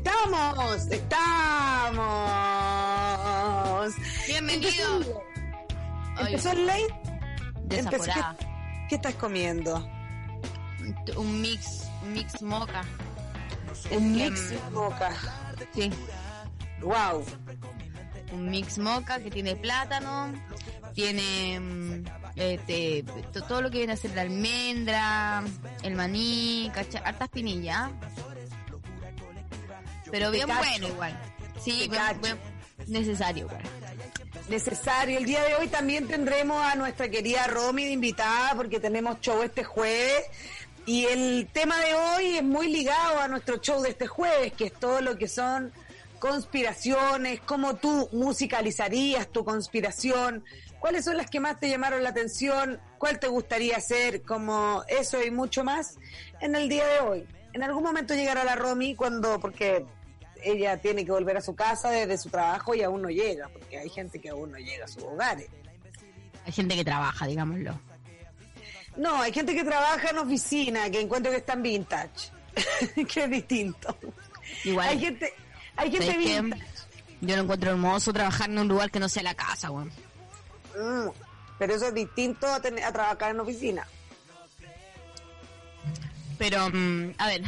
Estamos, estamos. Bienvenido. ¿Empezó el late? Desaforada. ¿Qué, ¿Qué estás comiendo? Un mix, un mix moca. Un que, mix mm, moca. Sí, Wow. un mix moca que tiene plátano, tiene mm, este, to- todo lo que viene a ser la almendra, el maní, cacha- hartas pinillas. Pero bien cacho. bueno igual. Sí, bien- necesario igual. Necesario. El día de hoy también tendremos a nuestra querida Romy de invitada porque tenemos show este jueves. Y el tema de hoy es muy ligado a nuestro show de este jueves, que es todo lo que son conspiraciones, cómo tú musicalizarías tu conspiración, cuáles son las que más te llamaron la atención, cuál te gustaría hacer, como eso y mucho más en el día de hoy. En algún momento llegará la Romy cuando, porque ella tiene que volver a su casa desde su trabajo y aún no llega, porque hay gente que aún no llega a sus hogares. Hay gente que trabaja, digámoslo. No, hay gente que trabaja en oficina, que encuentro que están vintage, que es distinto. Igual. Hay gente, hay gente vintage. Yo lo encuentro hermoso trabajar en un lugar que no sea la casa, weón. Mm, pero eso es distinto a, tener- a trabajar en oficina. Pero, mm, a ver,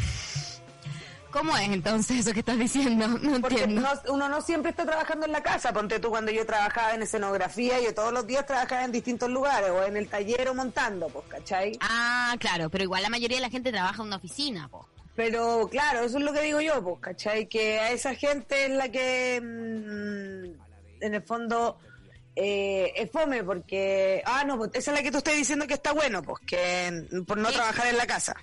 ¿cómo es entonces eso que estás diciendo? No Porque entiendo. no- uno no siempre está trabajando en la casa. Ponte tú cuando yo trabajaba en escenografía, yo todos los días trabajaba en distintos lugares, o en el taller o montando, pues, ¿cachai? Ah, claro, pero igual la mayoría de la gente trabaja en una oficina, po. Pero claro, eso es lo que digo yo, pues, ¿cachai? Que a esa gente es la que, mm, en el fondo, eh, es fome, porque, ah, no, pues esa es la que tú estás diciendo que está bueno, pues, que mm, por no Sí. trabajar en la casa.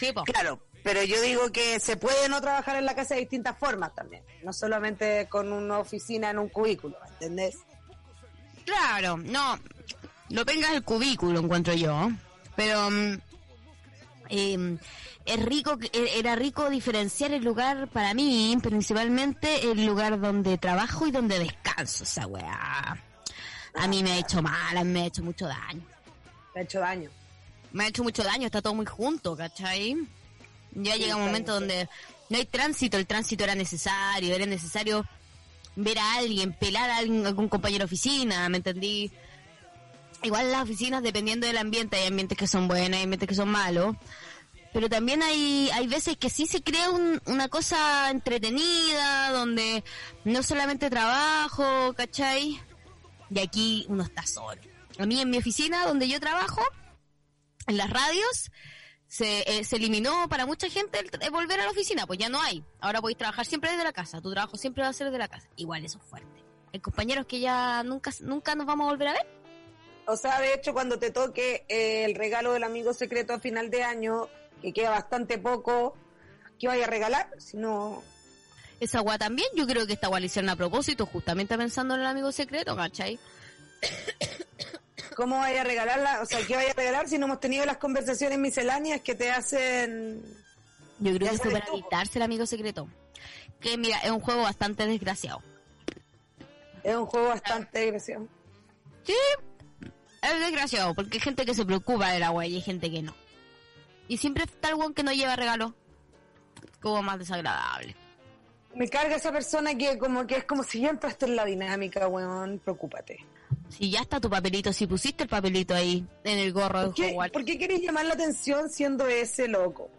Sí, po. Claro, pero yo digo que se puede no trabajar en la casa de distintas formas también, no solamente con una oficina en un cubículo, ¿entendés? Claro, no, lo venga el cubículo, encuentro yo. Pero mm, eh, es rico, e- era rico diferenciar el lugar para mí, principalmente el lugar donde trabajo y donde descanso, esa weá. A mí me ha hecho mal, a mí me ha hecho mucho daño. Te ha hecho daño. me ha hecho mucho daño, está todo muy junto, ¿cachai? Ya Sí, llega un momento donde no hay tránsito, el tránsito era necesario, era necesario ver a alguien, pelar a alguien, algún compañero de oficina, ¿me entendí? Igual las oficinas, dependiendo del ambiente, hay ambientes que son buenos, hay ambientes que son malos, pero también hay, hay veces que sí se crea un- una cosa entretenida, donde no solamente trabajo, ¿cachai? Y aquí uno está solo. A mí en mi oficina, donde yo trabajo, en las radios se, eh, se eliminó para mucha gente el, el volver a la oficina, pues ya no hay. Ahora podéis trabajar siempre desde la casa, tu trabajo siempre va a ser desde la casa. Igual eso es fuerte. Hay compañeros que ya nunca, nunca nos vamos a volver a ver. O sea, de hecho, cuando te toque eh, el regalo del amigo secreto a final de año, que queda bastante poco, ¿qué vaya a regalar? Si no, Esa agua también, yo creo que esta agua la hicieron a propósito, justamente pensando en el amigo secreto, ¿cachai? ¿Cómo vaya a regalarla? O sea, ¿qué vaya a regalar si no hemos tenido las conversaciones misceláneas que te hacen... Yo creo que sabes para evitarse el amigo secreto. Que mira, es un juego bastante desgraciado. Es un juego bastante desgraciado. Sí, es desgraciado, porque hay gente que se preocupa del agua y hay gente que no. Y siempre está el que no lleva regalo. Como más desagradable. Me carga esa persona que como que es como si yo entraste en la dinámica, weón, preocúpate. Si ya está tu papelito, si pusiste el papelito ahí en el gorro de ¿Por qué, Hogwarts. por qué querés llamar la atención siendo ese loco?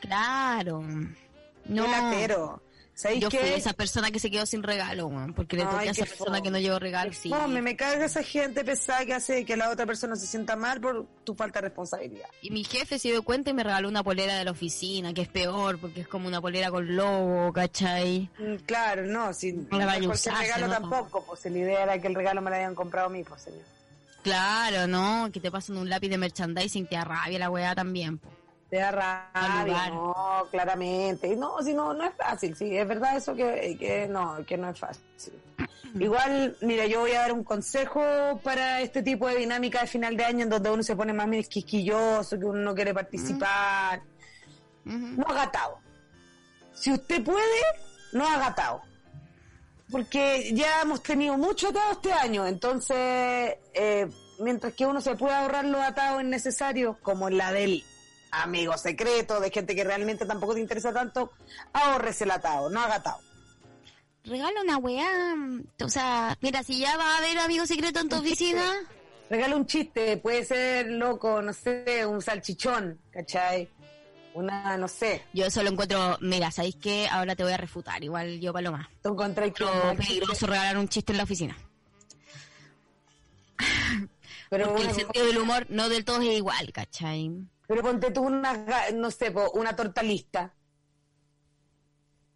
Claro. No. Qué latero. ¿Sabéis Yo fui esa persona que se quedó sin regalo, weón, porque le toqué Ay, a esa persona fome. que no llevó regalo. Sí. fome, me carga esa gente pesada que hace que la otra persona se sienta mal por tu falta de responsabilidad. Y mi jefe se dio cuenta y me regaló una polera de la oficina, que es peor, porque es como una polera con logo, ¿cachai? Mm, Claro, no, si no la cualquier regalo ¿no? tampoco, pues si la idea era que el regalo me lo hayan comprado a mí, pues señor. Claro, ¿no? Que te pasan un lápiz de merchandising, te arrabia la weá también, po. Te da rabia, no, claramente. No, si no, no es fácil, sí, es verdad eso que, que no, que no es fácil. Igual, mira, yo voy a dar un consejo para este tipo de dinámica de final de año en donde uno se pone más quisquilloso, que uno no quiere participar. Ujú. No haga atado. Si usted puede, no haga atado. Porque ya hemos tenido mucho atado este año, entonces, eh, mientras que uno se puede ahorrar los atados innecesarios, como la del amigos secretos, de gente que realmente tampoco te interesa tanto, ahorrese el atado, no haga atado. Regala una weá. O sea, mira, si ya va a haber amigos secretos en tu oficina. Regala un chiste, puede ser loco, no sé, un salchichón, ¿cachai? Una, no sé. Yo eso lo encuentro, mira, ¿sabéis qué? Ahora te voy a refutar, igual yo Paloma. Te encontré Lo peligroso regalar un chiste en la oficina. Pero Porque el sentido del humor no del todo es igual, ¿cachai? Pero ponte tú una, no sé, una torta lista.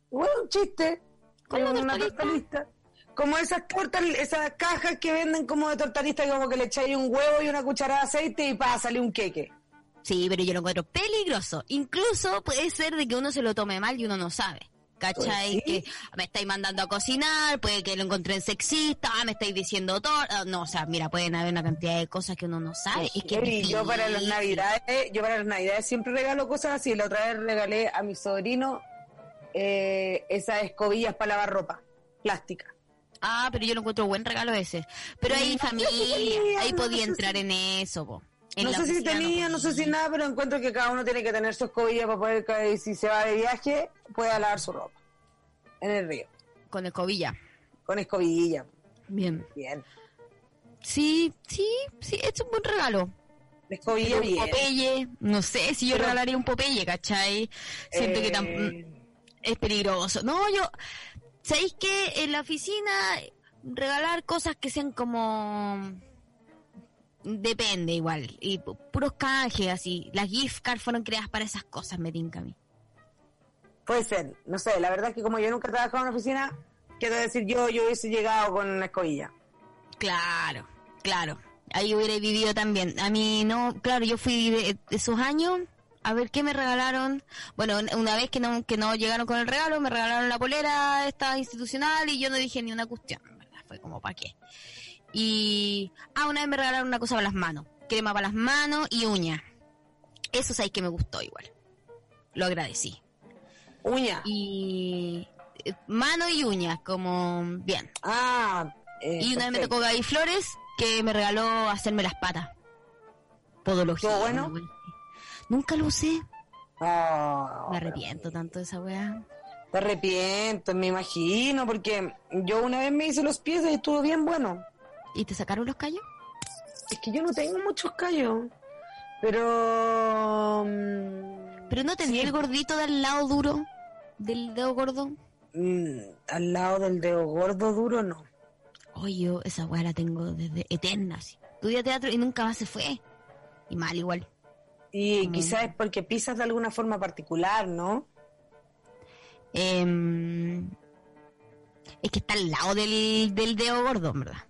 Bueno, un chiste. ¿Cómo Una torta torta lista. Como esas tortas, esas cajas que venden como de torta lista, como que le echáis un huevo y una cucharada de aceite y para salir un queque. Sí, pero yo lo encuentro peligroso. Incluso puede ser de que uno se lo tome mal y uno no sabe. ¿Cachai? Pues sí. Que me estáis mandando a cocinar, puede que lo encontré sexista, ah, me estáis diciendo todo. ah, No, o sea, mira, pueden haber una cantidad de cosas que uno no sabe. Es que Y yo para las navidades, yo para las navidades siempre regalo cosas así. La otra vez regalé a mi sobrino eh, esas escobillas para lavar ropa, plástica. Ah, pero yo lo encuentro buen regalo ese. Pero si familia, ahí podía entrar en eso, po. No sé si tenía, no sé si nada, pero encuentro que cada uno tiene que tener su escobilla para poder, que si se va de viaje, pueda lavar su ropa. En el río. Con escobilla. Con escobilla. Bien. Bien. Sí, sí, sí, es un buen regalo. Escobilla un bien. Popeye, no sé si yo Pero- regalaría un Popeye, ¿cachai? Siento que Eh, es peligroso. No, yo, ¿sabéis que en la oficina regalar cosas que sean como... Depende igual. Y pu- puros canjes así. Las gift cards fueron creadas para esas cosas, me tinca a mí. Puede ser. No sé, la verdad es que como yo nunca he trabajado en una oficina, quiero decir yo, yo hubiese llegado con una escobilla. Claro, claro. Ahí hubiera vivido también. A mí no, claro, yo fui de, esos años a ver qué me regalaron. Bueno, un- una vez que no, que no llegaron con el regalo, me regalaron la polera esta institucional y yo no dije ni una cuestión. Fue como, ¿para qué? Y, ah, una vez me regalaron una cosa para las manos. Crema para las manos y uñas. Eso sabéis que me gustó igual. Lo agradecí. Uña. Y eh, mano y uñas, como bien. Ah. eh, Y una vez me tocó Gaby Flores, que me regaló hacerme las patas. Podología. ¿Estuvo bueno? Nunca lo usé. Ah, Me arrepiento tanto de esa weá. Te arrepiento, me imagino, porque yo una vez me hice los pies y estuvo bien bueno. ¿Y te sacaron los callos? Es que yo no tengo muchos callos, pero... mm, Pero no tenía Sí. el gordito del lado duro, del dedo gordo. mm, al lado del dedo gordo duro, no. Oye, yo esa weá la tengo desde eterna. así. Estudié teatro y nunca más se fue. Y mal igual. Y Mm. quizás es porque pisas de alguna forma particular, ¿no? Em, es que está al lado del, del dedo gordo, verdad.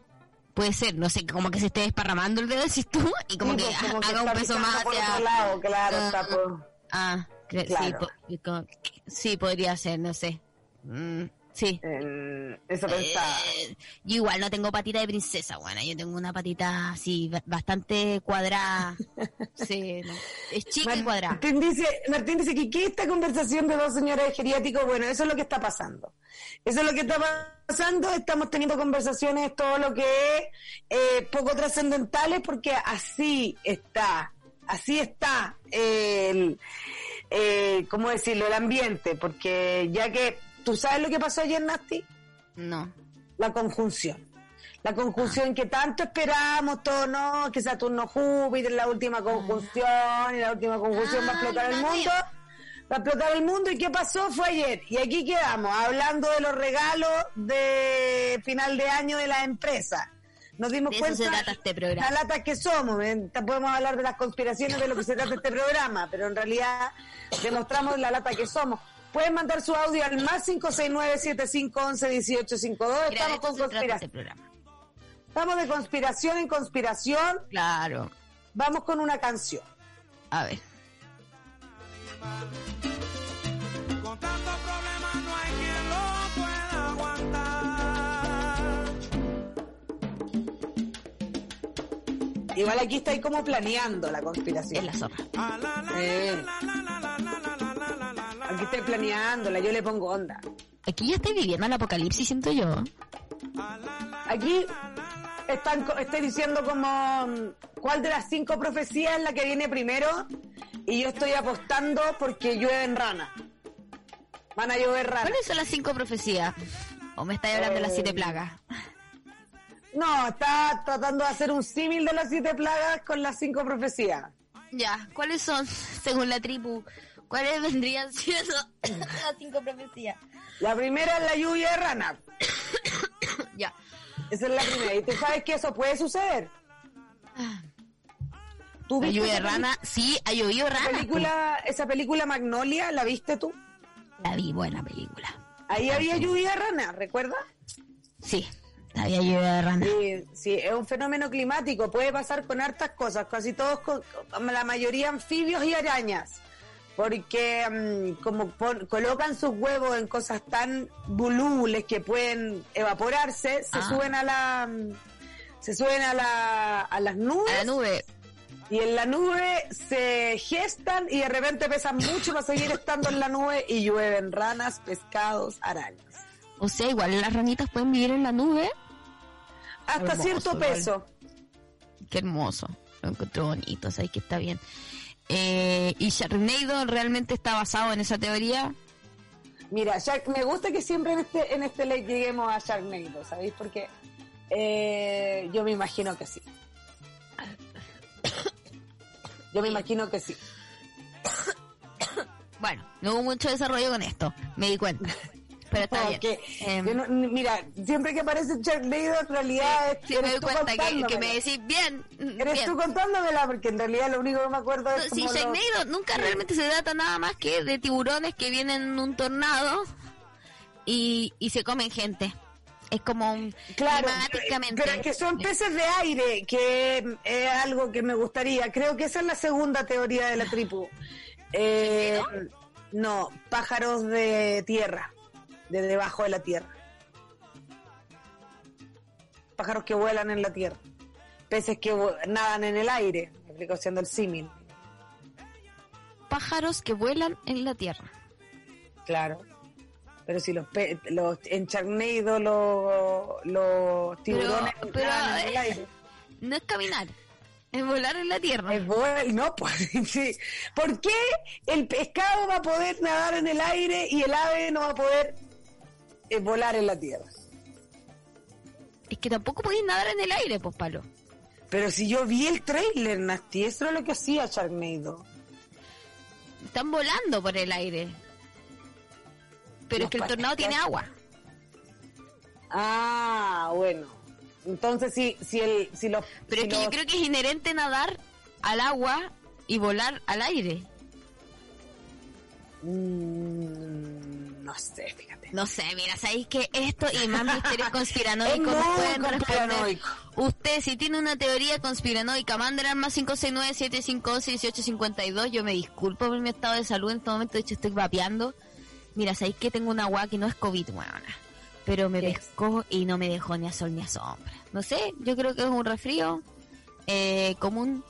Puede ser, no sé, como que se esté desparramando el dedo, decís tú, y como Sí, que, pues, que haga un peso más hacia... otro lado, claro, Ah, está por- Ah, cre- Claro. po- sí, podría ser, no sé. Mm, sí. en- eso pensaba. Eh, yo igual no tengo patita de princesa, bueno, yo tengo una patita así, ba- bastante cuadrada. Sí, no. es chica y cuadrada. Martín dice, Martín dice que ¿qué es esta conversación de dos señoras de geriátrico? Bueno, eso es lo que está pasando. Eso es lo que está pasando. Estamos teniendo conversaciones, todo lo que es eh, poco trascendentales, porque así está, así está el, eh, ¿cómo decirlo? El ambiente, porque ya que, ¿tú sabes lo que pasó ayer, Nasti? No. la conjunción. La conjunción que tanto esperamos, todo no, que Saturno Júpiter, la última conjunción, y la última conjunción va a Ah, explotar el mundo. Va a explotar el mundo y qué pasó fue ayer. Y aquí quedamos, hablando de los regalos de final de año de las empresas. Nos dimos De cuenta se trata este programa. la lata que somos. ¿eh? Podemos hablar de las conspiraciones de lo que se trata este programa, pero en realidad demostramos la lata que somos. Pueden mandar su audio al más 569-7511-1852. Mira, de Estamos con este conspiración. programa. Estamos de conspiración en conspiración. Claro. Vamos con una canción. A ver. Con tantos problemas no hay quien lo pueda aguantar. Igual aquí está ahí como planeando la Es conspiración. la zorra. Ah, la, la, Eh. Aquí estoy planeándola, yo le pongo onda. Aquí ya estoy viviendo el apocalipsis, siento yo. Aquí están, estoy diciendo como mm, cuál de las cinco profecías es la que viene primero Y yo estoy apostando porque llueven ranas. Van a llover ranas. ¿Cuáles son las cinco profecías? ¿O me estáis hablando de las siete Eh, plagas? No, está tratando de hacer un símil de las siete plagas con las cinco profecías. Ya, ¿cuáles son, según la tribu? ¿Cuáles vendrían siendo las cinco profecías? La primera es la lluvia de ranas. Ya. Esa es la primera. ¿Y tú sabes que eso puede suceder? ¿Tú La lluvia de rana, sí, ha llovido esa rana. película, esa película Magnolia, ¿la viste tú? La vi, buena película. Ahí había lluvia de rana, ¿recuerdas? Sí, había lluvia de rana. Sí, sí, es un fenómeno climático, puede pasar con hartas cosas, casi todos, con, con la mayoría anfibios y arañas, porque mm, como colocan sus huevos en cosas tan volubles que pueden evaporarse, se Ah. suben a la... mm, Se suben a, la, a las nubes A la nube. y en la nube se gestan y de repente pesan mucho para seguir estando en la nube y llueven ranas, pescados, arañas. O sea, igual las ranitas pueden vivir en la nube. Hasta Hermoso, cierto igual. peso. Qué hermoso. Lo encuentro bonito, sabes que está bien. Eh, ¿Y Sharknado realmente está basado en esa teoría? Mira, Shark- me gusta que siempre en este en este late lleguemos a Sharknado, ¿sabéis? Porque eh, yo me imagino que sí. Yo me imagino que sí. Bueno, no hubo mucho desarrollo con esto, me di cuenta. Pero está bien. Porque, yo no- mira, siempre que aparece Sharknado, en realidad es sí, me eres doy cuenta que, que me decís bien. Eres bien. tú contándomela, porque en realidad lo único que me acuerdo es Sí, como lo- Sharknado nunca realmente se trata nada más que de tiburones que vienen en un tornado y, y se comen gente. Es como un Claro, pero que son peces de aire, que es algo que me gustaría. Creo que esa es la segunda teoría de la tribu. Eh, no, pájaros de tierra, de debajo de la tierra. Pájaros que vuelan en la tierra. Peces que nadan en el aire, me explico haciendo el símil. pájaros que vuelan en la tierra. Claro. Pero si los, pe- los en Charneido los, los tiburones pero, nadan en el eh, aire. No es caminar, es volar en la tierra. Es vol- no, pues, sí. ¿Por qué el pescado va a poder nadar en el aire y el ave no va a poder eh, volar en la tierra? Es que tampoco podéis nadar en el aire, pues, palo. Pero si yo vi el trailer, Nasty, eso era lo que hacía Sharknado. Están volando por el aire. Pero es que el tornado tiene agua. Ah, bueno. Entonces, si, si, el, si los... Pero si es que yo creo que es inherente nadar al agua y volar al aire. Mm, no sé. No sé, mira, sabéis que esto y más misterios conspiranoicos pueden responder. Usted, si tiene una teoría conspiranoica, mándenla al más 569-751-1852. Yo me disculpo por mi estado de salud en este momento, de hecho estoy vapeando. Mira, sabéis que tengo una agua que no es COVID, weona. Pero me pescó y no me dejó ni a sol ni a sombra. No sé, yo creo que es un resfrío eh, común.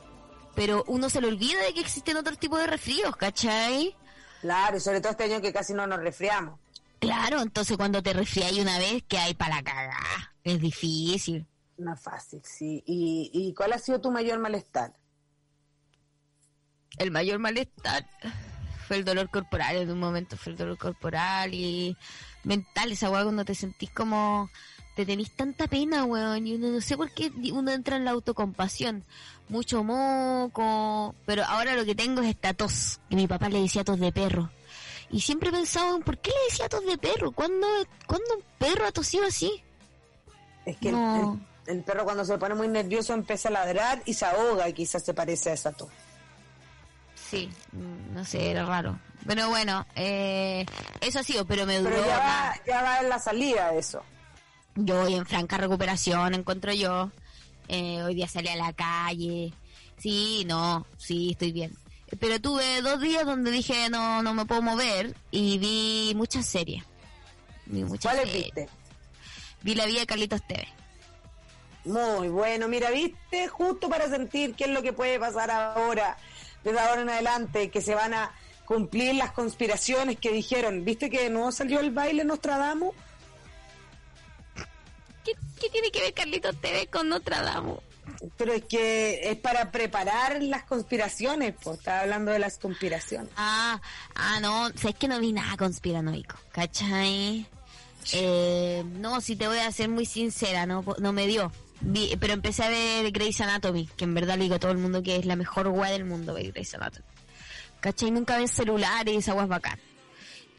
Pero uno se le olvida de que existen otros tipos de resfríos, ¿cachai? Claro, y sobre todo este año que casi no nos resfriamos. Claro, entonces cuando te resfrias una vez, que hay para la cagada? Es difícil. No es fácil, sí. ¿Y, ¿Y cuál ha sido tu mayor malestar? El mayor malestar fue el dolor corporal, en un momento fue el dolor corporal y mental, esa weá cuando te sentís como te tenís tanta pena, weón, y uno no sé por qué uno entra en la autocompasión, mucho moco, pero ahora lo que tengo es esta tos, que mi papá le decía tos de perro. Y siempre he pensado, en ¿por qué le decía tos de perro? ¿Cuándo, ¿cuándo un perro ha tosido así? Es que el- No. el, el perro cuando se pone muy nervioso empieza a ladrar y se ahoga y quizás se parece a esa tos. Sí, mm, no sé, era raro. Pero bueno, eh, eso ha sido, pero me duró Pero ya va, ya va en la salida eso. Yo voy en franca recuperación, encuentro yo. Eh, hoy día salí a la calle. Sí, no, sí, estoy bien. Pero tuve dos días donde dije no, no me puedo mover y vi muchas series. Vi muchas ¿Cuáles series. viste? Vi la vida de Carlitos TV. Muy bueno, mira, viste, justo para sentir qué es lo que puede pasar ahora, desde ahora en adelante, que se van a cumplir las conspiraciones que dijeron. ¿Viste que de nuevo salió el baile Nostradamus? ¿Qué, qué tiene que ver Carlitos TV con Notre Dame? Pero es que es para preparar las conspiraciones, pues estaba hablando de las conspiraciones. Ah, ah, no, sabes que no vi nada conspiranoico, ¿cachai? Eh, no, si te voy a ser muy sincera, no, no me dio. Vi- pero empecé a ver Grey's Anatomy, que en verdad le digo a todo el mundo que es la mejor weá del mundo ver Grey's Anatomy. ¿Cachai? Nunca ven celular y esa weá es bacán.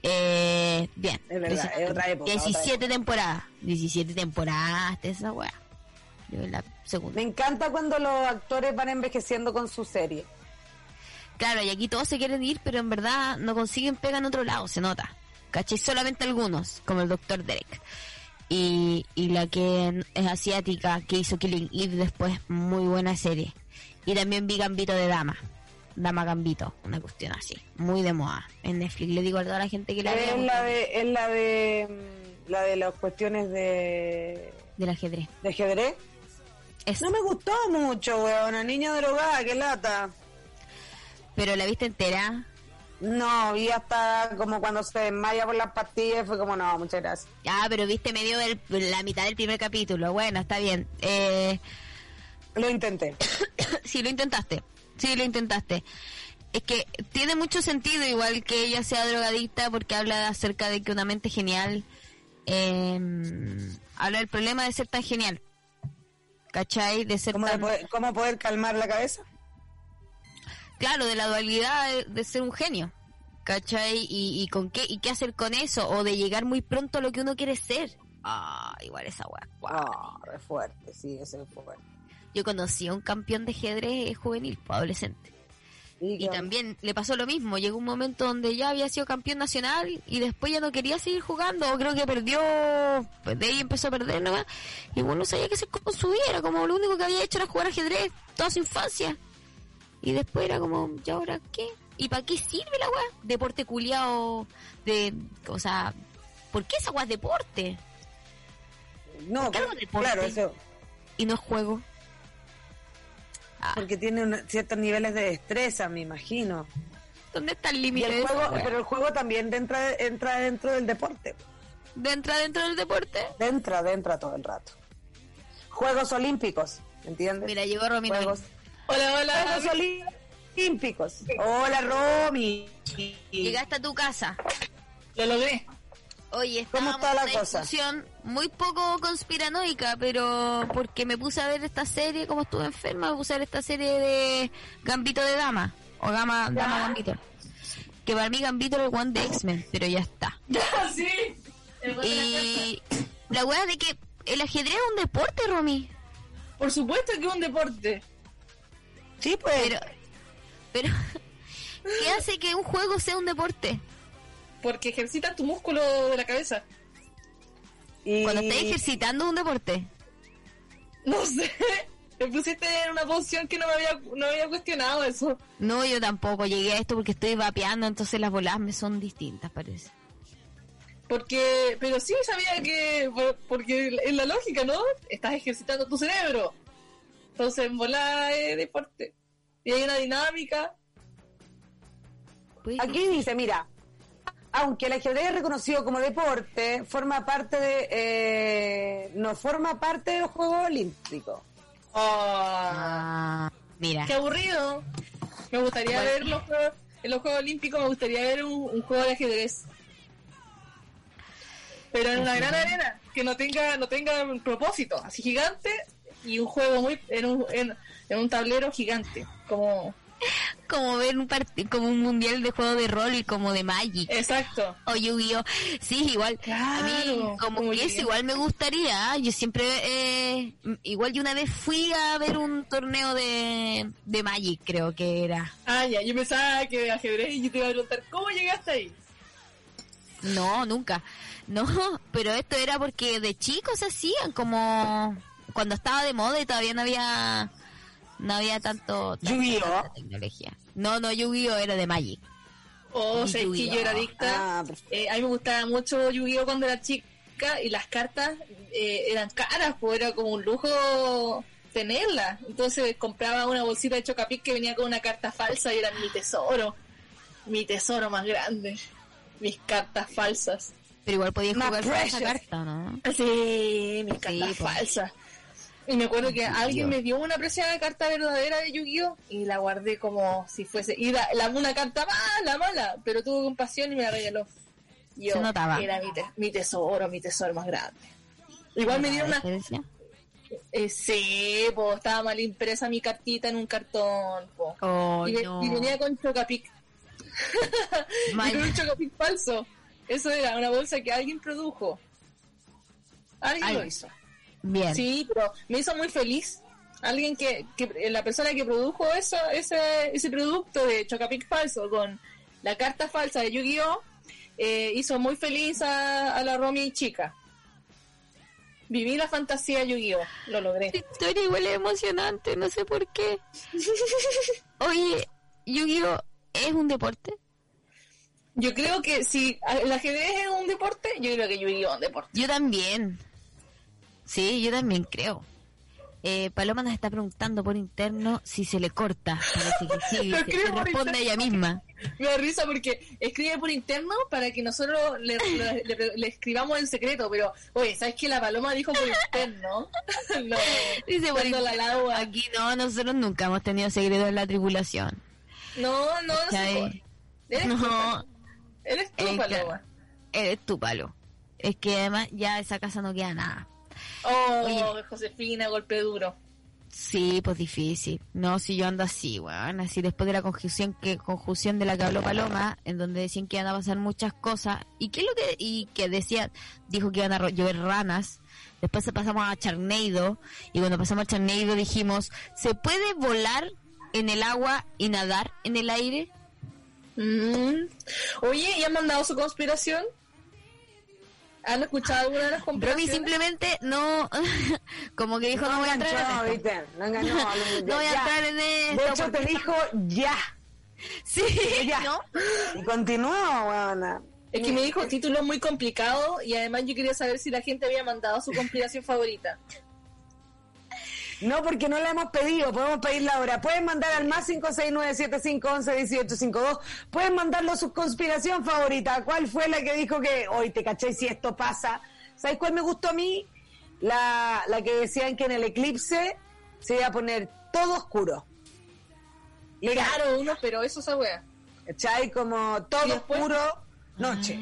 Eh, bien. Es verdad, Grey's es Anatomy. otra época, otra 17 época. temporadas. 17 temporadas de esa weá. Yo la Me encanta cuando los actores van envejeciendo con su serie. Claro, y aquí todos se quieren ir, pero en verdad no consiguen pega en otro lado, se nota. ¿Cachai? Solamente algunos, como el Dr. Derek. Y, y la que es asiática, que hizo Killing Eve después, muy buena serie. Y también vi Gambito de Dama. Dama Gambito, una cuestión así. Muy de moda. En Netflix le digo a toda la gente que la vea. Es la de, es la de mm, la de las cuestiones de, Del ajedrez. de ajedrez. Es- No me gustó mucho, weón. Una niña drogada, qué lata. Pero la viste entera. No, vi hasta como cuando se desmaya por las pastillas, fue como, no, muchas gracias. Ah, pero viste medio del, la mitad del primer capítulo. Bueno, está bien. Eh, Lo intenté. sí, lo intentaste. Sí, lo intentaste. Es que tiene mucho sentido igual que ella sea drogadicta porque habla acerca de que una mente genial eh, habla del problema de ser tan genial. ¿Cachai? De ser ¿Cómo, de poder, ¿Cómo poder calmar la cabeza? Claro, de la dualidad de, de ser un genio. ¿Cachai? Y, y con qué y qué hacer con eso o de llegar muy pronto a lo que uno quiere ser. Ah, igual esa weá. Ah, es fuerte, sí, ese es fuerte. Yo conocí a un campeón de ajedrez juvenil, Y también le pasó lo mismo, llegó un momento donde ya había sido campeón nacional y después ya no quería seguir jugando, o creo que perdió, pues de ahí empezó a perder nomás, y bueno, no sabía qué hacer con su vida, era como lo único que había hecho era jugar ajedrez toda su infancia. Y después era como, ¿y ahora qué? ¿Y para qué sirve la weá? Deporte culiao de, o sea, ¿por qué esa weá es deporte? No, claro, eso, Y no es juego. Ah, porque tiene ciertos niveles de destreza, me imagino. ¿Dónde está el límite pero el juego también entra, entra dentro del deporte. ¿Entra dentro del deporte? Entra, entra todo el rato. Juegos Olímpicos, ¿entiendes? Mira, llegó Romino. Juegos, Hola, hola. Juegos Olímpicos. Hola, Romy. Llegaste a tu casa. Lo logré. Oye, ¿Cómo está la una cosa? discusión muy poco conspiranoica, pero porque me puse a ver esta serie, como estuve enferma, me puse a ver esta serie de Gambito de Dama, o Gama, Dama Gambito. Que para mí Gambito era el one de X-Men, pero ya está. Ya, sí. Y la wea de que el ajedrez es un deporte, Romy. Por supuesto que es un deporte. Sí, pues. Pero, pero, ¿qué hace que un juego sea un deporte? Porque ejercitas tu músculo de la cabeza. y- Cuando estás ejercitando es un deporte. No sé. Me pusiste en una posición que no me había, no había cuestionado eso. No, yo tampoco llegué a esto porque estoy vapeando, entonces las bolas me son distintas, parece. Porque, pero sí sabía que, por- porque en la lógica, ¿no? Estás ejercitando tu cerebro. Entonces, en volar es deporte. Y hay una dinámica. Aquí dice, mira, aunque el ajedrez es reconocido como deporte, forma parte de, eh, no forma parte de los Juegos Olímpicos. Ah, Ah, mira. ¡Qué aburrido! Me gustaría Bueno. ver los juegos, en los Juegos Olímpicos, me gustaría ver un, un juego de ajedrez. Pero en una gran arena, que no tenga, no tenga un propósito, así gigante, y un juego muy, en un, en, en un tablero gigante, como, Como ver un partido, como un mundial de juego de rol y como de Magic. exacto. O Yu-Gi-Oh! Sí, igual. a mí, Claro, como, que eso igual me gustaría. ¿ah? Yo siempre, eh, igual yo una vez fui a ver un torneo de, de Magic, creo que era. Ah, ya, yo pensaba que de ajedrez y yo te iba a preguntar, ¿cómo llegaste ahí? No, nunca. No, pero esto era porque de chicos se hacían como cuando estaba de moda y todavía no había no había tanto tecnología. No, no Yu-Gi-Oh era de Magic. O sea, es que yo era adicta. Ah. Eh, a mí me gustaba mucho Yu-Gi-Oh cuando era chica y las cartas eh, eran caras, pues era como un lujo tenerlas. Entonces compraba una bolsita de Chocapic que venía con una carta falsa y era mi tesoro. Mi tesoro más grande. Mis cartas falsas. Pero igual podías jugar con esa carta, ¿no? Sí, mis cartas po. falsas. Y me acuerdo que alguien me dio una preciada carta verdadera de Yu-Gi-Oh! y la guardé como si fuese. Y la, la- una carta mala, mala, pero tuvo compasión y me la regaló. Yo, Se notaba. Era mi, te- mi tesoro, mi tesoro más grande. Igual me dieron una. Eh, sí, po, estaba mal impresa mi cartita en un cartón. Po. Oh, y, ve- no. y venía con Chocapic. Y con un Chocapic falso. Eso era una bolsa que alguien produjo. Alguien Ay. lo hizo. Bien. Sí, pero me hizo muy feliz. Alguien que, que la persona que produjo eso, ese, ese producto de Chocapic falso con la carta falsa de Yu-Gi-Oh! eh, hizo muy feliz a, a la Romy chica. Viví la fantasía de Yu-Gi-Oh! Lo logré. Historia igual es emocionante, no sé por qué. Oye, Yu-Gi-Oh! ¿es un deporte? Yo creo que si el ajedrez es un deporte, yo creo que Yu-Gi-Oh! es un deporte. Yo también. Sí, yo también creo. Eh, Paloma nos está preguntando por interno si se le corta. Parece que sí. Se, responde ella misma. Me da risa porque escribe por interno para que nosotros le, le- le- le escribamos en secreto, pero, oye, ¿sabes que la paloma dijo por interno? no, Dice por dando la. Aquí no, nosotros nunca hemos tenido secretos en la tripulación. No, no, no. Eres No. tú, eres tú, paloma. Eres tu palo. Es que además ya esa casa no queda nada. Oh, Oye. Josefina, golpe duro. Sí, pues difícil. No, si yo ando así, weón. Así después de la conjunción que conjunción de la que habló Paloma, en donde decían que iban a pasar muchas cosas. ¿Y qué es lo que y que decía? Dijo que iban a llover ranas. Después se pasamos a Charneido. Y cuando pasamos a Charneido dijimos, ¿se puede volar en el agua y nadar en el aire? Mm. Oye, ¿y han mandado su conspiración? ¿Han escuchado alguna de las Romy conspiraciones? simplemente no, como que dijo, no, voy a entrar. No engañó. No voy a entrar en esto. De hecho, te dijo ya. Sí, Ya. ¿no? Y continuó, weona. Es que me dijo título muy complicado y además yo quería saber si la gente había mandado su conspiración favorita. No, porque no la hemos pedido, podemos pedirla ahora. Pueden mandar al más 569-7511-1852. Pueden mandarlo su conspiración favorita. ¿Cuál fue la que dijo que hoy te caché si esto pasa? ¿Sabes cuál me gustó a mí? La, la que decían que en el eclipse se iba a poner todo oscuro. Claro, uno, pero eso esa wea. ¿cachai? Como todo oscuro, noche.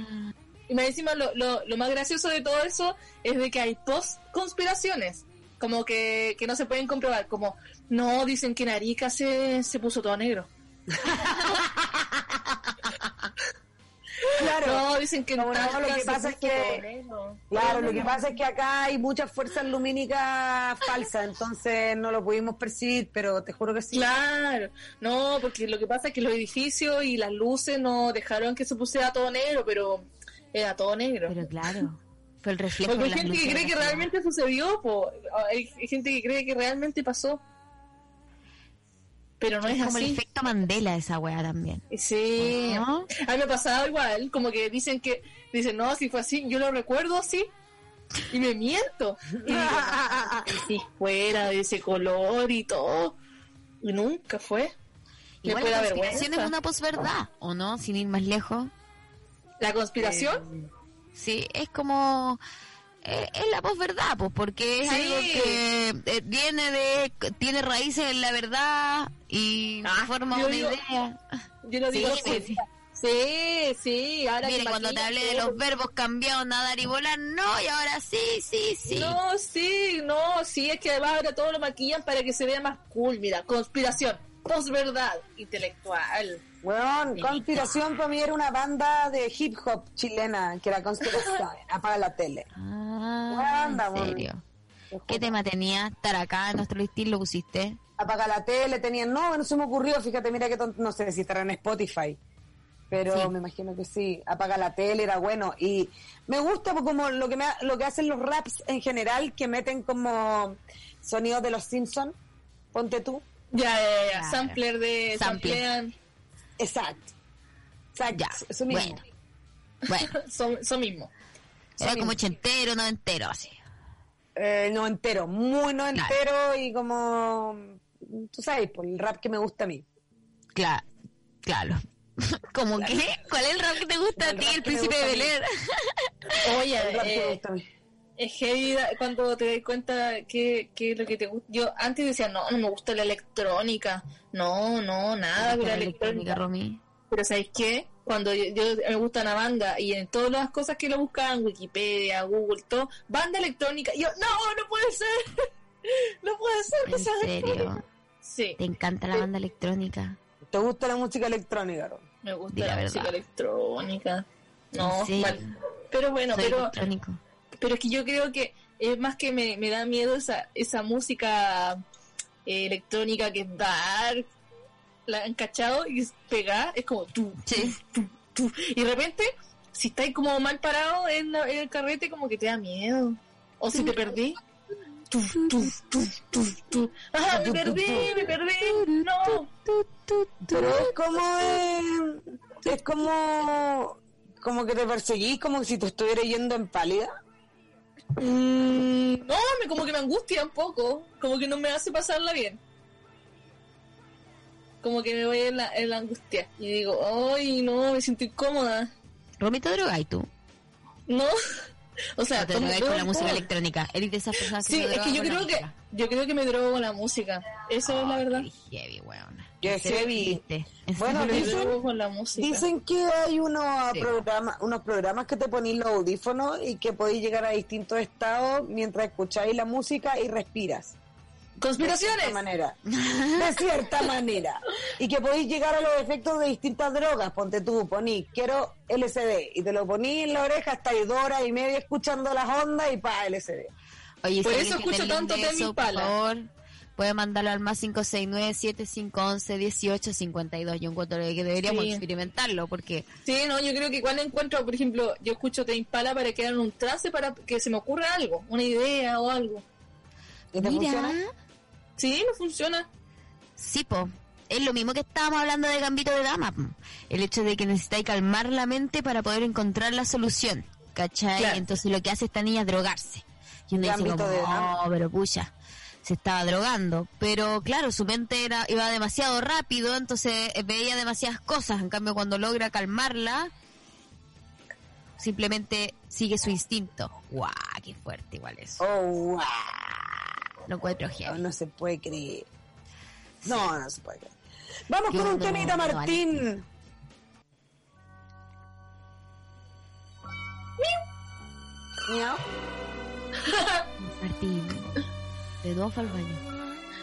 Y más encima lo, lo, lo más gracioso de todo eso es de que hay post conspiraciones, como que, que no se pueden comprobar, como no dicen que en Arica se, se puso todo negro. Claro. No, dicen que No, lo que se pasa es que- todo negro. Claro, lo que pasa es que acá hay muchas fuerzas lumínicas falsas, entonces no lo pudimos percibir, pero te juro que sí. Claro, no, porque lo que pasa es que los edificios y las luces no dejaron que se pusiera todo negro, pero era todo negro. Pero claro, fue el reflejo Porque hay gente que cree que realmente sucedió, po. Hay hay gente que cree que realmente pasó. Pero no es, Es como el así. efecto Mandela esa weá también. Sí. ¿No? A mí me ha pasado igual, como que dicen que, dicen, no, si fue así, yo lo recuerdo así, y me miento. Y digo, "No, si fuera de ese color y todo, y nunca fue. Igual la conspiración es una posverdad, ¿o no? Sin ir más lejos. ¿La conspiración? Sí, es como... eh, es la posverdad, pues, porque es Sí. algo que eh, viene de... tiene raíces en la verdad y Ah, forma una digo- idea. Yo lo digo Sí, sí. Sí, sí, ahora Mire, que cuando te hablé de los verbos cambiados, nadar y volar, no, y ahora sí, sí, sí. No, sí, no, sí, es que además ahora todo lo maquillan para que se vea más cool. Mira, conspiración, posverdad, intelectual. Weón, Conspiración para mí era una banda de hip hop chilena que era Conspiración. Apaga la tele. Ah, Anda, ¿en serio? ¿Qué tema tenía? Estar acá en nuestro listín lo pusiste. Apaga la tele, tenían. No, no se me ocurrió. Fíjate, mira que no sé si estará en Spotify. Pero Sí. me imagino que sí. Apaga la tele, era bueno. Y me gusta como lo que, me, ha- lo que hacen los raps en general, que meten como sonidos de los Simpsons. Ponte tú. Ya, ya, ya, sampler de... Sampler. Exacto. Exacto. Ya, Eso mismo. bueno. Bueno, Son, son mismo. era como ochentero, noventero, así. Eh, no entero, muy no entero y como, tú sabes, por el rap que me gusta a mí. Claro, claro. ¿Cómo qué? ¿Cuál es el rap que te gusta a ti, el príncipe de a mí. Bel Air? Oye, El rap que me gusta a mí. Es heavy cuando te das cuenta que, que lo que te gusta. Yo antes decía, no, no me gusta la electrónica. No, no, nada con la electrónica. Romy. Pero ¿sabéis qué? Cuando yo, yo- me gusta una banda y en todas las cosas que lo buscaban, Wikipedia, Google, todo, banda electrónica, y yo, no, no puede ser. no puede ser que ¿En sea serio? electrónica. Sí, ¿Te encanta la banda electrónica? ¿Te gusta la música electrónica, Ro? me gusta la música electrónica. No, mal. pero bueno, Soy pero electrónico. Pero es que yo creo que es más que me, me da miedo esa, esa música eh, electrónica que es dark, la han cachado y es pegar, es como tú, Sí. tú, tú. Y de repente, si estáis como mal parado en, la- en el carrete, como que te da miedo. O si te perdí. Tú, tú, tú, tú, tú. Ah, me perdí, me perdí. No. Pero es como es como como que te perseguís como si te estuviera yendo en pálida. Mm, no, me, como que me angustia un poco. Como que no me hace pasarla bien. Como que me voy en la, en la angustia. Y digo, ay, no, me siento incómoda. Romy, ¿te drogas y tú? No. O sea, ¿O te drogas con la música electrónica? Eres de esas personas que Sí, es que yo creo que yo creo que me drogo con la música. Eso es la verdad. Qué heavy, weón. Qué heavy. Bueno, dicen- la música. Dicen que hay unos Sí. programas, unos programas que te ponen los audífonos y que podéis llegar a distintos estados mientras escucháis la música y respiras. De Conspiraciones. cierta manera. De cierta manera. Y que podéis llegar a los efectos de distintas drogas. Ponte tú, poní, quiero LSD. Y te lo poní en la oreja hasta ahí dos horas y media escuchando las ondas y pa, LSD. Oye, Por si eso escucho tanto de Tame eso, por puede mandarlo al más 569-7511-1852. Yo encuentro que deberíamos Sí. experimentarlo porque Sí, no, yo creo que cuando encuentro, por ejemplo, yo escucho Te Impala para quedar en un trance para que se me ocurra algo, una idea o algo. ¿Y te Mira, funciona? Sí, no funciona. sí, po. Es lo mismo que estábamos hablando de Gambito de Dama. El hecho de que necesitáis calmar la mente para poder encontrar la solución. ¿Cachai? Claro. Entonces lo que hace esta niña es drogarse. Y uno dice como, Dama. oh, pero pucha, se estaba drogando. Pero claro, su mente era, iba demasiado rápido, entonces eh, veía demasiadas cosas. En cambio, cuando logra calmarla, simplemente sigue su instinto. ¡Guau! ¡Qué fuerte igual eso! Oh, wow. Lo encuentro No, heavy. no se puede creer. No, no se puede creer. Vamos Yo con un no- temita, no, Martín. Miau. Martín, de dos al baño.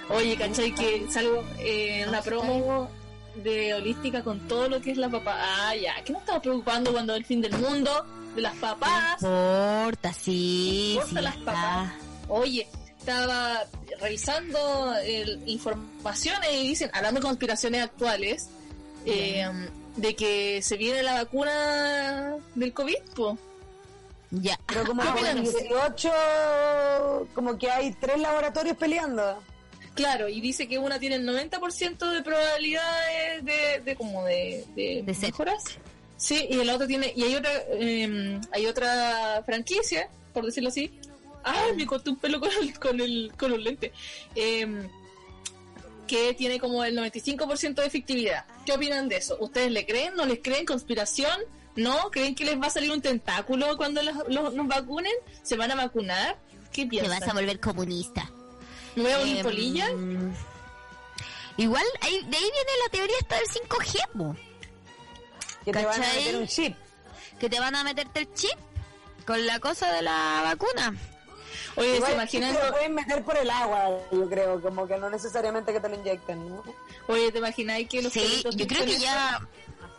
Oye, ¿cachai? Que salgo eh, en la Ah, promo de holística con todo lo que es la papá. Ah, ya, que no estamos preocupando cuando es el fin del mundo, de las papás. No importa, sí, importa sí las papas. Oye, estaba revisando el- informaciones y dicen, hablando de conspiraciones actuales, eh, de que se viene la vacuna del COVID, po. Ya. Pero como Ah. 18, como que hay tres laboratorios peleando. Claro, y dice que una tiene el 90% de probabilidades de, de como de, de, De mejoras. Sí, y la otra tiene, y hay otra, eh, hay otra franquicia, por decirlo así. Ay, me corté un pelo con el, con el, con un lente. Eh, que tiene como el 95% de efectividad. ¿Qué opinan de eso? ¿Ustedes le creen? ¿No les creen? ¿Conspiración? ¿No? ¿Creen que les va a salir un tentáculo cuando los, los- nos vacunen? ¿Se van a vacunar? ¿Qué Te piensan? vas a volver comunista. ¿Me voy a volver Em, polilla? Igual, ahí, de ahí viene la teoría esta del 5G, po, Que te van a meter un chip. que te van a meterte el chip con la cosa de la vacuna. Oye, Igual ¿se imaginan? te lo pueden meter por el agua, yo creo, como que no necesariamente que te lo inyecten, ¿no? Oye, ¿te imagináis que los Sí, yo creo que ya...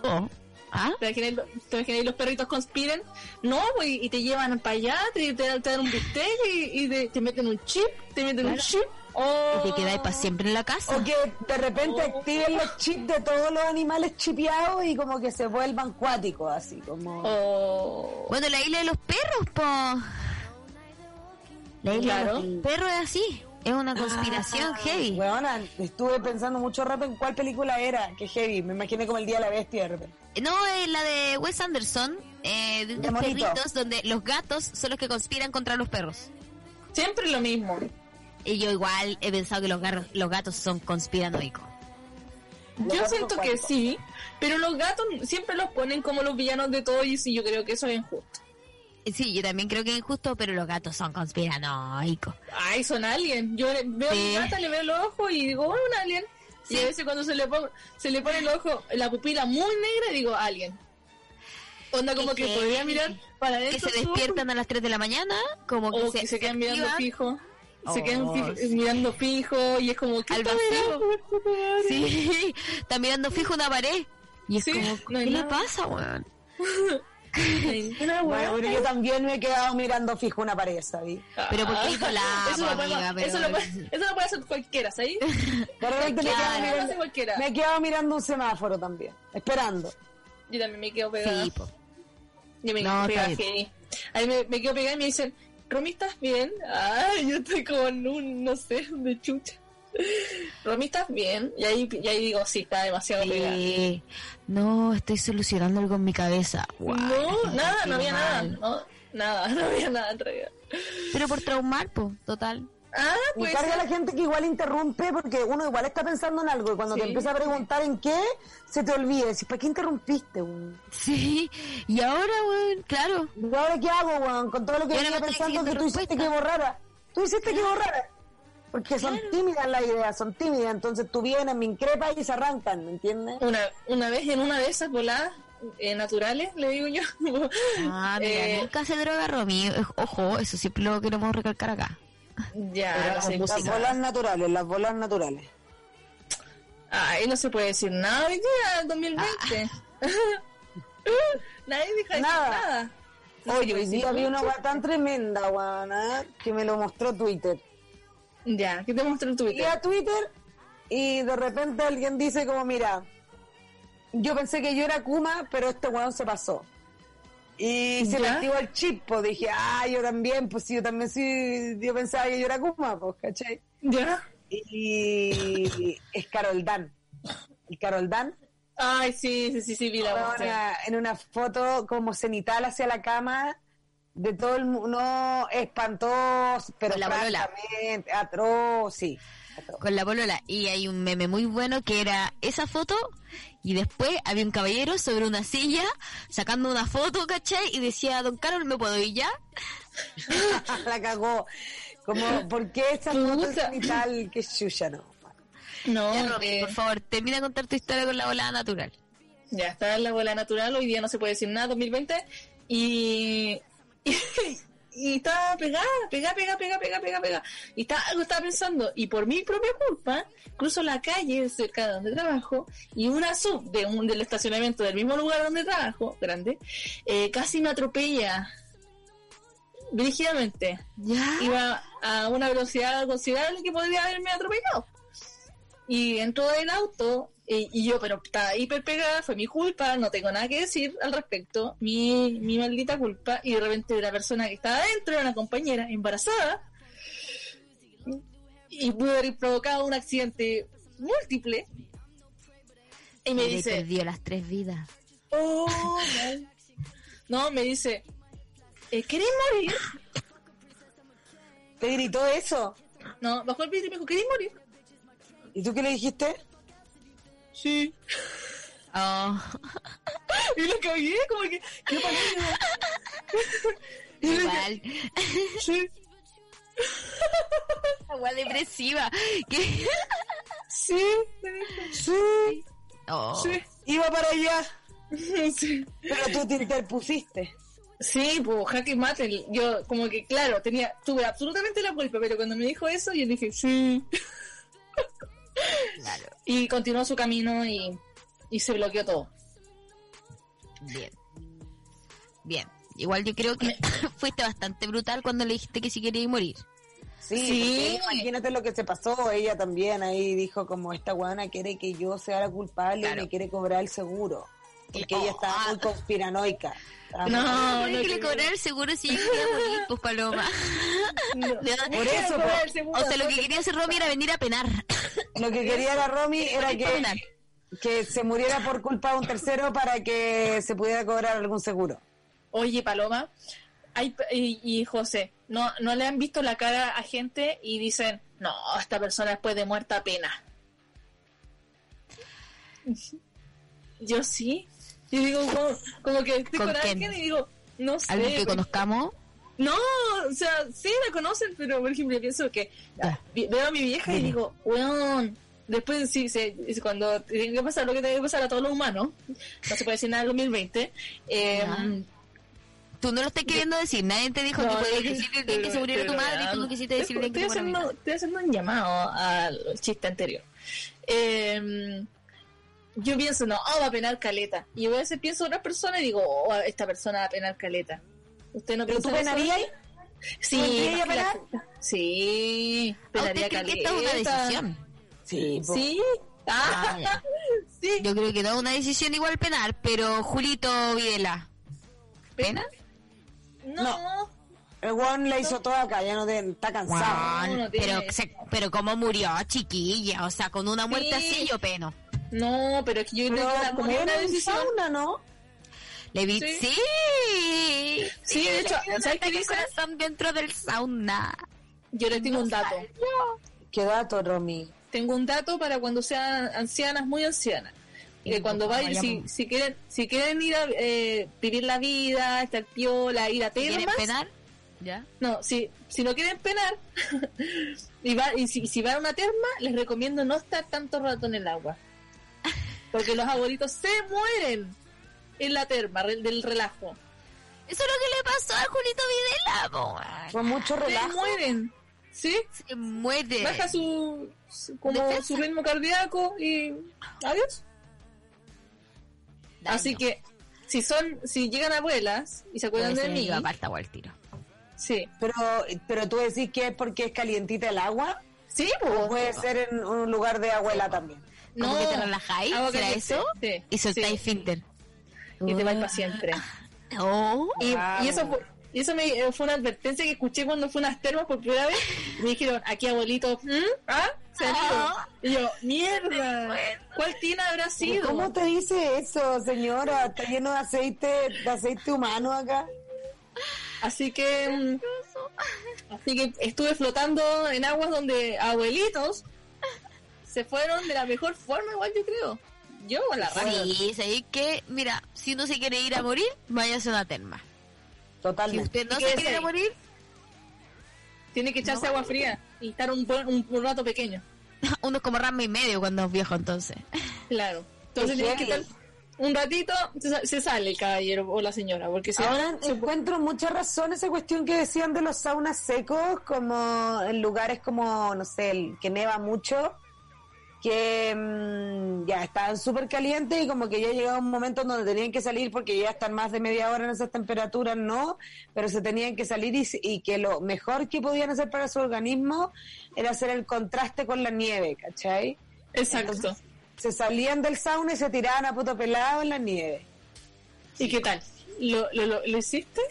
Oh. ¿Ah? ¿Te imagináis, te imagináis los perritos conspiren? No, pues, y te llevan para allá, te, te, te dan un bistec y, y te, te meten un chip, te meten un chip. Oh. Y te quedáis para siempre en la casa. O que de repente Oh. activen los chips de todos los animales chipeados y como que se vuelvan cuáticos, así como... Oh. Bueno, la isla de los perros, po. La isla Claro. de los perros es así. Es una conspiración Ah, heavy. Weona, estuve pensando mucho rato en cuál película era, que heavy, me imaginé como el Día de la Bestia de repente. No, es la de Wes Anderson, eh, de unos perritos donde los gatos son los que conspiran contra los perros. Siempre lo mismo. Y yo igual he pensado que los, gar- los gatos son conspiranoicos. Los Yo gatos siento que sí, pero los gatos siempre los ponen como los villanos de todo y sí, yo creo que eso es injusto. Sí, yo también creo que es injusto, pero los gatos son conspiranoicos. Ay, son alien. Yo le- veo a mi Sí. gata, le veo los ojos y digo, oh, un alien. Y a veces cuando se le, pone, se le pone el ojo, la pupila muy negra, digo, alien. Onda como que podría mirar para Que adentro se su ojo, despiertan a las 3 de la mañana, como que o se, que se quedan mirando fijo. Se Oh, quedan fijo- sí. mirando fijo y es como que Al vacío. Sí, está mirando fijo una pared. Y es Sí, como, no ¿qué le nada. pasa, weón? Bueno, bueno, yo también me he quedado mirando fijo una pared, ¿sabí? Pero porque hizo la eso, lo amiga, pero- eso, lo puede, eso lo puede hacer cualquiera, ¿sabes? De repente me, he quedado Claro. Mirando, me he quedado mirando un semáforo también, esperando. Yo también me quedo pegada. Sí, po. Yo me No, quedo está pegada me quedo pegada y me dicen, Romy, ¿estás bien? Ay, yo estoy como en un, no sé, de chucha. Romy, ¿estás bien? Y ahí, y ahí digo, sí, está demasiado. Sí. No, estoy solucionando algo en mi cabeza. La No, nada, no había nada. No, nada, no había nada en realidad. Pero por traumar, pues, total. Ah, Y pues. carga la gente que igual interrumpe porque uno igual está pensando en algo y cuando te Sí. empieza a preguntar en qué, se te olvida. Decís, ¿para qué interrumpiste? weón? Sí, y ahora, weón, claro. ¿Y ahora qué hago, weón? Con todo lo que Y venía pensando que tú hiciste que borrara. Tú hiciste que borrara. Porque son tímidas las ideas, son tímidas. Entonces tú vienes, me increpas y se arrancan, ¿me entiendes? Una, una vez en una de esas voladas eh, naturales, le digo yo. Ah, mira, eh, nunca se droga Romy. Eh, Ojo, eso siempre lo queremos recalcar acá. ya, las música. bolas naturales, las bolas naturales. Ay, no se puede decir nada hoy día, 2020. Nadie deja de Nada. decir nada. No Oye, hoy día vi una weá tan tremenda, weón, ¿eh? que me lo mostró Twitter. Ya, ¿qué te mostró en Y Twitter? a Twitter y de repente alguien dice como, mira, yo pensé que yo era Kuma, pero este weón se pasó. Y se me ¿Ya? activó el chip, pues dije, ah, yo también, pues sí, yo también sí, yo pensaba que yo era Kuma, pues, ¿cachai? ¿Ya? Y es Carol Dan. El Carol Dan, Ay, sí, sí, sí, sí, vi la ahora en una foto como cenital hacia la cama, de todo el mundo, no, espantoso, pero Con la francamente, atroz, sí. atroz. Con la polola. Y hay un meme muy bueno que era esa foto y después había un caballero sobre una silla sacando una foto, ¿cachai? Y decía, don Carlos, ¿me puedo ir ya? la cagó. Como, ¿por qué esa foto es tal que chucha, no? No, Ya, eh, por favor, termina de contar tu historia con la volada natural. ya está en la bola natural, hoy día no se puede decir nada, 2020. Y, y, estaba pegada, pegada, pegada, pegada, pegada, pegada, pegada. Y estaba, algo estaba pensando, y por mi propia culpa, cruzo la calle cerca de donde trabajo, y una sub de un, del estacionamiento del mismo lugar donde trabajo, grande, eh, casi me atropella. Brígidamente. Ya. iba a una velocidad considerable que podría haberme atropellado. Y entró el auto y, y yo, pero estaba hiper pegada, fue mi culpa, no tengo nada que decir al respecto, mi, mi maldita culpa. Y de repente la persona que estaba adentro era una compañera embarazada y pudo haber provocado un accidente múltiple. Y me Y dice, perdió las tres vidas. oh, no. no, me dice, "Eh, ¿querés morir? ¿Te gritó eso? No, bajó el y me dijo, ¿querés morir? ¿Y tú qué le dijiste? Sí. Oh. Y lo cagué, como que. ¿Qué pasó? Igual. Sí. Agua depresiva. ¿Qué? Sí. Sí. Oh. Sí. Iba para allá, Sí. pero tú te interpusiste. Sí, pues jaque mate. Yo, como que, claro, tenía, tuve absolutamente la culpa, pero cuando me dijo eso, yo dije, sí. Claro. Y continuó su camino y, y se bloqueó todo. Bien. Bien. Igual yo creo que fuiste bastante brutal cuando le dijiste que si quería morir. Sí, imagínate lo que se pasó. Ella también ahí dijo como esta guana quiere que yo sea la culpable Claro. y me quiere cobrar el seguro. Porque Y- ella estaba oh. muy conspiranoica. No, no que le cobrar el seguro si yo quería morir, pues paloma. No. Por eso, Cobrar po. el seguro, O sea, lo que quería hacer Romy era venir a penar. Lo que quería la Romy era que, que se muriera por culpa de un tercero para que se pudiera cobrar algún seguro. Oye, Paloma, hay, y, y José, ¿no, ¿no le han visto la cara a gente y dicen, no, esta persona después de muerta pena? Yo sí. Yo digo, como, como que estoy ¿Con con, quién? alguien y digo, No sé. ¿Alguien que conozcamos? No, o sea, sí la conocen, pero por ejemplo, yo pienso que veo a mi vieja y digo, weón. Después, sí, se, es cuando tiene que pasar lo que tiene que pasar a todos los humanos, no se puede decir nada en 2020. Eh. Tú no lo estás queriendo decir. Nadie te dijo No, que podías que- el día que se muriera tu madre y tú no quisiste día que estoy haciendo, estoy haciendo un llamado al chiste anterior. Eh, yo pienso, no, oh, va a penar caleta. Y a veces pienso en otra persona y digo, oh, esta persona va a penar caleta. ¿Usted no ¿Pero tú penarías? Sí, ¿Tú vendrías a más que la- penar? Sí, ¿A penaría ¿Usted cree que caleta. esta es una decisión? Sí, po. Sí. Ah, Ah, sí. Yo creo que no es una decisión igual penar, pero Julito Videla. ¿Pena? No. El weón le hizo todo acá, ya no te- está cansado. no, no pero, se- pero cómo murió, chiquilla. O sea, con una muerte Sí. así yo peno. No, pero es que yo creo que una, como una decisión. sauna, ¿no? Le vi... Sí. Sí. Sí, de hecho, ¿sabes qué dice? corazón dentro del sauna. Yo le tengo un dato. Qué dato, Romy. tengo un dato para cuando sean ancianas, muy ancianas. Y que cuando vayan, si, si quieren, si quieren ir a eh, vivir la vida, estar piola, ir a ¿Quieren termas, penar? ¿Ya? no, si, si no quieren penar, y, va, y si, si van a una terma, les recomiendo no estar tanto rato en el agua. Porque los abuelitos se mueren en la terma del relajo. Eso es lo que le pasó a Julito Videla. Fue mucho Se relajo. mueren. ¿Sí? Se muere. Baja su, su- como Defensa. su ritmo cardíaco y adiós. Daño. Así que si son, si llegan abuelas y se acuerdan de mí, mi papá estaba al tiro. sí, Pero, pero tú decís que es porque es calientita el agua. sí, O pues. puede ser en un lugar de abuela también. ¿Cómo que te relajáis? agua ¿Será eso? Sí, Y soltáis sí, finter. y te vais para siempre. Oh. Y, Wow. y eso fue, y eso me, eh, fue una advertencia que escuché cuando fue a unas termas por primera vez. Me dijeron, aquí abuelito, ¿mm? ¿ah? ¿Se han ido?". Ah. Y yo, mierda, ¿cuál tina habrá sido? ¿Cómo te dice eso, señora? Está lleno de aceite, de aceite humano acá. Así que, mm, así que estuve flotando en aguas donde abuelitos se fueron de la mejor forma, igual yo creo. Yo a la raja. Sí, sabéis que, mira, si uno se quiere ir a morir, váyase a una terma. Si Totalmente. usted no ¿Y se quiere ir a morir, Tiene que echarse agua fría y estar un, buen- un, un rato pequeño. uno es como rama y medio cuando es viejo, entonces. Claro. Entonces Qué tienes que estar un ratito, se, sa- se sale el caballero o la señora, porque se Ahora encuentro mucha razón esa cuestión que decían de los saunas secos, como en lugares como, no sé, el que neva mucho, que mm, ya estaban súper calientes y como que ya llegaba un momento en donde tenían que salir porque ya están más de media hora en esas temperaturas, no, pero se tenían que salir y, y que lo mejor que podían hacer para su organismo era hacer el contraste con la nieve, ¿cachai? Exacto. Entonces, se salían del sauna y se tiraban a puto pelado en la nieve. ¿Y qué tal? ¿Lo, lo, lo, lo hiciste?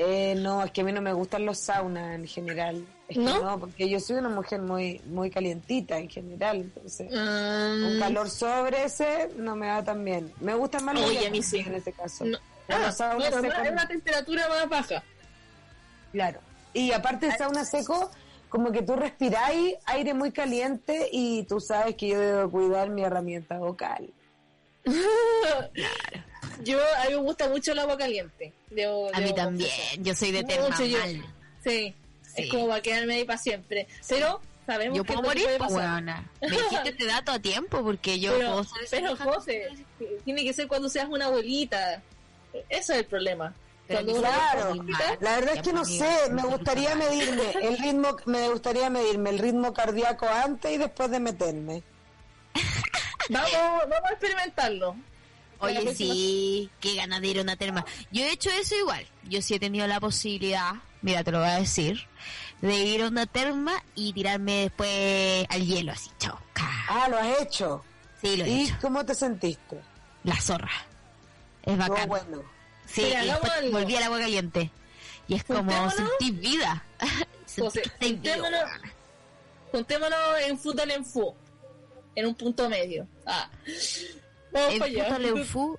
Eh, no, es que a mí no me gustan los saunas en general. Es que ¿No? no, porque yo soy una mujer muy muy calientita en general, entonces un Mm, calor sobre ese no me va tan bien. Me gustan más los Oye, a mí sí. en ese caso. no. Ah, es una temperatura más baja. Claro. Y aparte el sauna seco, como que tú respiráis aire muy caliente y tú sabes que yo debo cuidar mi herramienta vocal. Yo, a mí me gusta mucho el agua caliente. Debo- A mí también, confesar. yo soy de terma Mucho yo. mal. Sí, Sí. es como va a quedarme ahí para siempre. Pero sabemos Yo que puedo morir, puede pasar. Me dijiste este dato a tiempo porque yo Pero, puedo ser pero José, tiene que ser cuando seas una abuelita. Eso es el problema. Cuando Claro, la verdad es que no sé, me gustaría medirme el ritmo, me gustaría medirme el ritmo cardíaco antes y después de meterme. Vamos, vamos a experimentarlo. Oye, sí, qué ganas de ir a una terma. Yo he hecho eso igual. Yo sí he tenido la posibilidad, mira, te lo voy a decir, de ir a una terma y tirarme después al hielo, así, chao. ca. Ah, lo has hecho. Sí, lo he ¿Y hecho. cómo te sentiste? La zorra. Es bacán. bueno. Sí, Mira, y hagamos después algo. volví al agua caliente. Y es como sentir vida. Vida. juntémonos, juntémonos en fútbol en fu. En un punto medio. Ah. Vamos En allá. Puto Leufú,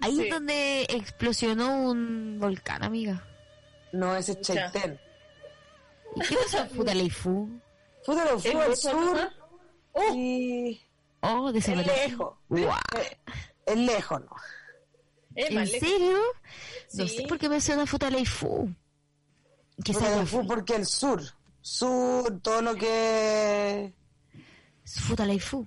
ahí Sí. es donde explosionó un volcán, amiga. No, ese es. Chaitén. ¿Y qué? Fútbol ¿Es fue al sur no? y Oh, es desapareció. lejos. Eh, Es lejos, ¿no? Es ¿En lejos. serio? No Sí. sé por qué me suena Futaleifú. Sur porque el sur. Sur, todo lo que Futaleifú.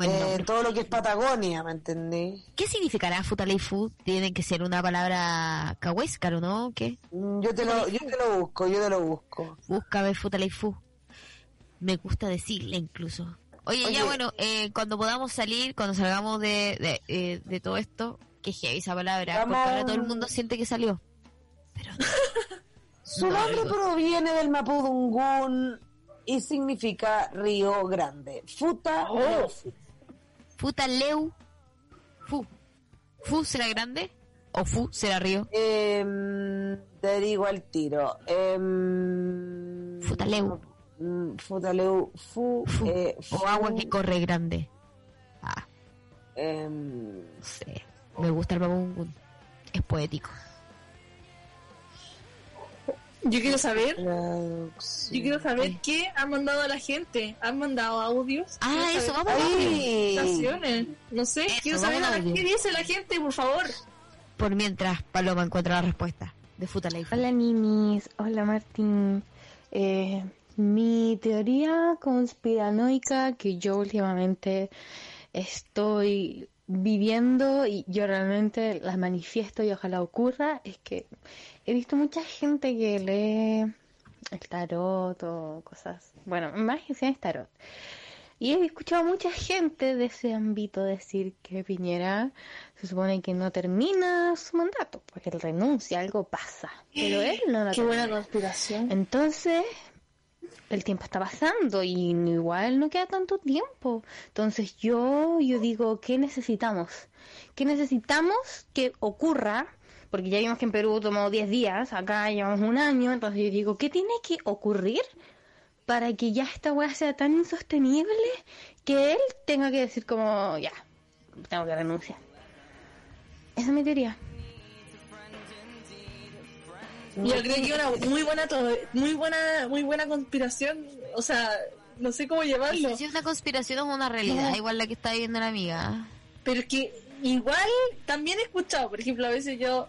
Eh, todo lo que es Patagonia, ¿me entendí? ¿Qué significará Futaleifú? Tiene que ser una palabra cahuéscaro, ¿no? ¿Qué? Mm, Yo te lo, yo te lo busco, yo te lo busco. Búscame Futaleifú. Me gusta decirle incluso. Oye, Oye. ya bueno, eh, cuando podamos salir, cuando salgamos de, de, eh, de todo esto, que heavy esa palabra, Vamos. porque ahora todo el mundo siente que salió. Pero Su No, nombre algo. proviene del mapudungún y significa río grande. Futa Oh. Fu. Futaleu. Fu. ¿Fu será grande? ¿O Fu será río? Em, te digo al tiro. Em, Futaleu. mm, Futaleu. Fu. Fu. eh, O fu, agua que corre grande. Ah, em, no sé. Me gusta el babungún. Es poético. Yo quiero saber, traducción. yo quiero saber qué han mandado a la gente. ¿Han mandado audios? Ah, Quiero eso, vamos a ver. No sé, Eso, quiero saber a qué dice la gente, por favor. Por mientras Paloma encuentra la respuesta de Futaleifú. Hola Ninis, hola Martín. Eh, mi teoría conspiranoica que yo últimamente estoy viviendo y yo realmente la manifiesto y ojalá ocurra es que he visto mucha gente que lee el tarot o cosas, bueno, más que sea es tarot. Y he escuchado a mucha gente de ese ámbito decir que Piñera se supone que no termina su mandato, porque él renuncia, algo pasa. Pero él no lo Qué buena conspiración. Entonces, el tiempo está pasando y igual no queda tanto tiempo. Entonces yo, yo digo, ¿qué necesitamos? ¿Qué necesitamos que ocurra? Porque ya vimos que en Perú tomó 10 días, acá llevamos un año, entonces yo digo, ¿qué tiene que ocurrir para que ya esta weá sea tan insostenible que él tenga que decir como, ya, tengo que renunciar? Esa es mi teoría. Yo creo que una muy buena, to- muy buena, muy buena conspiración. O sea, no sé cómo No llevarlo. sé si es una conspiración o una realidad, igual la que está viendo la amiga. Pero es que igual también he escuchado, por ejemplo, a veces yo,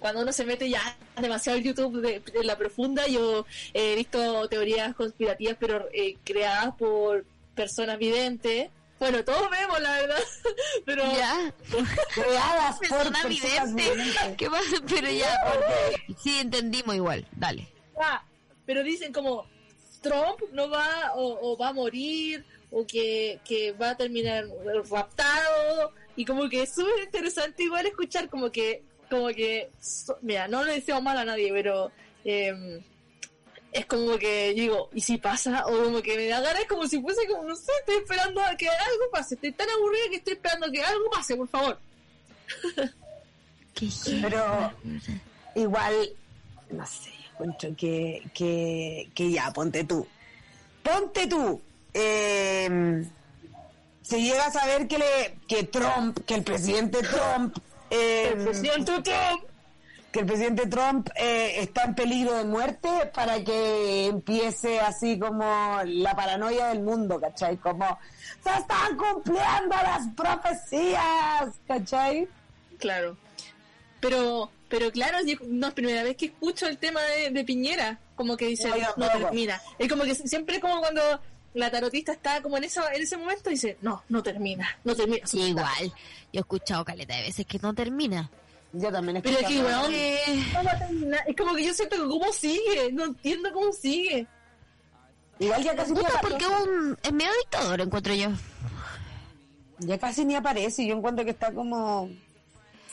cuando uno se mete ya demasiado en YouTube de, de la profunda, yo he visto teorías conspirativas, pero eh, creadas por personas videntes. Bueno, todos vemos, la verdad, pero Ya, Creadas por persona personas vidente. videntes. ¿Qué pasa? Pero ya, sí entendimos igual, dale. Ah, pero dicen como Trump no va o, o va a morir o que, que va a terminar raptado y como que es súper interesante igual escuchar como que como que so- mira no le deseo mal a nadie pero em, es como que digo y si pasa o como que me da ganas como si fuese como no sé estoy esperando a que algo pase estoy tan aburrida que estoy esperando que algo pase por favor Qué Pero igual, no sé, encuentro que, que, que ya, ponte tú. Ponte tú. Eh, si llegas a ver que, le, que Trump, que el presidente Trump, eh, el presidente Trump que el presidente Trump eh, está en peligro de muerte para que empiece así como la paranoia del mundo, ¿cachai? Como se están cumpliendo las profecías, ¿cachai? Claro. Pero, pero claro, no es primera vez que escucho el tema de, de Piñera, como que dice, No, termina. Es como que siempre como cuando la tarotista está como en esa, en ese momento dice, no, no termina, no termina. Sí, mandato". igual. Yo he escuchado caleta de veces que no termina. Yo también he Pero es que, escuchado- weón, no va a terminar. Es como que yo siento que cómo sigue, no entiendo cómo sigue. Igual ya casi ni Puta, aparece. porque un es medio dictador, encuentro yo. Ya casi ni aparece. Yo encuentro que está como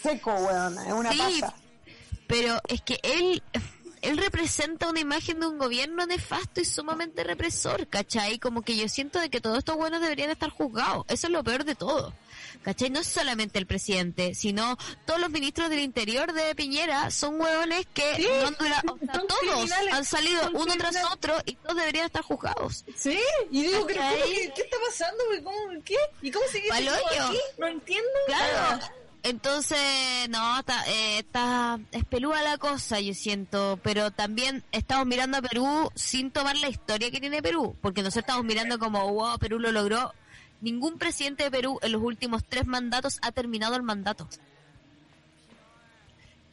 seco, weón. Es una Sí, pasa. Pero es que él, él representa una imagen de un gobierno nefasto y sumamente represor, ¿cachai? Como que yo siento de que todos estos buenos deberían estar juzgados. Eso es lo peor de todo. ¿Cachai? No es solamente el presidente, sino todos los ministros del interior de Piñera son hueones que Sí, no han durado- o sea, son todos han salido uno tras otro y todos deberían estar juzgados. Sí, y digo, pero ¿Cachai? ¿cómo que- ¿qué está pasando? ¿Cómo, ¿Qué? ¿Y cómo hoyo. aquí? No entiendo. Claro. Entonces, no, está, eh, está espelúa la cosa, yo siento, pero también estamos mirando a Perú sin tomar la historia que tiene Perú, porque nosotros estamos mirando como, wow, Perú lo logró. Ningún presidente de Perú en los últimos tres mandatos ha terminado el mandato.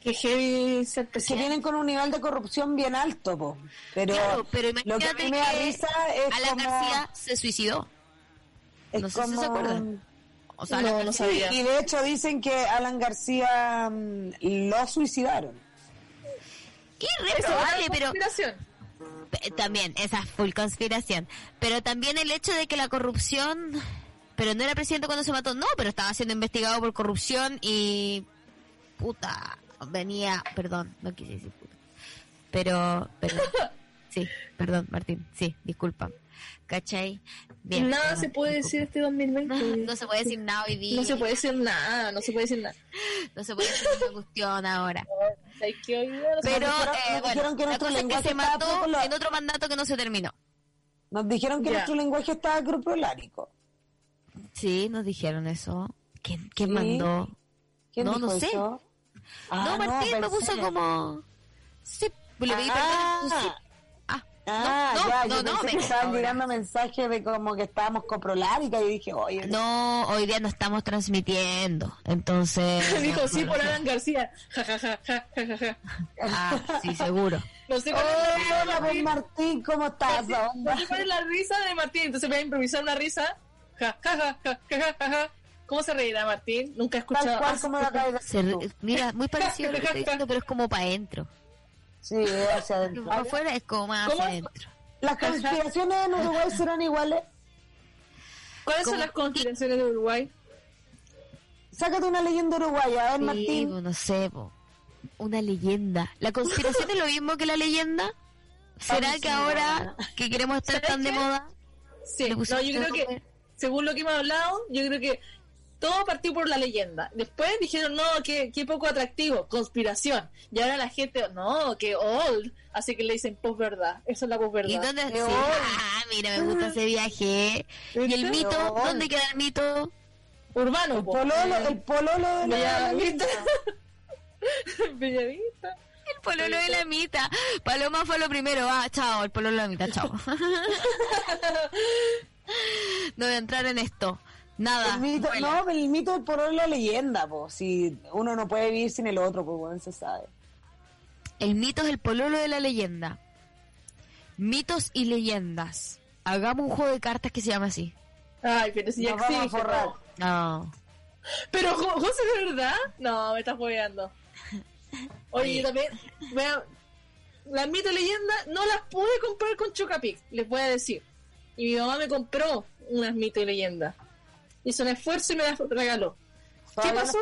Que heavy ser que presidente. vienen con un nivel de corrupción bien alto, po. Pero, Claro, pero lo que a imagínate me da que risa es Alan como, García se suicidó. es no sé si se acuerdan. O sea, No, no sabía. Y de hecho dicen que Alan García mm, lo suicidaron. Re probable, una pero También, esa es full conspiración. Pero también el hecho de que la corrupción... Pero no era presidente cuando se mató, no, pero estaba siendo investigado por corrupción y... Puta, venía... Perdón, no quise decir puta. Pero... perdón. Sí, perdón, Martín, sí, disculpa. ¿Cachai? Bien, Nada se puede decir este 2020. No, no se puede decir nada hoy día. No se puede decir nada, no se puede decir nada. No se puede decir ninguna cuestión ahora. Pero, eh, nos bueno, dijeron que la cosa es que lenguaje se mató en otro mandato que no se terminó. Nos dijeron que Ya. nuestro lenguaje estaba croprolárico. Sí, nos dijeron eso. ¿Quién, quién Sí. mandó? ¿Quién No, dijo no sé. eso? Ah, no, Martín me pensé. puso como... Sí, le pedí Ah, perdón. Ah, no, ya, no, yo no, pensé me- que estaban ahora. llegando mensajes de como que estábamos coproláricas y dije, oye, No, hoy día no estamos transmitiendo. Entonces... Dijo, no, sí, no, por no. Alan García. Ja, ja, ja, ja, ja, ja. Ah, sí, seguro. No sé cuál la de Hola, Martín. Martín, ¿cómo estás? No onda? sé cuál es la risa de Martín, entonces voy a improvisar una risa. Ja, ja, ja, ja, ja, ja, ja. ¿Cómo se reirá Martín? Nunca he Tal escuchado. cual Ah, como de Se mira, muy parecido a lo que estoy diciendo, pero es como para adentro. Sí, hacia adentro. Para afuera es como más ¿Cómo? hacia adentro. ¿Las conspiraciones en Uruguay serán iguales? ¿Cuáles son las conspiraciones de Uruguay? Sácate una leyenda uruguaya, a ver, Sí, Martín. pues, no sé, una leyenda. ¿La conspiración es lo mismo que la leyenda? ¿Será que ahora que queremos estar ¿Sabes tan de moda? Sí, no, yo creo que, según lo que hemos hablado, yo creo que todo partió por la leyenda. Después dijeron, no, qué, qué poco atractivo, conspiración. Y ahora la gente, no, que old. Así que le dicen posverdad. Eso es la ¿Y posverdad. dónde? Qué sí, ah, mira, me gusta ese viaje. ¿Y el mito? ¿Dónde queda el mito? Urbano, El po. pololo, el pololo de la Bellavista. Bellavista. El pololo de la mitad. Paloma fue lo primero. Ah, chao, el pololo de la mitad, chao. no voy a entrar en esto. Nada. El mito, no, el mito del pololo es la leyenda, pues. Si uno no puede vivir sin el otro, pues bueno, se sabe. El mito es el pololo de la leyenda. Mitos y leyendas. Hagamos un juego de cartas que se llama así. Ay, pero si ya existe. No. Pero, Jo- José, ¿de verdad? No, me estás jodeando. Oye, yo también, las mito y leyenda no las pude comprar con Chocapic, les voy a decir. Y mi mamá me compró unas mito y leyenda. Hizo un esfuerzo y me las regaló. ¿Qué ¿Todavía pasó?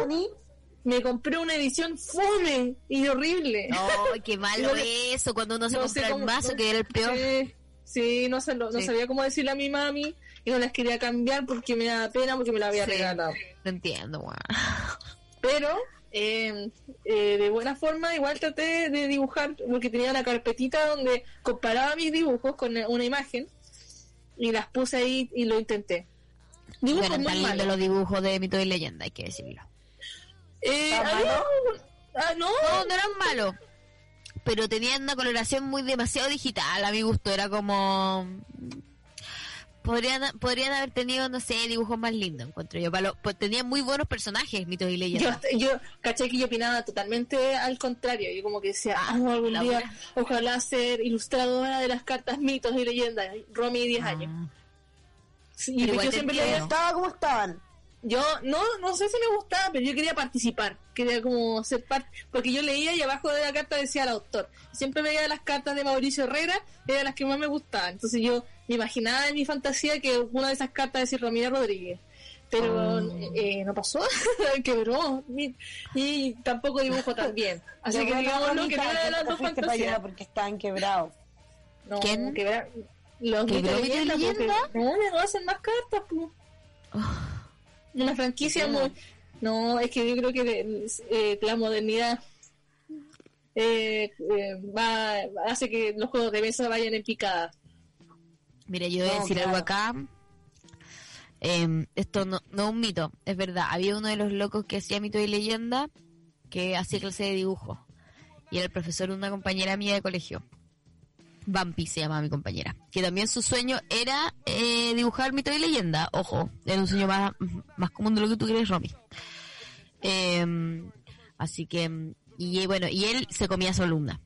Me compré una edición fome y horrible. No, qué malo eso cuando uno se No compra mazo no- que era el peor. Sí, sí, no, se no Sí. sabía cómo decirle a mi mami y no las quería cambiar porque me daba pena porque me la había Sí. regalado. No entiendo, weón. Pero eh, eh, de buena forma igual traté de dibujar porque tenía una carpetita donde comparaba mis dibujos con una imagen y las puse ahí y lo intenté. Dibujos Bueno, muy tan lindos malos. los dibujos de mito y leyenda, hay que decirlo. Eh. Ah, no, No, no eran malos. Pero tenían una coloración muy demasiado digital, a mi gusto. Era como... Podrían, podrían haber tenido, no sé, dibujos más lindos, encuentro yo. Para lo- pues tenían muy buenos personajes, mitos y yo, leyendas. yo caché que yo opinaba totalmente al contrario. Yo como que decía, ah, algún la día buena. ojalá ser ilustradora de las cartas mitos y leyendas. Romy 10 años. Sí, Pero igual yo siempre leía ¿Estaba como estaban? Yo no, no sé si me gustaba, pero yo quería participar, quería como ser parte, porque yo leía y abajo de la carta decía el autor. Siempre veía las cartas de Mauricio Herrera, eran las que más me gustaban. Entonces yo me imaginaba en mi fantasía que una de esas cartas decía Ramírez Rodríguez. Pero eh, no pasó, quebró. Y, y tampoco dibujo tan bien. Así que creo digámoslo que Ramita, nada de las dos fantasías. porque estaban quebrados. No, ¿Quién? quebrar- Los ¿Quebró mitos y Mito y leyendas, Leyenda? No, no hacen más cartas, pues. Una franquicia Bueno. muy... No, es que yo creo que eh, la modernidad eh, eh, va, hace que los juegos de mesa vayan en picada. Mira, yo voy a decir claro. algo acá. Em, esto no, no es un mito, es verdad. Había uno de los locos que hacía mito y leyenda que hacía clase de dibujo. Y era el profesor de una compañera mía de colegio. Vampi se llamaba mi compañera. Que también su sueño era eh, dibujar mito y leyenda. Ojo, era un sueño más, más común de lo que tú crees, Romy. Em, así que, Y bueno, y él se comía su alumna.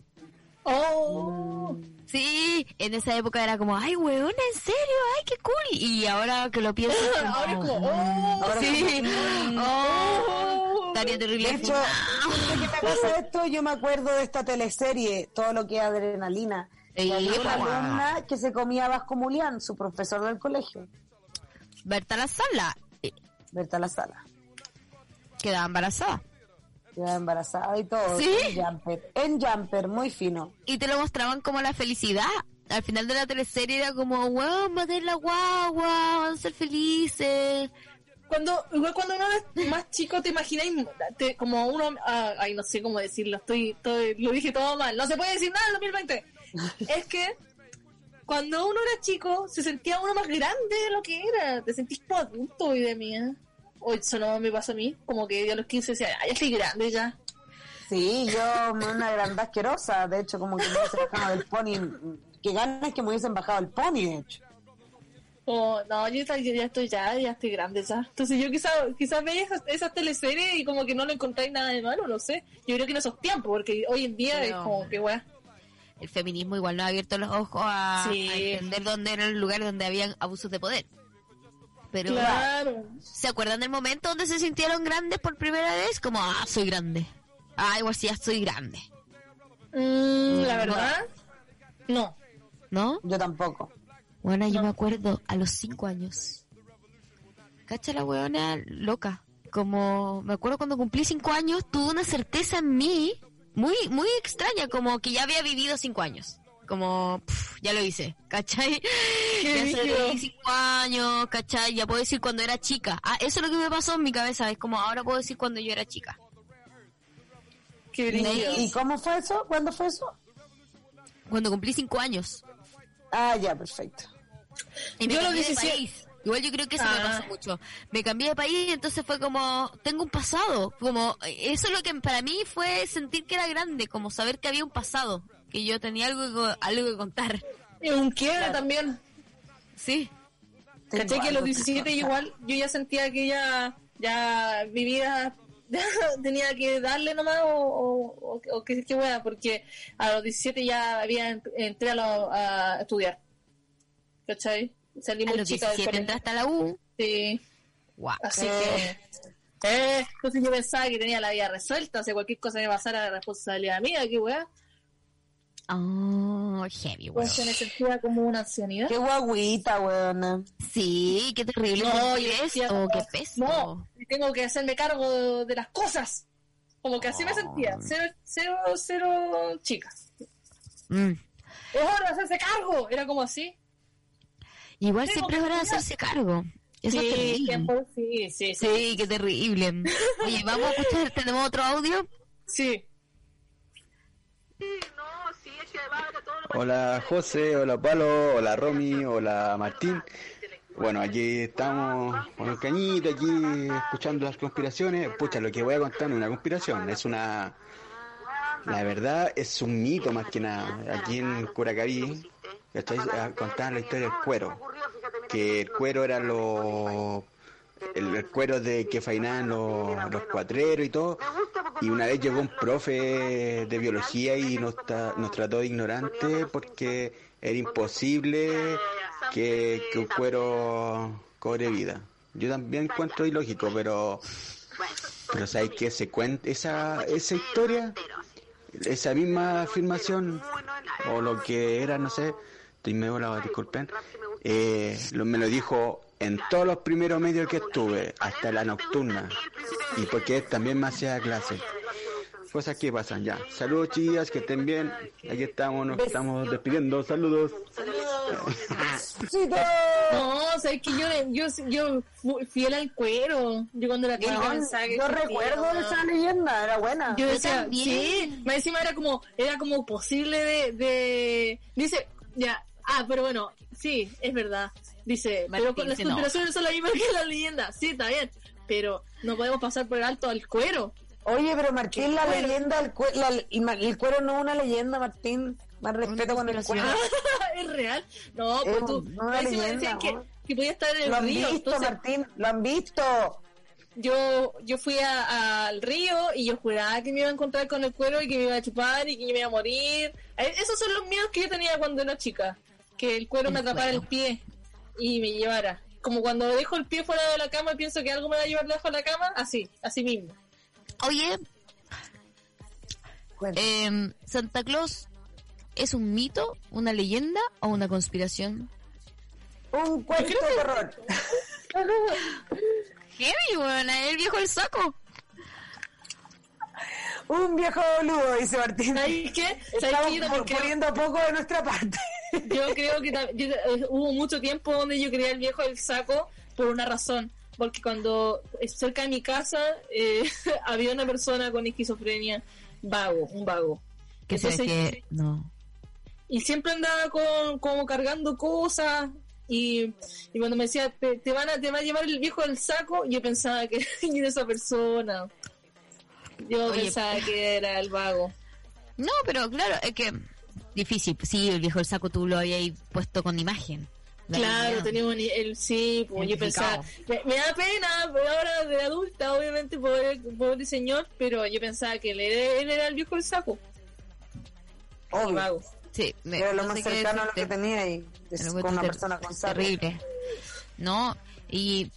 Oh, Sí, en esa época era como, ay, weón, ¿en serio? Ay, qué cool. Y ahora que lo pienso, como, ahora es como, oh, Ahora sí, oh, estaría terrible. De hecho, que me pasa esto, yo me acuerdo de esta teleserie, todo lo que es adrenalina. Sí, una alumna que se comía Vasco Mulián, su profesor del colegio, Berta la sala eh, Berta La Sala. quedaba embarazada. Quedaba embarazada y todo. ¿Sí? En jumper. En jumper, muy fino. Y te lo mostraban como la felicidad. Al final de la teleserie era como, weón, maté la guagua, van a ser felices. Cuando, igual cuando uno es más chico, te imagináis te- como uno, ah, ay, no sé cómo decirlo, estoy, estoy, lo dije todo mal, no se puede decir nada en 2020. es que cuando uno era chico, se sentía uno más grande de lo que era, te sentís como adulto hoy de mí, ¿eh? Hoy eso no me pasa a mí, como que yo a los 15 decía, ay, ya estoy grande ya. Sí, yo una grande asquerosa, de hecho, como que me hubiesen bajado el pony. Que ganas que me hubiesen bajado el pony, de hecho. Oh, no, yo ya, estoy ya, ya estoy grande ya. Entonces yo quizás quizás veía esas, esas teleseries y como que no le encontráis nada de malo, no sé. Yo creo que en esos tiempos, porque hoy en día es como que weá. El feminismo igual nos ha abierto los ojos a, Sí. a entender dónde eran los lugares donde habían abusos de poder. Pero, Claro. ¿se acuerdan del momento donde se sintieron grandes por primera vez? Como, ah, soy grande. Ah, igual sí, ya soy grande. Mm, la verdad, no. ¿No? Yo tampoco. Bueno, yo No. me acuerdo a los cinco años. Cacha la weona loca. Como, me acuerdo cuando cumplí cinco años, tuve una certeza en mí muy, muy extraña, como que ya había vivido cinco años. Como, ya lo hice, ¿cachai? Ya brígido. celebré cinco años, ¿cachai? Ya puedo decir cuando era chica. Ah, eso es lo que me pasó en mi cabeza, es como ahora puedo decir cuando yo era chica. Qué ¿Y, y cómo fue eso? ¿Cuándo fue eso? Cuando cumplí cinco años. Ah, ya, perfecto. Y Yo los cambié de 17 país. Igual yo creo que eso me Ah. pasó mucho. Me cambié de país y entonces fue como, tengo un pasado. Como, eso es lo que para mí fue sentir que era grande, como saber que había un pasado, que yo tenía algo que, algo que contar. Y un quiebre también. Sí. ¿Cachai? Que a los 17 yo igual, yo ya sentía que ya, ya mi vida tenía que darle nomás o, o, o, o qué, qué wea, porque a los 17 ya había ent- entré a, lo- a estudiar. ¿Cachai? Salí A muy los chica del 17 colegio. entraste a la U. Sí, Guau. así Eh. que... Eh, entonces yo pensaba que tenía la vida resuelta, o sea, cualquier cosa que me pasara era responsabilidad mía, qué weá. Oh, heavy, weón. Pues se me sentía como una ancianidad. Qué guaguita, weona. Sí, qué terrible. No, yo decía, qué peso. No, tengo que hacerme cargo de las cosas. Como que así me sentía. Cero, cero, cero chicas. Mm. Es hora de hacerse cargo. Era como así. Igual siempre es hora de hacerse cargo. Eso es terrible. sí, sí, sí. Sí, qué terrible. Oye, vamos a escuchar, tenemos otro audio. Sí. Hola José, hola Palo, hola Romy, hola Martín. Bueno, aquí estamos con el cañito, aquí escuchando las conspiraciones. Pucha, lo que voy a contar no es una conspiración, es una... La verdad es un mito más que nada. Aquí en Curacaví, Contaban la historia del cuero. Que el cuero era lo... El, cuero de que fainaban los, los cuatreros y todo. Y una vez llegó un profe de biología y nos, ta- nos trató de ignorante porque era imposible que, que un cuero cobre vida. Yo también encuentro ilógico, pero pero sabes que se cuenta esa esa historia, esa misma afirmación o lo que era, no sé, estoy medio volado, disculpen, eh, lo, me lo dijo en todos los primeros medios que estuve, hasta la nocturna, y porque también me hacía clase. Cosas que pasan ya. Saludos chicas, que estén bien. Aquí estamos, nos estamos despidiendo. Saludos. Besito. No, sabes que yo, yo, yo fui fiel al cuero. Yo cuando era pensaba que yo recuerdo esa leyenda, era buena. Yo decía, también. sí, más encima era como, era como posible de, de, dice, ya, ah, pero bueno, sí, es verdad, dice, Martín pero con las conspiraciones son las mismas que la leyenda, sí, está bien, pero no podemos pasar por el alto al cuero. Oye, pero Martín, la cuero? leyenda, el, cue- la- el cuero no es una leyenda, Martín. Más respeto con el cuero. es real, no, pues Es tú, una encima leyenda, decían que, ¿no? que podía estar en el Lo han río, visto, entonces, Martín, lo han visto. yo yo fui a- al río y yo juraba que me iba a encontrar con el cuero y que me iba a chupar y que me iba a morir. Eh, Esos son los miedos que yo tenía cuando era chica. Que el cuero El me atrapara cuero. el pie y me llevara. Como cuando dejo el pie fuera de la cama y pienso que algo me va a llevar debajo de la cama, así, así mismo. Oye, em, ¿Santa Claus es un mito, una leyenda o una conspiración? Un cuento de terror. Heavy, weón, el viejo del saco. Un viejo boludo, dice Martín. ¿Sabes qué? ¿Sabes Estamos qué? Yo también poniendo poco de nuestra parte. Yo creo que yo- eh, hubo mucho tiempo donde yo creía el viejo del saco por una razón. Porque cuando eh, cerca de mi casa eh, había una persona con esquizofrenia vago, un vago. Que sé Entonces, que no. Y siempre andaba con, como cargando cosas. Y, y cuando me decía, te, te van a, te va a llevar el viejo del saco, yo pensaba que era esa persona. Yo Oye. pensaba que era el vago. No, pero claro, es que difícil. Sí, el viejo del saco tú lo habías puesto con imagen. La Claro, realidad. tenía un, el sí, pues yo pensaba, me, me da pena, pero ahora de adulta, obviamente, pobre, pobre señor, pero yo pensaba que él era, él era el viejo del saco, el Obvio. vago. Sí, me- Era lo no más cercano a lo que tenía y es Pero con una ter- persona con sarro. terrible. No, y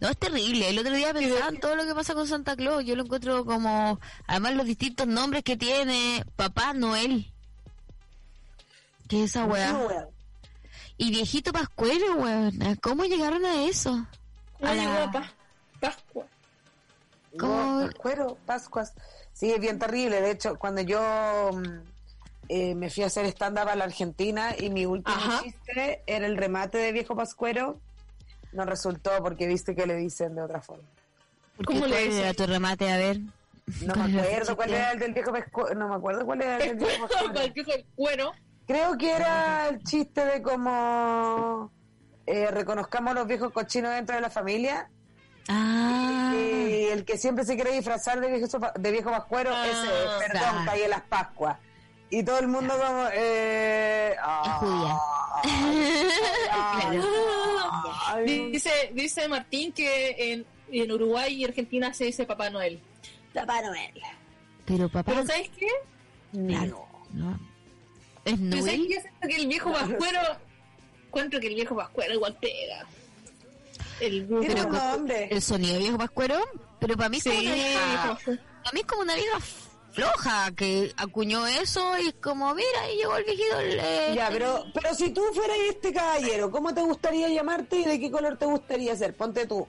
no es terrible. El otro día pensaba en todo lo que pasa con Santa Claus. Yo lo encuentro como, además los distintos nombres que tiene Papá Noel. ¿Qué es esa weá? Y viejito Pascuero, weón. ¿Cómo llegaron a eso? ¿Cómo A la- a Pa- Pascua? ¿Cómo? No, Pascuero, Pascuas. Sí, es bien terrible. De hecho, cuando yo mm, eh, me fui a hacer stand-up a la Argentina y mi último Ajá. chiste era el remate de Viejo Pascuero, no resultó porque viste que le dicen de otra forma. ¿Por ¿Cómo le dicen? era tu remate? A ver. No ¿Cuál me acuerdo cuál era el del Viejo Pascuero. No me acuerdo cuál era el del Viejo Pascuero. Creo que era el chiste de como eh, reconozcamos los viejos cochinos dentro de la familia. Ah. Y el que siempre se quiere disfrazar de viejo, de viejo pascuero, Ah, ese, perdón, en las Pascuas. Y todo el mundo como... Eh, ah, ay, Dice, dice Martín que en, en Uruguay y Argentina se dice Papá Noel. Papá Noel. Pero papá. Pero ¿sabes qué? Claro. ¿no? ¿Es Yo sé Noel? que yo siento que el viejo pascuero, encuentro que el viejo pascuero igual pega. El Pero con- el sonido viejo pascuero, pero para mí es Sí, como una viejo vieja, pascuero. para mí es como una vieja floja que acuñó eso y es como, mira, y llegó el viejito. el, eh, Ya, pero, pero si tú fueras este caballero, ¿cómo te gustaría llamarte y de qué color te gustaría ser? Ponte tú.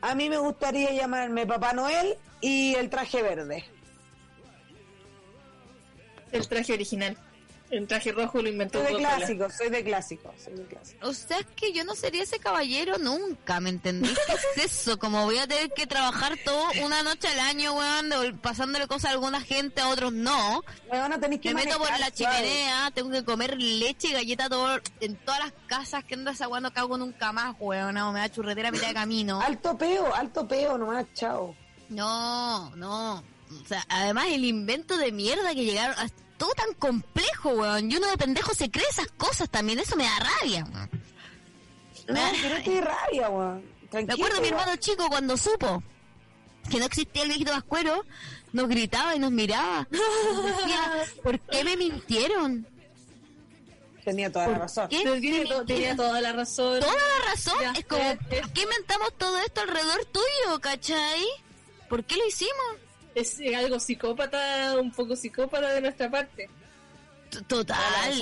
A mí me gustaría llamarme Papá Noel y el traje verde. El traje original. El traje rojo lo inventó Soy de clásico, soy de clásico, soy de clásico. O sea, es que yo no sería ese caballero nunca, ¿me entendés? ¿Qué es eso? Como voy a tener que trabajar todo una noche al año, weón, pasándole cosas a alguna gente, a otros no. Bueno, tenéis que Me meto por la chimenea, tengo que comer leche y galleta todo, en todas las casas que andas aguando cago nunca más, weón. No, me da churretera a mitad de camino. Alto peo, alto peo nomás, chao. No, no. O sea, además el invento de mierda que llegaron, es todo tan complejo, weón. Y uno de pendejo se cree esas cosas también, eso me da rabia, weón. No, pero qué rabia, weón. Me Tranquilo. acuerdo mi hermano chico cuando supo que no existía el viejito vascuero, nos gritaba y nos miraba. Nos decía, ¿por qué me mintieron? Tenía toda la razón. Tenía toda la razón. Toda la razón. Ya, es como. ¿por qué inventamos todo esto alrededor tuyo, cachai? ¿Por qué lo hicimos? Es algo psicópata, un poco psicópata de nuestra parte. Total,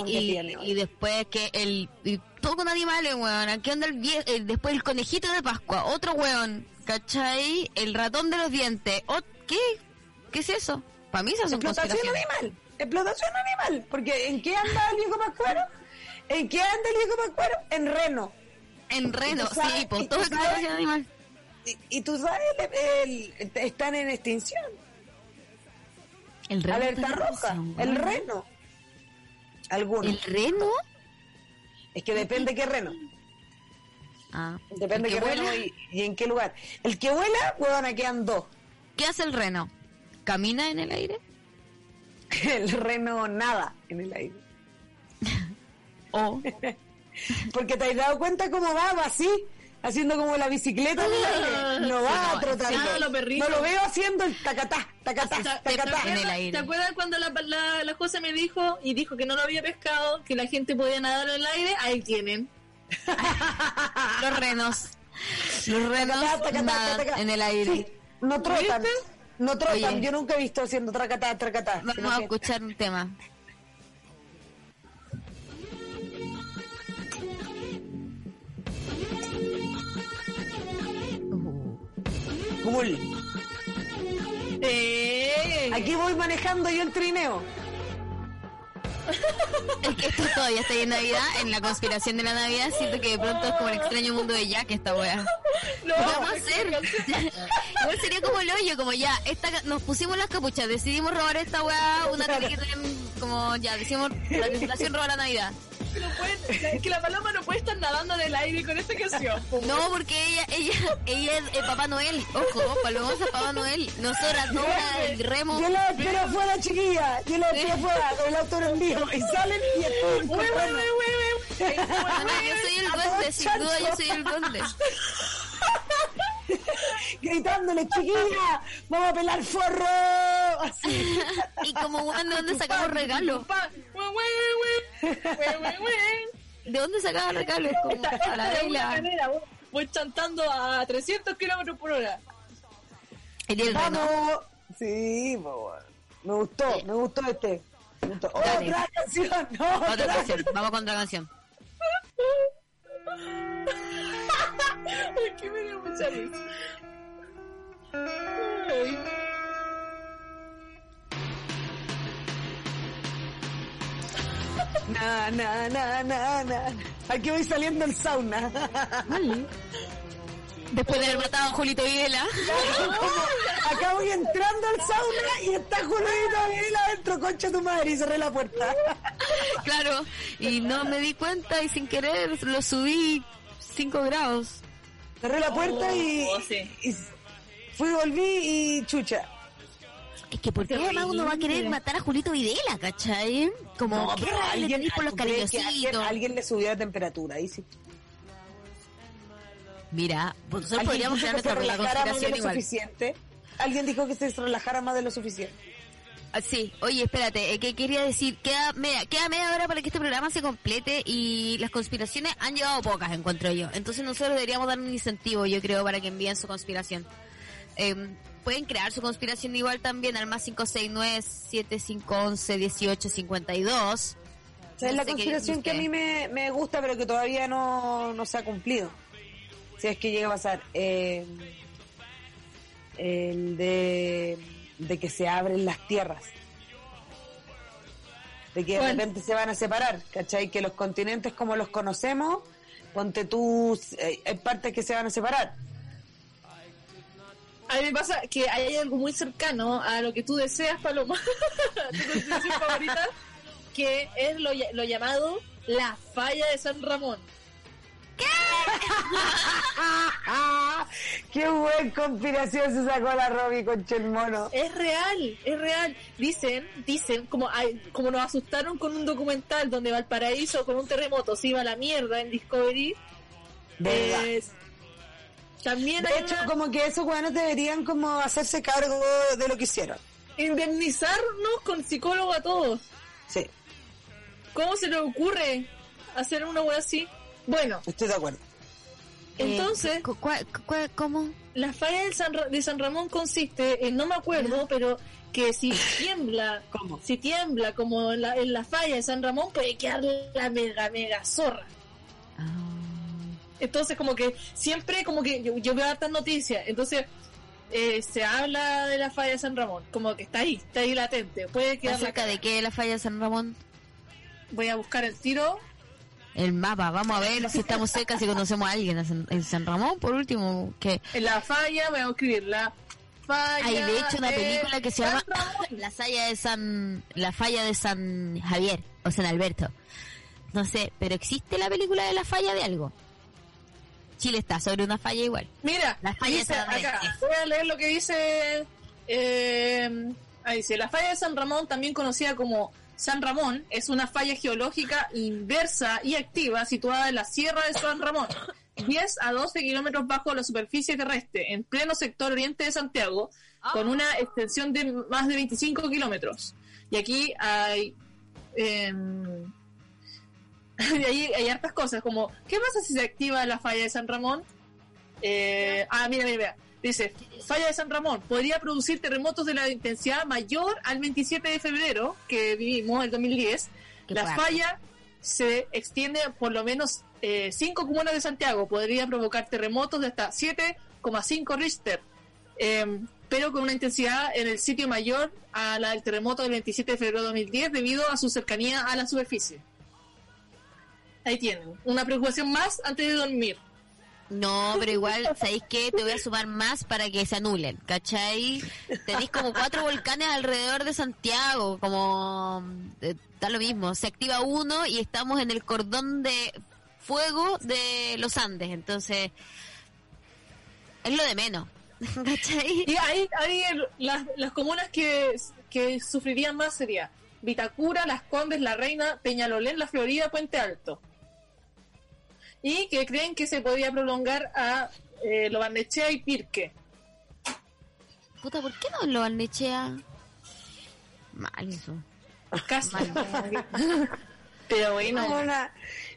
y, y después que el. Y todo con animales, weón. Aquí anda el vie- eh, después el conejito de Pascua, otro weón, ¿cachai? El ratón de los dientes. ot- ¿Qué? ¿Qué es eso? Para mí esas son Explotación animal. Explotación animal. Porque ¿en qué anda el viejo pascuero? ¿En qué anda el viejo pascuero? En reno. En reno, ¿Y tú sabes- sí, por todo explotación animal. Y, sabes, el- el- están en extinción. El reno. Alerta roja. El reno. Algunos. ¿El reno? Es que depende qué reno. Ah. Depende ¿El qué reno y, y en qué lugar. El que vuela, huevona, quedan dos. ¿Qué hace el reno? ¿Camina en el aire? El reno nada en el aire. ¿O Porque te has dado cuenta cómo va, va así. Haciendo como la bicicleta aire. No va no, trotando. perritos. No lo veo haciendo el tacatá, tacatá, ¿Te, tacatá. en el acuerdas, aire. ¿Te acuerdas cuando la, la, la José me dijo y dijo que no lo había pescado, que la gente podía nadar en el aire? Ahí tienen. Los renos. Los renos Tacatá, tacatá, nadan tacatá. en el aire. Sí, no trotan. No trotan. Oye. Yo nunca he visto haciendo tracatá, tracatá. Vamos a escuchar un tema. Cool. Eh, Aquí voy manejando yo el trineo. Es que esto todavía está en Navidad, en la conspiración de la Navidad, siento que de pronto es como el extraño mundo de Jack esta wea. no, ¿Qué vamos a hacer? Igual sería como el hoyo, como ya, esta, nos pusimos las capuchas, decidimos robar esta weá, una tener como ya, decimos, la tripulación roba la Navidad. No puede- es que la paloma no puede estar nadando en el aire con esta canción. No, porque ella, ella, ella es el Papá Noel, ojo, Palomosa es Papá Noel, nosotras, no, el remo. Yo la espero afuera, chiquilla. Yo la espero afuera con el auto en envío. Y salen y. Bueno, yo soy el duende, sin duda yo soy el duende. gritándole, chiquilla, vamos a pelar forro. Así. Y como weón, ¿de dónde sacamos güey. ¿De dónde sacamos regalos? Como a la manera, voy- chantando a 300 kilómetros por hora. El. Vamos. Sí, bueno. me gustó, me gustó este. Me gustó. Otra canción, no, Otra canción, vamos con otra canción. Ay, que me dio mucha risa. Ay. Na, na, na, na, na. Aquí voy saliendo el sauna. Después de haber matado a Julito Videla. Acá voy entrando al sauna y está Julito Videla adentro, concha tu madre, y cerré la puerta. Claro, y no me di cuenta y sin querer lo subí 5 grados. Cerré la puerta y, Oh, sí. y fui, volví y chucha. Es que ¿por qué además uno va a querer matar a Julito Videla, cachai? Como, ¿qué rayos le tenéis por los ¿tú crees que alguien, le subió la temperatura, ahí sí. Mira, nosotros Alguien podríamos dijo crear que se nuestra propia relajara más de conspiración lo igual. suficiente. Alguien dijo que se relajara más de lo suficiente. Ah, Sí, oye, espérate, eh, ¿qué quería decir? Queda media, queda media hora para que este programa se complete y las conspiraciones han llevado pocas, encuentro yo. Entonces nosotros deberíamos dar un incentivo, yo creo, para que envíen su conspiración. Eh, pueden crear su conspiración igual también al más 569-7511-1852. Esa es la conspiración que a mí me, me gusta, pero que todavía no, no se ha cumplido. Si es que llega a pasar. Eh, el de, de que se abren las tierras. De que de repente se van a separar, ¿cachai? Que los continentes como los conocemos, ponte tú, eh, hay partes que se van a separar. A mí me pasa que hay algo muy cercano a lo que tú deseas, Paloma, tu conspiración favorita, que es lo llamado la falla de San Ramón. ¡Qué buen conspiración se sacó la Robbie con el mono! Es real, es real. Dicen, dicen, como, como nos asustaron con un documental donde Valparaíso con un terremoto se iba a la mierda en Discovery. ¿Verdad? es- también De hecho, una- como que esos weones deberían como hacerse cargo de lo que hicieron. indemnizarnos con psicólogo a todos. Sí, ¿Cómo se le ocurre hacer una wea así? Bueno, estoy de acuerdo. entonces, Eh, cu- cua- cua- ¿Cómo? la falla de San, Ra- de San Ramón consiste en, no me acuerdo, pero que si tiembla, ¿Cómo? si tiembla como en la, en la falla de San Ramón, puede quedar la mega, mega zorra. Entonces, como que siempre, como que yo, yo veo hartas noticias, entonces eh, se habla de la falla de San Ramón, como que está ahí, está ahí latente. Puede quedar la ¿Acerca de qué la falla de San Ramón? Voy a buscar el tiro. El mapa, vamos a ver si estamos cerca, si conocemos a alguien en San- Ramón, por último, que la falla, voy a escribir la falla. hay de hecho una película que se San llama Ramón. La falla de San La falla de San Javier o San Alberto. No sé, pero existe la película de la falla de algo. Chile está sobre una falla igual. Mira, La falla dice de San acá, voy a leer lo que dice. Eh, ahí dice: La falla de San Ramón, también conocida como San Ramón, es una falla geológica inversa y activa situada en la Sierra de San Ramón, 10 a 12 kilómetros bajo la superficie terrestre, en pleno sector oriente de Santiago, con una extensión de más de 25 kilómetros. Y aquí hay, em, y ahí hay hartas cosas, como, ¿qué pasa si se activa la falla de San Ramón? Eh, ah, mira, mira, mira. Dice, falla de San Ramón podría producir terremotos de la intensidad mayor al 27 de febrero que vivimos, el 2010. Qué la fuerte. falla se extiende por lo menos eh, cinco comunas de Santiago. Podría provocar terremotos de hasta 7,5 Richter, eh, pero con una intensidad en el sitio mayor a la del terremoto del 27 de febrero de 2010 debido a su cercanía a la superficie. Ahí tienen, una preocupación más antes de dormir. No, pero igual, ¿sabéis qué? Te voy a sumar más para que se anulen, ¿cachai? Tenéis como cuatro volcanes alrededor de Santiago, como... eh, da lo mismo, se activa uno y estamos en el cordón de fuego de los Andes, entonces... Es lo de menos, ¿cachai? Y ahí, ahí las, comunas que, que sufrirían más sería Vitacura, Las Condes, La Reina, Peñalolén, La Florida, Puente Alto. Y que creen que se podría prolongar a eh, Lobarnechea y Pirque. Puta, ¿por qué no lo Barnechea? Mal eso. Casi. Mal. Pero bueno, Onda,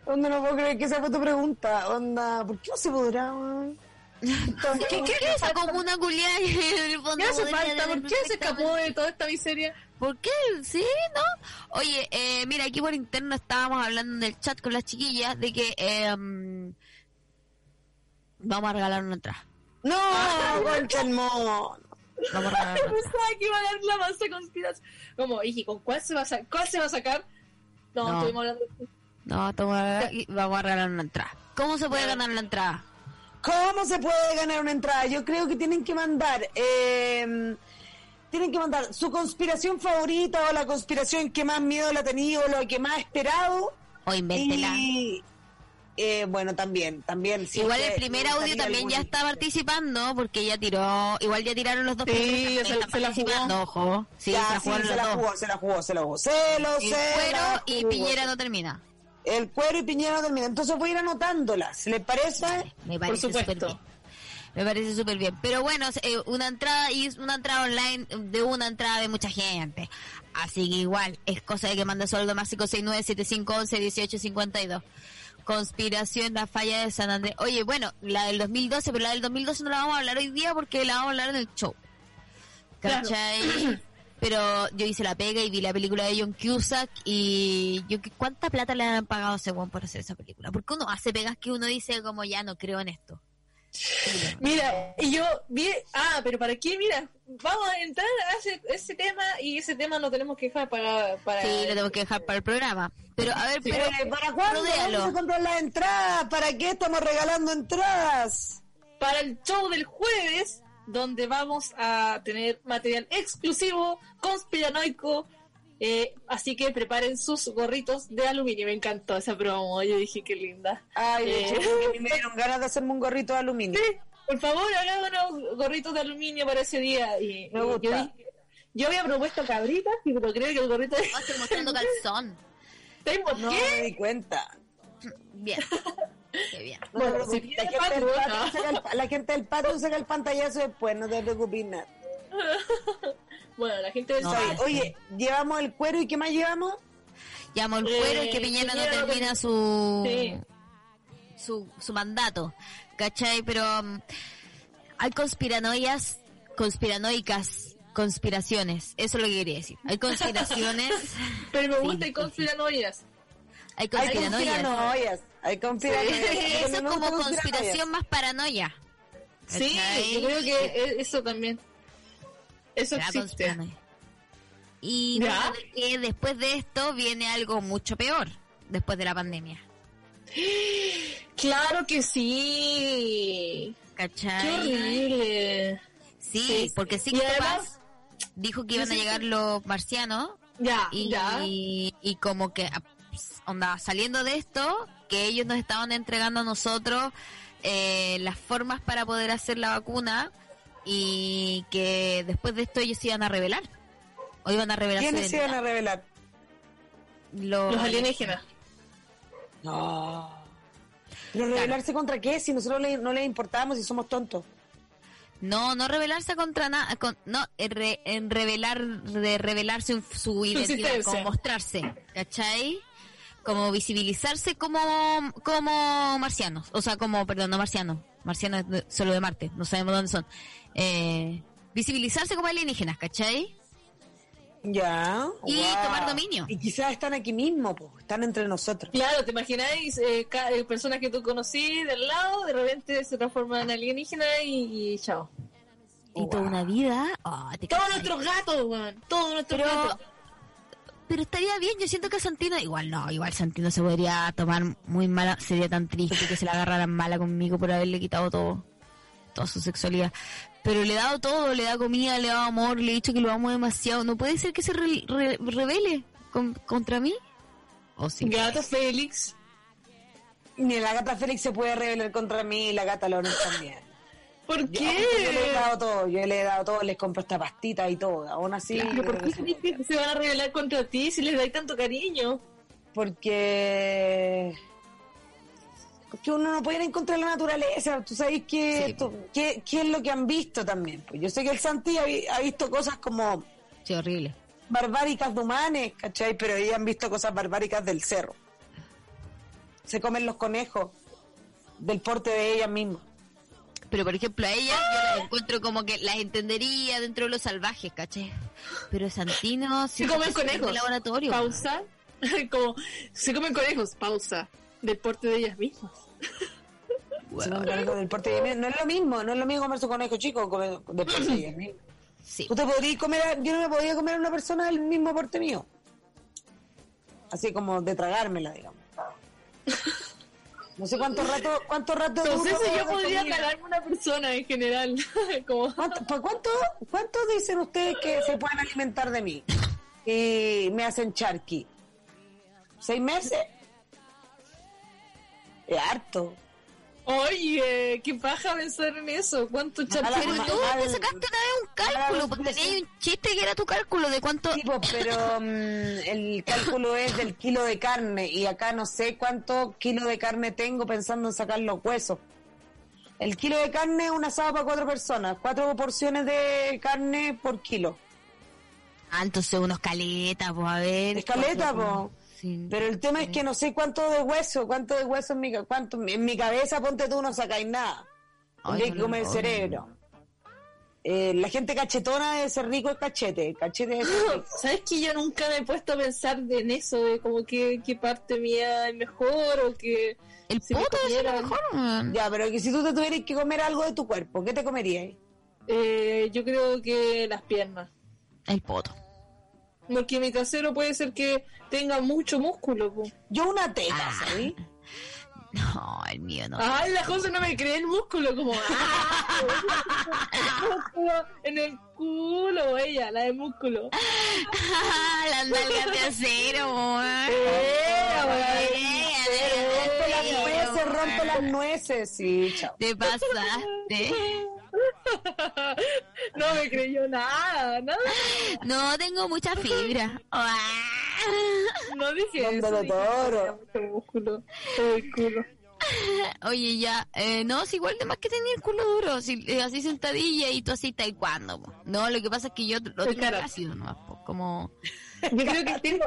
onda, no puedo creer que esa fue tu pregunta. Onda, ¿por qué no se podrá? weón? ¿Qué, qué, qué esa comuna culiada en el fondo ¿qué hace falta? ¿Por qué se escapó de toda esta miseria? ¿Por qué? ¿Sí? ¿No? Oye, eh, mira, aquí por interno estábamos hablando en el chat con las chiquillas de que eh, vamos a regalar una entrada. No, concha el mono. Vamos a regalar. Pensaba que iba a dar la masa conspiración. Como, ¿y con cuál se va a, sa- cuál se va a sacar? No, No. estuvimos hablando. No, estamos a- vamos a regalar una entrada. ¿Cómo se puede ganar la entrada? ¿Cómo se puede ganar una entrada? Yo creo que tienen que mandar, eh, tienen que mandar su conspiración favorita o la conspiración que más miedo le ha tenido, lo que más ha esperado. O invéntela. Y, eh, bueno, también, también. si Igual el primer audio también ya está participando porque ya tiró, igual ya tiraron los dos Sí, primeros, se- se la jugó. participando, ojo. Sí, Ya, se la sí, se la jugó, se la jugó, se la jugó. Se lo, El se cuero la y. Piñera no termina. El cuero y Piñera no termina. Entonces voy a ir anotándolas. ¿Les parece? Me parece supuesto. Me parece súper bien. Pero bueno, eh, una entrada y una entrada online de una entrada de mucha gente. Así que igual, es cosa de que mande sueldo más 569-7511-1852. Conspiración, la falla de San Andrés. Oye, bueno, la del 2012, pero la del 2012 no la vamos a hablar hoy día porque la vamos a hablar en el show. Claro. ¿Cachai? Pero yo hice la pega y vi la película de John Cusack y yo ¿cuánta plata le han pagado a ese por hacer esa película? Porque uno hace pegas que uno dice como ya no creo en esto. Mira, y yo vi, ah, pero ¿para qué? Mira, vamos a entrar a ese, ese tema y ese tema lo tenemos que dejar para... para Sí, lo tengo que dejar para el programa. Pero a ver, pero Eh, ¿Para cuándo vamos a comprar las entradas? ¿Para qué estamos regalando entradas? para el show del jueves, donde vamos a tener material exclusivo, conspiranoico, eh, así que preparen sus gorritos de aluminio. Me encantó esa promo, yo dije qué linda. Ay, Eh. hecho, que a mí me dieron ganas de hacerme un gorrito de aluminio. Sí, por favor, hagan unos gorritos de aluminio para ese día. Y, Me y gusta. Yo, dije- yo había propuesto cabritas, y pero creo que el gorrito de... A estar mostrando calzón. ¿Tengo No qué? me di cuenta. Bien. Qué bien. No Bueno, si la, viene gente del Paco, patio ¿no? saca el, la gente del patio saca el pantallazo después, no te preocupes nada. Bueno, la gente del No, Oye, sí. Oye, llevamos el cuero y ¿qué más llevamos? Llamo el Eh, cuero y que Piñera no Piñera no termina su, Sí. su su mandato. ¿Cachai? Pero um, hay conspiranoias, conspiranoicas, conspiraciones. Eso es lo que quería decir. Hay conspiraciones, Pero me Sí, gusta sí, y conspiranoias. hay Hay conspiranoias. Hay conspiranoias. Eso es como conspiración más paranoia. Sí, ¿Cachai? yo creo que e- eso también. Eso Ya, existe. Y ¿Ya? bueno, que después de esto viene algo mucho peor, después de la pandemia. Claro que sí. Qué ¿Cachai? horrible. Sí, Sí. porque sí Y además- dijo que iban a llegar los marcianos Ya, y, ya. y como que, onda, saliendo de esto, que ellos nos estaban entregando a nosotros eh, las formas para poder hacer la vacuna y que después de esto ellos se iban a revelar. O iban a revelar ¿Quiénes se iban a revelar? Los, Los alienígenas. No. Pero rebelarse contra qué si nosotros le- no les importamos y somos tontos. No, no rebelarse contra nada, con, no, en, re- en revelar, de revelarse en su identidad, existencia. como mostrarse, ¿cachai? Como visibilizarse como, como marcianos, o sea, como, perdón, no marcianos, marcianos solo de Marte, no sabemos dónde son. Eh, visibilizarse como alienígenas, ¿cachai? Ya. Y Wow. tomar dominio. Y quizás están aquí mismo, pues, están entre nosotros. Claro, ¿te imagináis? Eh, eh, personas que tú conocí del lado, de repente se transforman en alienígena y, y chao. Y toda una vida, oh, te Todos nuestros gatos, weón. Todos nuestros Pero- gatos. Pero estaría bien, yo siento que Santino, igual no, igual Santino se podría tomar muy mala, sería tan triste que se la agarraran mala conmigo por haberle quitado todo, toda su sexualidad. Pero le he dado todo, le he dado comida, le he dado amor, le he dicho que lo amo demasiado. ¿No puede ser que se re- re- rebele con- contra mí? ¿O sí? Gato Félix. Ni la gata Félix se puede rebelar contra mí y la gata Lorenz también. ¿Por Yo, yo le he qué? dado todo, yo le he dado todo, les compro esta pastita y todo. Aún así. ¿Pero por qué se van a rebelar contra ti si les dais tanto cariño? Porque. Porque uno no puede ir en contra de la naturaleza. Tú sabes que, Sí, esto- qué, qué es lo que han visto también. Pues yo sé que el Santi ha visto cosas como Sí, horrible. barbáricas de humanes, ¿cachai? Pero ellos han visto cosas barbáricas del cerro. Se comen los conejos del porte de ellas mismas. Pero por ejemplo a ella yo las encuentro como que las entendería dentro de los salvajes, ¿cachai? Pero Santino Se comen conejos. de laboratorio. Pausa. Como, se comen conejos. Pausa. Del porte de ellas mismas. Conejos del porte de ellas mismas. No es lo mismo, no es lo mismo comer su conejo chico comer del porte de ellas mismas. Sí. Tú te podrías comer, a- yo no me podría comer a una persona del mismo porte mío. Así como de tragármela, digamos. No sé cuánto rato, cuánto rato Entonces dura yo podría tragarme una persona en general. Como, ¿Cuánto, cuánto, cuánto dicen ustedes que se pueden alimentar de mí? Y me hacen charqui. ¿Seis meses? Es harto. Oye, qué paja pensar en eso. ¿Cuánto A la- champán? Pero tú te sacaste una vez un cálculo, porque tenías un chiste que era tu cálculo de cuánto... Tipo, pero mm, el cálculo es del kilo de carne y acá no sé cuánto kilo de carne tengo pensando en sacar los huesos. El kilo de carne es un asado para cuatro personas, cuatro porciones de carne por kilo. Ah, entonces unos caletas, pues a ver. Es caleta, cuatro- po. Sí. Pero el tema es que no sé cuánto de hueso, cuánto de hueso en mi, cuánto, en mi cabeza, ponte tú, no sacáis nada. Ay, Tendría no que comer el cerebro. Eh, la gente cachetona debe ser rico el cachete, el cachete rico. ¿Sabes que yo nunca me he puesto a pensar en eso? De como que qué parte mía es mejor o que... El si me es lo comieran- mejor. Ya, pero que si tú te tuvieras que comer algo de tu cuerpo, ¿qué te comerías? Eh, yo creo que las piernas. El poto. Porque mi trasero puede ser que tenga mucho músculo. po. Yo una teta, Ah. ¿sabes? No, el mío no. Ay, la cosa no me cree el músculo, como. ¡ah! en el culo, ella, la de músculo. Las nalgas de acero, weón. Rompe las nueces, rompe las nueces, sí, chao. Te pasaste. No me creyó nada, nada. No tengo mucha fibra. No dije eso. dije mucho músculo. Todo el culo. Oye, ya, eh, no, es igual de más que tenía el culo duro, si, eh, así sentadilla y tú así taekwondo. po. No, lo que pasa es que yo lo tengo ácido po, como... Yo creo que tengo.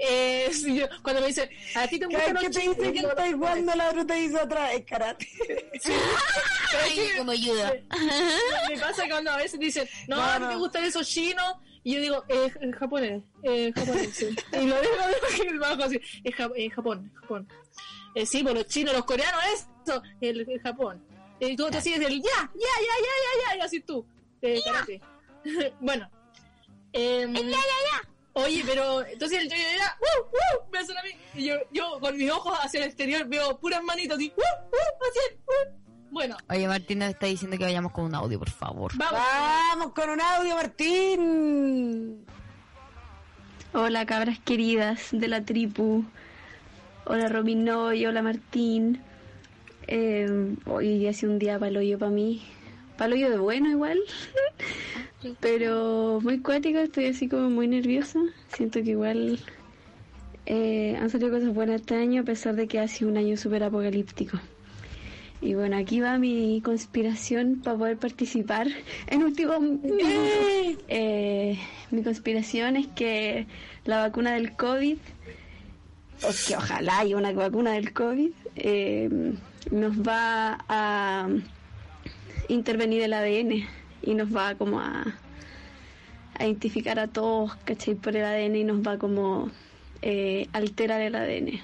Eh, sí, yo- cuando me dicen, a ti te gustan vez que los te dice que está igual, la otra te dice atrás, es karate. Ay, como ayuda. Me pasa que cuando a veces dicen, no, No, a ti no. te gustan esos chinos, y yo digo, eh, en japonés, eh, japonés, sí. Y lo dejo, el bajo así, en Ja- en Japón, Japón. Eh, sí, por los chinos, los coreanos, eso, el, el Japón. Y tú te sigues el ya, ya, ya, ya, ya, ya, y así tú, eh, karate. bueno. em, Oye, pero entonces el yo era, ¡uh, uh! Me hacen a mí. Y yo, yo con mis ojos hacia el exterior veo puras manitos así, ¡uh, uh! Así, ¡uh! Bueno, Oye, Martín nos está diciendo que vayamos con un audio, por favor. vamos. Vamos con un audio, Martín. Hola cabras queridas de la tribu. Hola Robin Noy, hola Martín. Eh, hoy hace un día paloyo para mí. Paloyo de bueno igual. Pero muy cuático, estoy así como muy nerviosa. Siento que igual Eh, han salido cosas buenas este año a pesar de que ha sido un año súper apocalíptico. Y bueno, aquí va mi conspiración para poder participar en último. Eh, mi conspiración es que la vacuna del COVID, o que ojalá haya una vacuna del COVID, eh, nos va a intervenir el ADN y nos va como a, a identificar a todos, ¿cachai? Por el ADN y nos va como eh, alterar el ADN.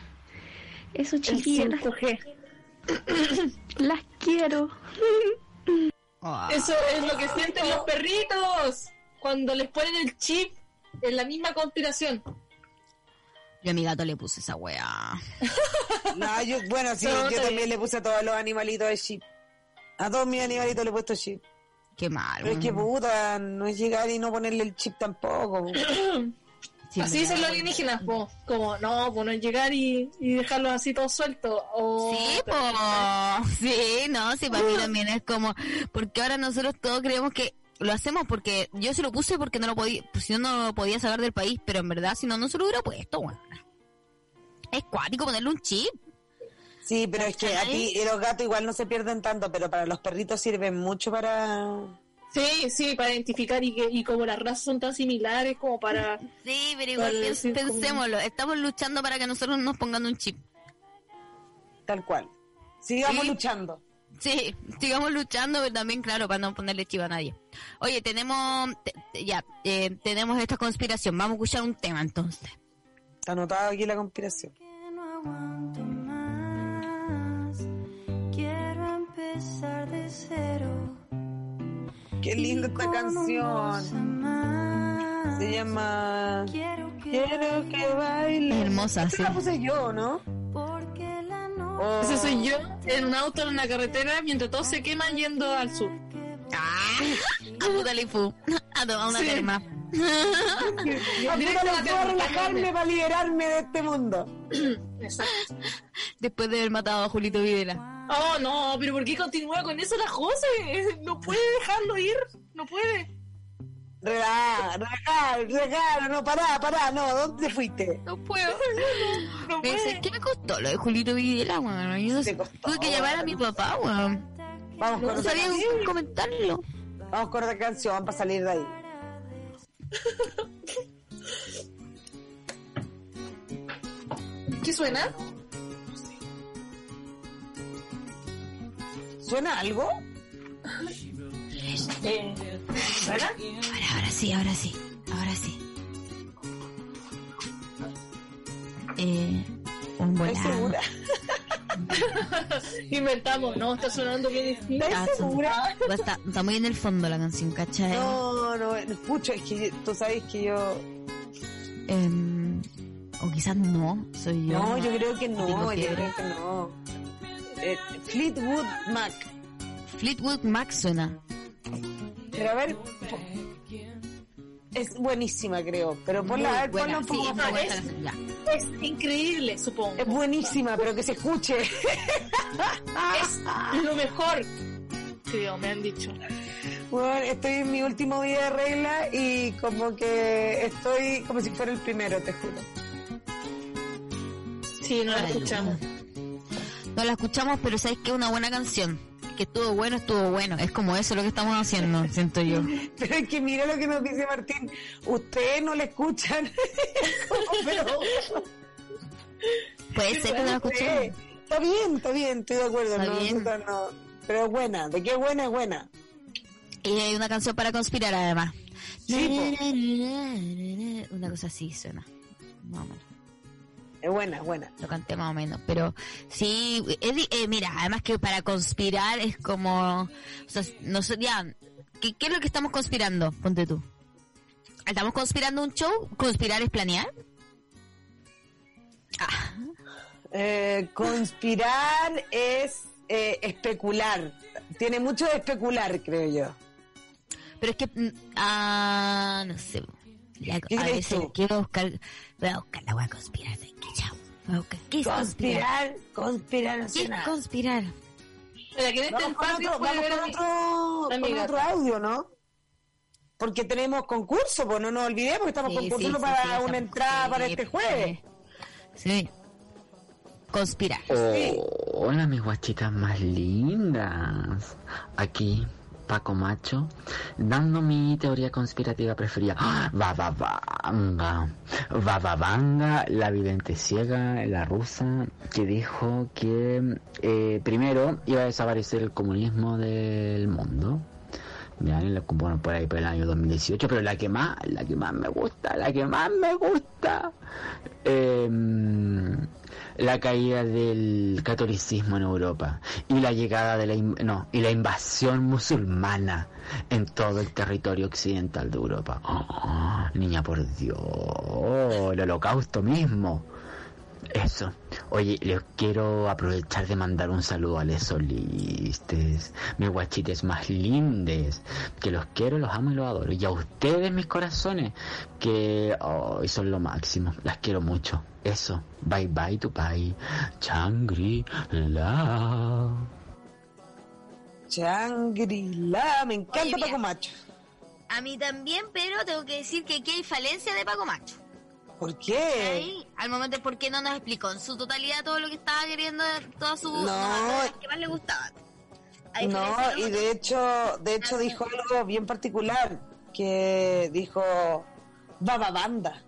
Eso chiquillas, las, 5G. las quiero. Ah. Eso es lo que sienten los perritos cuando les ponen el chip en la misma conspiración. Yo a mi gato le puse esa wea. No, yo, bueno, sí, No, yo también bien. le puse a todos los animalitos el chip. A todos mis animalitos le he puesto chip. Qué mal. Pero es que puta, no es llegar y no ponerle el chip tampoco. Sí, así en dicen los alienígenas, po. como no, pues no es llegar y, y dejarlos así todos sueltos. O... Sí, po. Sí, no, sí, para mí también es como, porque ahora nosotros todos creemos que lo hacemos porque yo se lo puse porque no lo podía, pues si no, no lo podía sacar del país, pero en verdad si no, no se lo hubiera puesto, weón. Es cuático ponerle un chip. Sí, pero es que a ti y los gatos igual no se pierden tanto, pero para los perritos sirven mucho para... Sí, sí, para identificar y, que, y como las razas son tan similares como para... Sí, pero igual como- pensémoslo, estamos luchando para que nosotros nos pongan un chip. Tal cual. Sigamos Sí. luchando. Sí, sigamos luchando, pero también, claro, para no ponerle chivo a nadie. Oye, tenemos, te- te- ya, eh, tenemos esta conspiración. Vamos a escuchar un tema entonces. Está anotado aquí la conspiración. Empezar de cero. Qué linda esta canción. Se llama... Quiero que Quiero que baile. Hermosa, Esta sí. la puse yo, ¿no? porque la noche Oh. Ese soy yo en un auto en una carretera mientras todos se queman yendo al sur. ¡Ah! A puta Lifu. A tomar una Sí. terma. A la relajarme para liberarme de este mundo. Exacto. Después de haber matado a Julito Videla. Oh, no, pero ¿por qué continúa con eso la José? No puede dejarlo ir, no puede. Relaja, relaja, relaja, no, pará, pará, no, ¿dónde fuiste? No puedo. No dice, puede. ¿Qué me costó lo de Julito Videla, weón? Yo no costó, tuve que llamar a mi papá, weón. Vamos con No otra sabía canción. comentarlo. Vamos con otra canción para salir de ahí. ¿Qué suena? ¿Suena algo? Eh, ¿Suena? Ahora, ahora sí, ahora sí, ahora sí. Eh, un ¿Estás volado. segura? Inventamos, no, está sonando bien distinto. Ah, ¿Estás son- segura? Está, está muy en el fondo la canción, ¿cachai? No, no, no escucho, es que tú sabes que yo... Em, o quizás no, soy yo. No, yo creo que no, yo creo que no. Eh, Fleetwood Mac. Fleetwood Mac suena. Pero a ver... Es buenísima, creo, pero ponla, a ver, Muy ponla un sí, poco es canción, ya. Es increíble, supongo. Es buenísima, pero que se escuche. Es lo mejor, creo, me han dicho. Bueno, estoy en mi último día de regla y como que estoy como si fuera el primero, te juro. Sí, no la escuchamos. No la escuchamos, pero sabes que es una buena canción. Que estuvo bueno, estuvo bueno. Es como eso lo que estamos haciendo, siento yo. Pero es que mira lo que nos dice Martín. Ustedes no le escuchan. Pero, Puede ser que no la escuchemos. está bien, está bien, estoy de acuerdo. Está no, bien. no. Pero es buena, de qué es buena es buena. Y hay una canción para conspirar además. Sí, Una cosa así suena. Menos. Es buena, es buena. Lo canté más o menos. Pero sí, es eh, mira, además que para conspirar es como. O sea, no sé, ya. ¿qué, ¿Qué es lo que estamos conspirando? Ponte tú. ¿Estamos conspirando un show? ¿Conspirar es planear? Ah, Eh, conspirar es eh, especular. Tiene mucho de especular, creo yo. pero es que. mm, Ah, no sé. La- ¿Qué a veces tú? quiero buscar. Voy a buscar la voy a conspirar. ¿Qué chao? Buscar. ¿Qué es conspirar? Conspirar, conspirar no ¿Qué sé es nada. conspirar? Para que en este Vamos con espacio otro, vamos con con audio, ¿no? Porque tenemos concurso, pues no nos olvidemos que estamos Sí, concursando sí, sí, para sí, una entrada sí, para este jueves. Sí. Conspirar. Oh, hola mis guachitas más lindas. Aquí, Paco Macho, dando mi teoría conspirativa preferida. Bababanga. Bababanga, la vidente ciega, la rusa, que dijo que eh, primero iba a desaparecer el comunismo del mundo. La- bueno, por ahí por el año 2018, pero la que más, la que más me gusta, la que más me gusta, em, la caída del catolicismo en Europa y la llegada de la no y la invasión musulmana en todo el territorio occidental de Europa. Niña por Dios, el holocausto mismo. Eso. Oye, les quiero aprovechar de mandar un saludo a los solistes, mis guachites más lindes, que los quiero, los amo y los adoro. Y a ustedes, mis corazones, que hoy son lo máximo. Las quiero mucho. Eso. Bye bye, tu pai. Changri-la. Shangri-La, me encanta. Paco Macho. A mí también, pero tengo que decir que aquí hay falencia de Paco Macho. ¿Por qué? Ahí, al momento, ¿por qué no nos explicó en su totalidad todo lo que estaba queriendo, todas sus No. que más le gustaban? No, y de hecho, de hecho dijo algo bien particular, que dijo Baba Banda.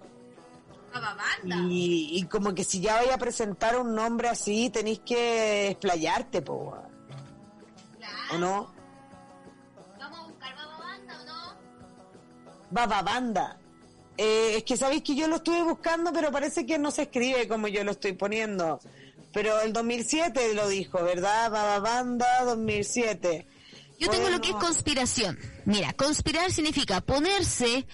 Baba Banda. Y, y como que si ya vaya a presentar un nombre así, tenéis que explayarte, po. ¿O no? ¿Vamos a buscar Baba Banda o no? Baba Banda. Eh, es que sabéis que yo lo estuve buscando, pero parece que no se escribe como yo lo estoy poniendo. Pero el 2007 lo dijo, ¿verdad? Baba Banda 2007. Yo tengo lo que es conspiración. Mira, conspirar significa ponerse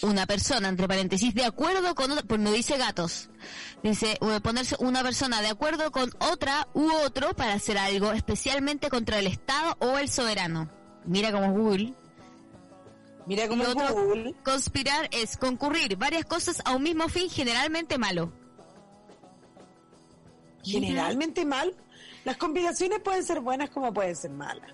una persona, entre paréntesis, de acuerdo con otra, pues no dice gatos, dice ponerse una persona de acuerdo con otra u otro para hacer algo, especialmente contra el Estado o el soberano. Mira como Google. Mira como Y otro, Google. Conspirar es concurrir varias cosas a un mismo fin, generalmente malo. Generalmente mal. Las conspiraciones pueden ser buenas como pueden ser malas.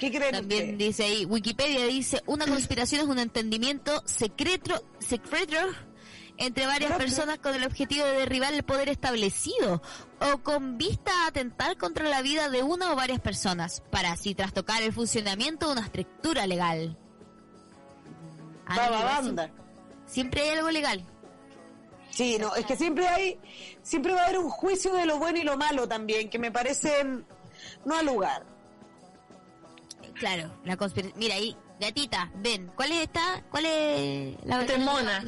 ¿Qué creen También dice ahí, Wikipedia dice, una conspiración es un entendimiento secreto, secreto entre varias personas con el objetivo de derribar el poder establecido o con vista a atentar contra la vida de una o varias personas para así trastocar el funcionamiento de una estructura legal. Baba Amigo, Banda. Siempre hay algo legal. Sí, no, es que siempre hay, siempre va a haber un juicio de lo bueno y lo malo también, que me parece mm, no al lugar. Claro, la conspiración. Mira ahí, gatita, ven, ¿cuál es esta? ¿Cuál es la es Mona.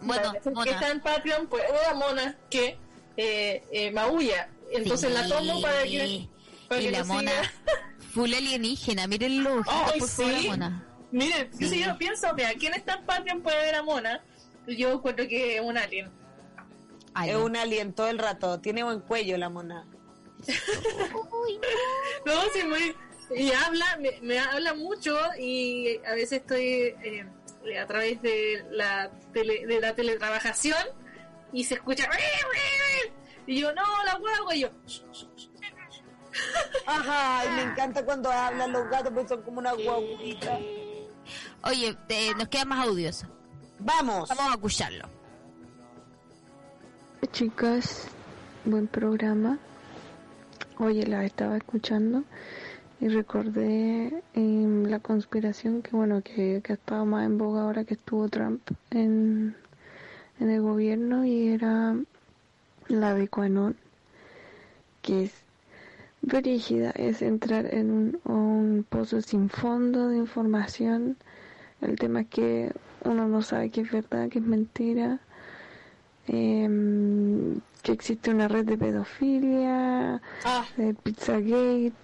Bueno, La que está en Patreon, pues una mona que eh, eh, maulla. Entonces la tomo para que. Para y que la mona siga. full alienígena, miren los ojitos Ay, por favor, sí. la mona. Miren, yo Sí. si yo pienso, mira, ¿quién está en Patreon puede ver a Mona? Yo encuentro que es un alien. Es un alien todo el rato, tiene buen cuello la mona. No, sí, muy. Y habla, me, me habla mucho y a veces estoy eh, a través de la, tele, de la teletrabajación y se escucha. Y yo, no, la huevo, y yo. Ajá, y me encanta cuando hablan los gatos, porque son como una guaguita. Oye, te- nos quedan más audios. Vamos. Vamos a escucharlo. Chicas, buen programa. Oye, la estaba escuchando y recordé em, la conspiración que, bueno, que, que ha estado más en boga ahora que estuvo Trump en, en el gobierno y era la de Quanon, que es brígida, es entrar en un, un pozo sin fondo de información. El tema es que uno no sabe qué es verdad, qué es mentira em, que existe una red de pedofilia, Ah, de Pizzagate,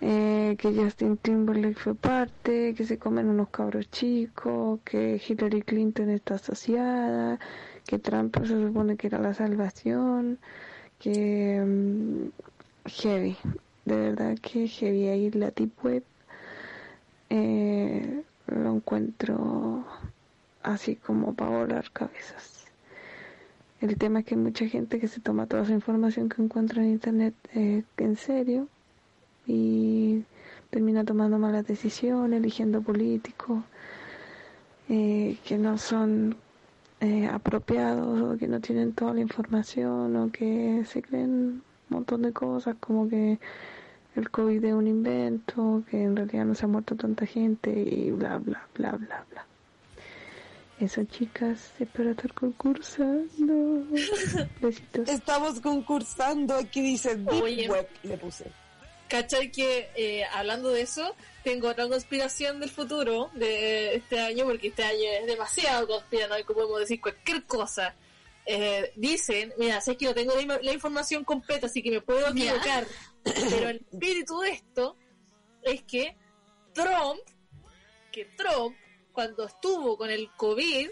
eh, que Justin Timberlake fue parte, que se comen unos cabros chicos, que Hillary Clinton está asociada, que Trump se supone que era la salvación, que em, heavy, de verdad que heavy. Ahí la deep web eh, lo encuentro así como para volar cabezas. El tema es que hay mucha gente que se toma toda esa información que encuentra en internet eh, en serio y termina tomando malas decisiones, eligiendo políticos eh, que no son eh, apropiados o que no tienen toda la información o que se creen un montón de cosas como que el COVID es un invento, que en realidad no se ha muerto tanta gente y bla, bla, bla, bla, bla. Eso, chicas, espero estar concursando. Besitos. Estamos concursando, aquí dice Deep Oye. Web, le puse. ¿Cachai que eh, hablando de eso, tengo otra conspiración del futuro de este año, porque este año es demasiado conspiranoico, podemos decir cualquier cosa. Eh, dicen, mira, sé que no tengo la, información completa, así que me puedo Ya. equivocar, pero el espíritu de esto es que Trump, que Trump, cuando estuvo con el COVID,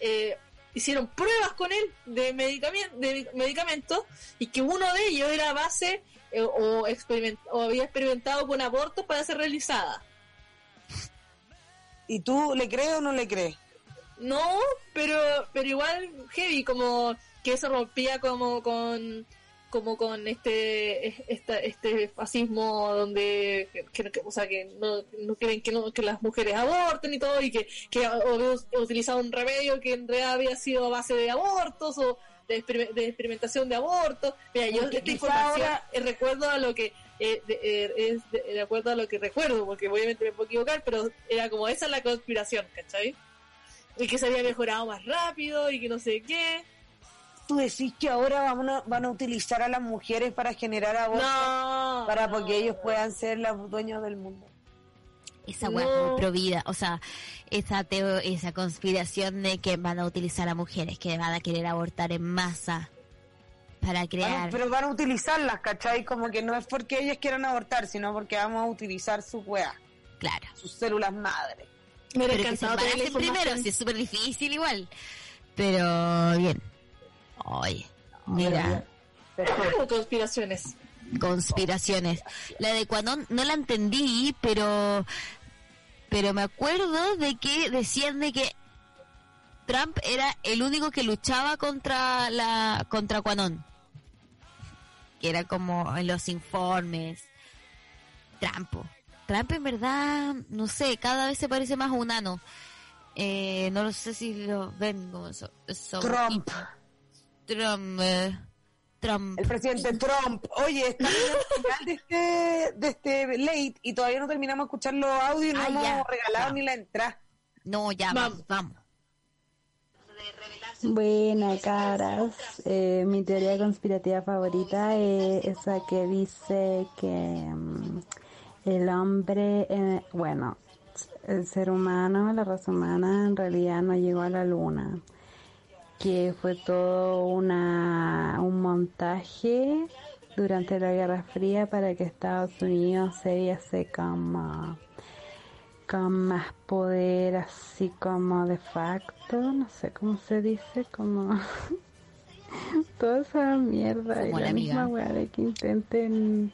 eh, hicieron pruebas con él de, medicamento, de medicamentos y que uno de ellos era a base eh, o, experiment- o había experimentado con abortos para ser realizada. ¿Y tú le crees o no le crees? No, pero pero igual heavy, como que eso rompía como con como con este esta, este fascismo donde que, que- o sea que no, no quieren que no que las mujeres aborten y todo y que que utilizado un remedio que en realidad había sido a base de abortos o de, exper- de experimentación de abortos mira yo Porque esta información ahora- eh, recuerdo a lo que eh, de, eh, es de, de acuerdo a lo que recuerdo porque obviamente me puedo equivocar pero era como esa es la conspiración ¿cachai? Y que se había mejorado más rápido y que no sé qué. ¿Tú decís que ahora van a, van a utilizar a las mujeres para generar abortos? No. Para porque ellos puedan ser los dueños del mundo. Esa weá es No. provida, o sea, esa teo, esa conspiración de que van a utilizar a mujeres que van a querer abortar en masa para crear. pero van a utilizarlas, ¿cachai? Como que no es porque ellas quieran abortar, sino porque vamos a utilizar su weá, Claro. sus células madre. Me hubiera que tener la primero, si es súper difícil igual. Pero bien. Oye, mira, conspiraciones. conspiraciones. La de Quanon no la entendí, pero pero me acuerdo de que decían de que Trump era el único que luchaba contra la contra Quanon. Que era como en los informes. Trump. Trump en verdad, no sé, cada vez se parece más a un ano. Eh, no lo sé si lo ven como eso. eso- Trump. Trump. eh, Trump. El presidente Trump. Oye, estamos al final de este, de este late y todavía no terminamos de escuchar los audios y no Ah, hemos ya, regalado ya. ni la entrada. No, ya, vamos, vamos. Buena, caras. Eh, mi teoría conspirativa favorita es esa que dice que mm, el hombre, eh, bueno, el ser humano, la raza humana, en realidad no llegó a la luna. Que fue todo una, un montaje durante la Guerra Fría para que Estados Unidos se viese como con más poder así como de facto, no sé cómo se dice, como toda esa mierda y la misma weá de que intenten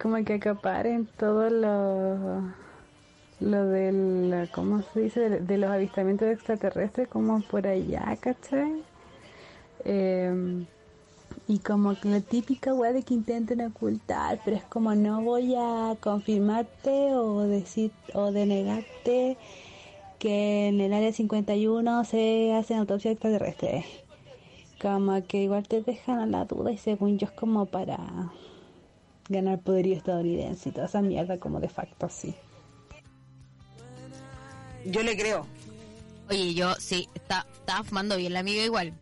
como que acaparen todo lo lo del, ¿cómo se dice? De, los avistamientos extraterrestres como por allá, ¿cachai? Eh, y como que la típica weá de que intenten ocultar, pero es como no voy a confirmarte o decir o denegarte que en el área 51 se hacen autopsias extraterrestres. Como que igual te dejan a la duda y según yo es como para ganar poderío estadounidense y toda esa mierda como de facto sí. Yo le creo. Oye, yo sí, está, estaba fumando bien la amiga igual.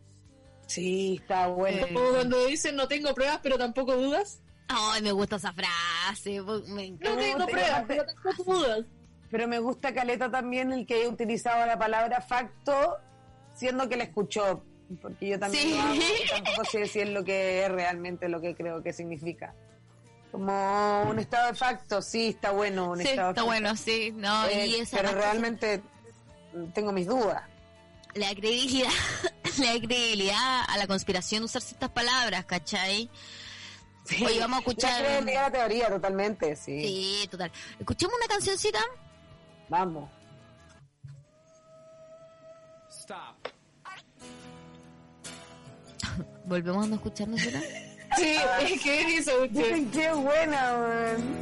Sí, está bueno. Eh, Como cuando dicen no tengo pruebas, pero tampoco dudas. Ay, me gusta esa frase. po- Me encanta. No tengo te- pruebas, pero tampoco dudas. Pero me gusta Caleta también el que haya utilizado la palabra facto, siendo que la escuchó. Porque yo también Sí. lo hago tampoco sé si es lo que es realmente lo que creo que significa. Como un estado de facto, sí, está bueno un Sí, estado de está facto. bueno, sí. No, Eh, y esa pero realmente tengo mis dudas. le da credibilidad, le da credibilidad a la conspiración usar ciertas palabras, ¿cachai? Sí. Oye, vamos a escuchar- Ya creo en la teoría totalmente, sí. Sí, total. Escuchemos una cancioncita. Vamos. Volvemos a no escucharnos. Sí, es que es eso. Qué buena, man.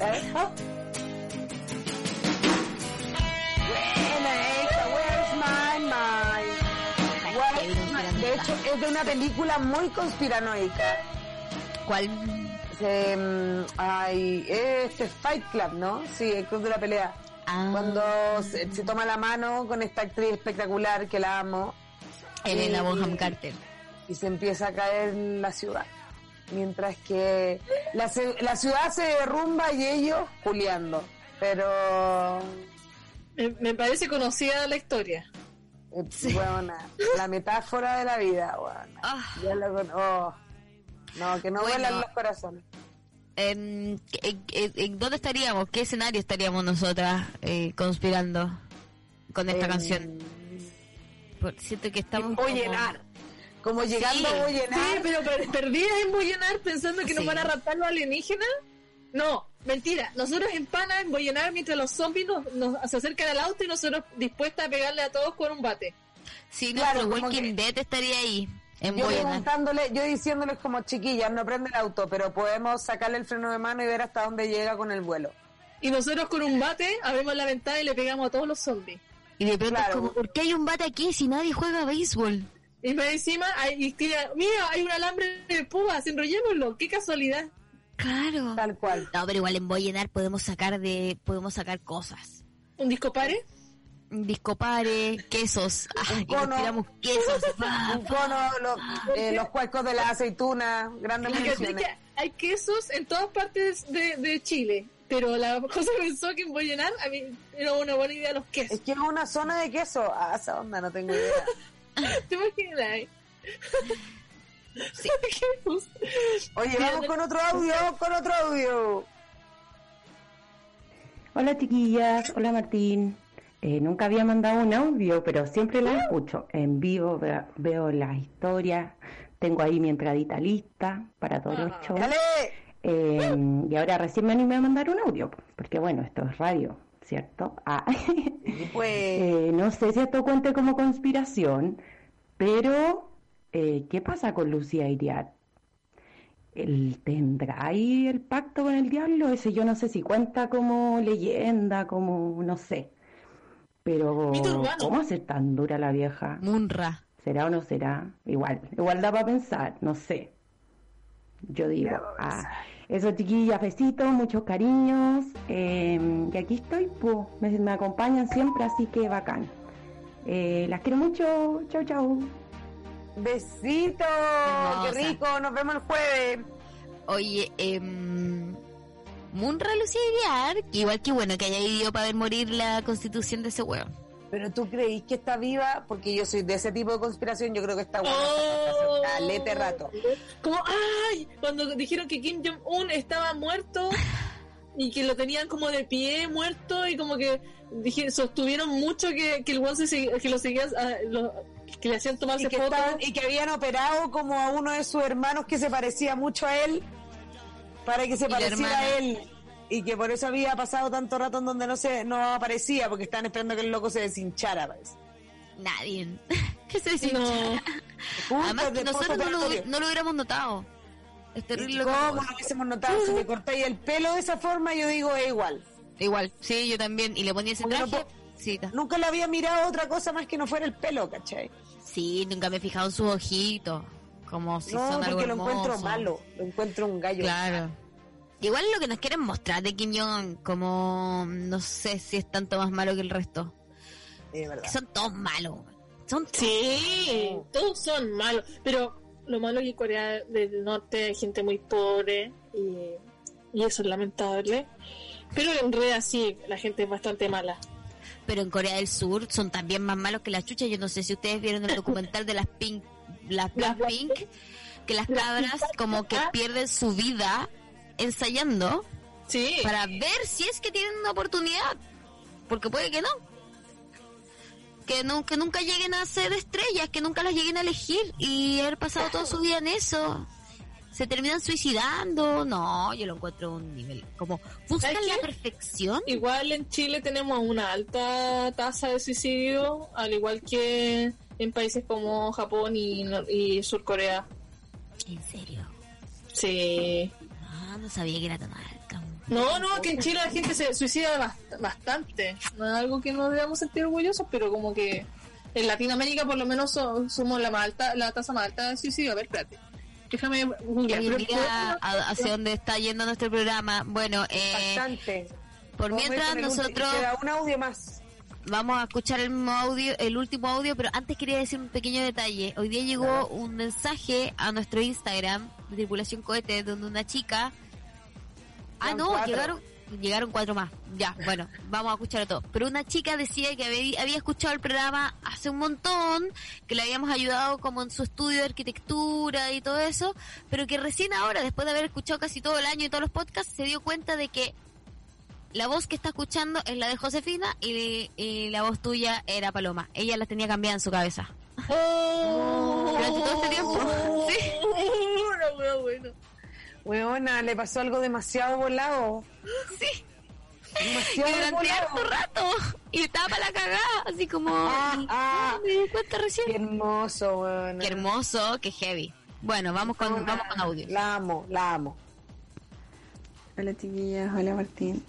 ¿Eh? Buena esta, where's my. De hecho, es de una película muy conspiranoica. ¿Cuál? Mm, ay, este Fight Club, ¿no? Sí, el club de la pelea. Ah. Cuando se, toma la mano con esta actriz espectacular que la amo. Elena y... Bonham Carter y se empieza a caer la ciudad. Mientras que la, la ciudad se derrumba y ellos juliando. Pero, Me, me parece conocida la historia. eh, la metáfora de la vida, weona. Ah. Ya lo oh. No, que no Bueno. vuelan los corazones. ¿En, en- dónde estaríamos? ¿Qué escenario estaríamos nosotras eh, conspirando con esta En- canción? Por- siento que estamos... Voy como-. Como llegando Sí, voy Sí, llenar. pero per- perdidas en Boyenar pensando que nos Sí. van a raptar los alienígenas. No, mentira. Nosotros en Pana, en Boyenar, mientras los zombies nos, nos- se acercan al auto y nosotros dispuestas a pegarle a todos con un bate. Sí, Claro, nuestro como Walking que- Dead estaría ahí, en Yo Boyanar. preguntándole, yo diciéndoles como chiquillas, no prende el auto, pero podemos sacarle el freno de mano y ver hasta dónde llega con el vuelo. Y nosotros con un bate abrimos la ventana y le pegamos a todos los zombies. Y de pronto es Claro. como, ¿por qué hay un bate aquí si nadie juega béisbol? Y más encima, hay, y tira, mira, hay un alambre de púas, enrollémoslo. Qué casualidad. Claro. Tal cual. No, pero igual en Boyenar podemos sacar de, podemos sacar cosas. ¿Un disco pare? Discopare, quesos. Ay, nos cono. tiramos quesos. Un cono, lo- eh, los cuecos de la aceituna, grandes hay quesos en todas partes de, de Chile. Pero la cosa pensó que en Boyenar a mí era una buena idea los quesos. Es que es una zona de queso. Ah, esa onda, no tengo idea. ¿Te imaginas? Sí. Oye, vamos con otro audio, vamos con otro audio. Hola chiquillas, hola Martín. Eh, nunca había mandado un audio, pero siempre la escucho. En vivo veo, veo las historias, tengo ahí mi entradita lista para todos los shows. ¡Dale! Eh, y ahora recién me animé a mandar un audio, porque bueno, esto es radio, ¿cierto? Ah. Pues, Eh, no sé si esto cuente como conspiración, pero eh, ¿qué pasa con Lucía Iriart? ¿Él tendrá ahí el pacto con el diablo? Ese yo no sé si cuenta como leyenda, como no sé. Pero. ¿cómo hacer tan dura la vieja? Munra. ¿Será o no será? Igual, igual da para pensar, no sé. Yo digo, ah, eso chiquillas, besitos, muchos cariños. eh, y aquí estoy, pues, me, me acompañan siempre, así que bacán. Eh, las quiero mucho, chau chau. besito, Hermosa. qué rico, nos vemos el jueves. Oye, eh, Munra Lucía igual que bueno que haya ido para ver morir la constitución de ese huevo. Pero tú creís que está viva, porque yo soy de ese tipo de conspiración, yo creo que está buena. Oh. Calete rato. Como, ¡ay! Cuando dijeron que Kim Jong-un estaba muerto y que lo tenían como de pie muerto y como que dije, sostuvieron mucho que, que el one se que lo seguían, ah, lo- que le hacían tomarse Y que, fotos. estaban- y que habían operado como a uno de sus hermanos que se parecía mucho a él para que se Y pareciera a él y que por eso había pasado tanto rato en donde no se no aparecía porque estaban esperando que el loco se deshinchara parece. Nadie. que se? No. Además que nosotros no lo, no lo hubiéramos notado. Es terrible lo que ¿Cómo no hubiésemos notado? Si le cortáis el pelo de esa forma, yo digo es igual. Igual, sí, yo también. Y le ponía ese no traje. Nunca le había mirado otra cosa más que no fuera el pelo, ¿cachai? sí, nunca me he fijado en sus ojitos. Como si no, son algo porque lo encuentro malo, lo encuentro un gallo. Claro. Igual lo que nos quieren mostrar de Kim Jong, como no sé si es tanto más malo que el resto. Que son todos malos. Son Sí, todos son malos. Pero lo malo es que en Corea del Norte hay gente muy pobre y, y eso es lamentable. Pero en realidad sí, la gente es bastante mala. pero en Corea del Sur son también más malos que las chuchas. Yo no sé si ustedes vieron el documental de las Pink, las Las Blackpink, que las cabras como que pierden su vida ensayando Sí, para ver si es que tienen una oportunidad, porque puede que no. Que, no, que nunca lleguen a ser estrellas, que nunca las lleguen a elegir y haber pasado toda su vida en eso. Se terminan suicidando. No, yo lo encuentro a un nivel como buscan ¿Sabes la perfección. igual en Chile tenemos una alta tasa de suicidio, al igual que en países como Japón y, y Surcorea. En serio. Sí. Ah, no sabía que era tan alta. No, no, que en Chile la gente se suicida bast- bastante. No es algo que nos debamos sentir orgullosos, pero como que En Latinoamérica por lo menos so- somos la más alta, la tasa más alta de suicidio. A ver, espérate. Déjame googlear. Oye, Pero- mira a- hacia dónde está yendo nuestro programa. Bueno, eh, Bastante. por Vamos mientras nosotros Queda un audio más. Vamos a escuchar el mismo audio, el último audio, pero antes quería decir un pequeño detalle. Hoy día llegó un mensaje a nuestro Instagram de Tripulación Cohete donde una chica... Ah, no, cuatro. llegaron llegaron cuatro más. Ya, bueno, vamos a escuchar todo. Pero una chica decía que había, había escuchado el programa hace un montón, que le habíamos ayudado como en su estudio de arquitectura y todo eso, pero que recién ahora, después de haber escuchado casi todo el año y todos los podcasts, se dio cuenta de que la voz que está escuchando es la de Josefina y, y la voz tuya era Paloma. Ella la tenía cambiada en su cabeza. Durante todo este tiempo. Sí. Una wea buena. Weona, le pasó algo demasiado volado. Sí. Demasiado Y durante volado. harto rato. Y estaba para la cagada, así como... Ah, ah. me di cuenta recién. Qué hermoso, weona. Qué hermoso, qué heavy. Bueno, vamos con, Weona, vamos con audio. La amo, la amo. Hola chiquillas, hola Martín.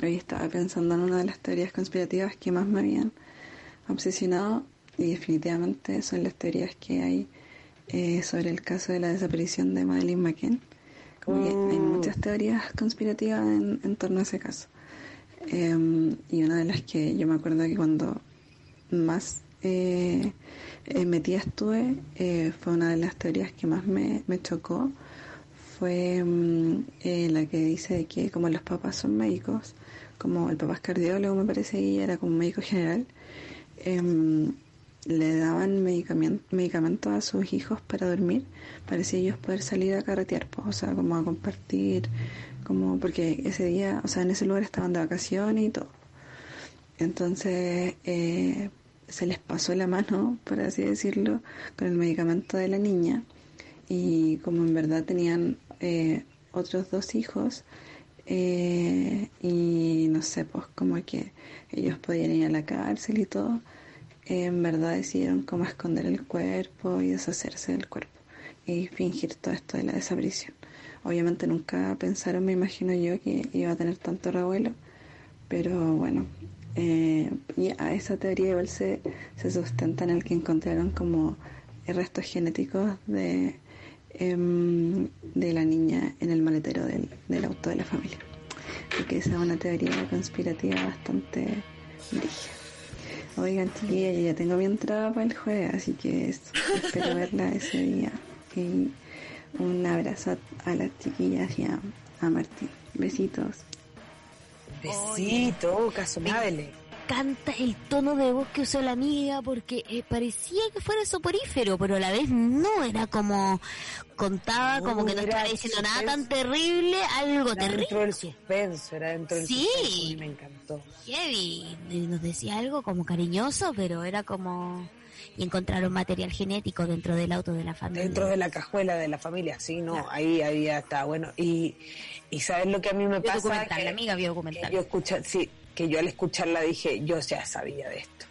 Hoy estaba pensando en una de las teorías conspirativas que más me habían obsesionado y definitivamente son las teorías que hay eh, sobre el caso de la desaparición de Madeleine McCann. Como que hay muchas teorías conspirativas en, en torno a ese caso. Eh, y una de las que yo me acuerdo que cuando más eh, eh, metida estuve eh, fue una de las teorías que más me, me chocó fue mm, eh, la que dice de que como los papás son médicos, como el papá es cardiólogo me parece y era como médico general, em, le daban medicamento, medicamentos a sus hijos para dormir, para así ellos poder salir a carretear, pues, o sea, como a compartir, como porque ese día, o sea, en ese lugar estaban de vacaciones y todo. Entonces eh, se les pasó la mano, por así decirlo, con el medicamento de la niña y como en verdad tenían eh, otros dos hijos eh, y no sé, pues como que ellos podían ir a la cárcel y todo, en verdad decidieron como esconder el cuerpo y deshacerse del cuerpo y fingir todo esto de la desaparición. Obviamente nunca pensaron, me imagino yo, que iba a tener tanto revuelo, pero bueno, eh, y a esa teoría igual se, se sustenta en el que encontraron como restos genéticos de, em, de la niña en el maletero del, del auto de la familia. Así que esa es una teoría conspirativa bastante brígida. Oigan, chiquillas, yo ya tengo mi entrada para el jueves, así que eso, espero verla ese día. Y un abrazo a, las chiquillas y a, a Martín. Besitos. Besito, caso Madele. Canta el tono de voz que usó la amiga porque eh, parecía que fuera soporífero, pero a la vez no, era como contaba como que no estaba diciendo nada tan terrible, algo Era dentro terrible. del suspenso, era dentro del Sí. suspenso y me encantó. Heavy. Nos decía algo como cariñoso, pero era como... Y encontraron material genético dentro del auto de la familia. Dentro de la cajuela de la familia, sí, no, ahí había está bueno. Y, y sabes lo que a mí me pasa que, la amiga vio documental. yo escucha, sí, que yo al escucharla dije, yo ya sabía de esto.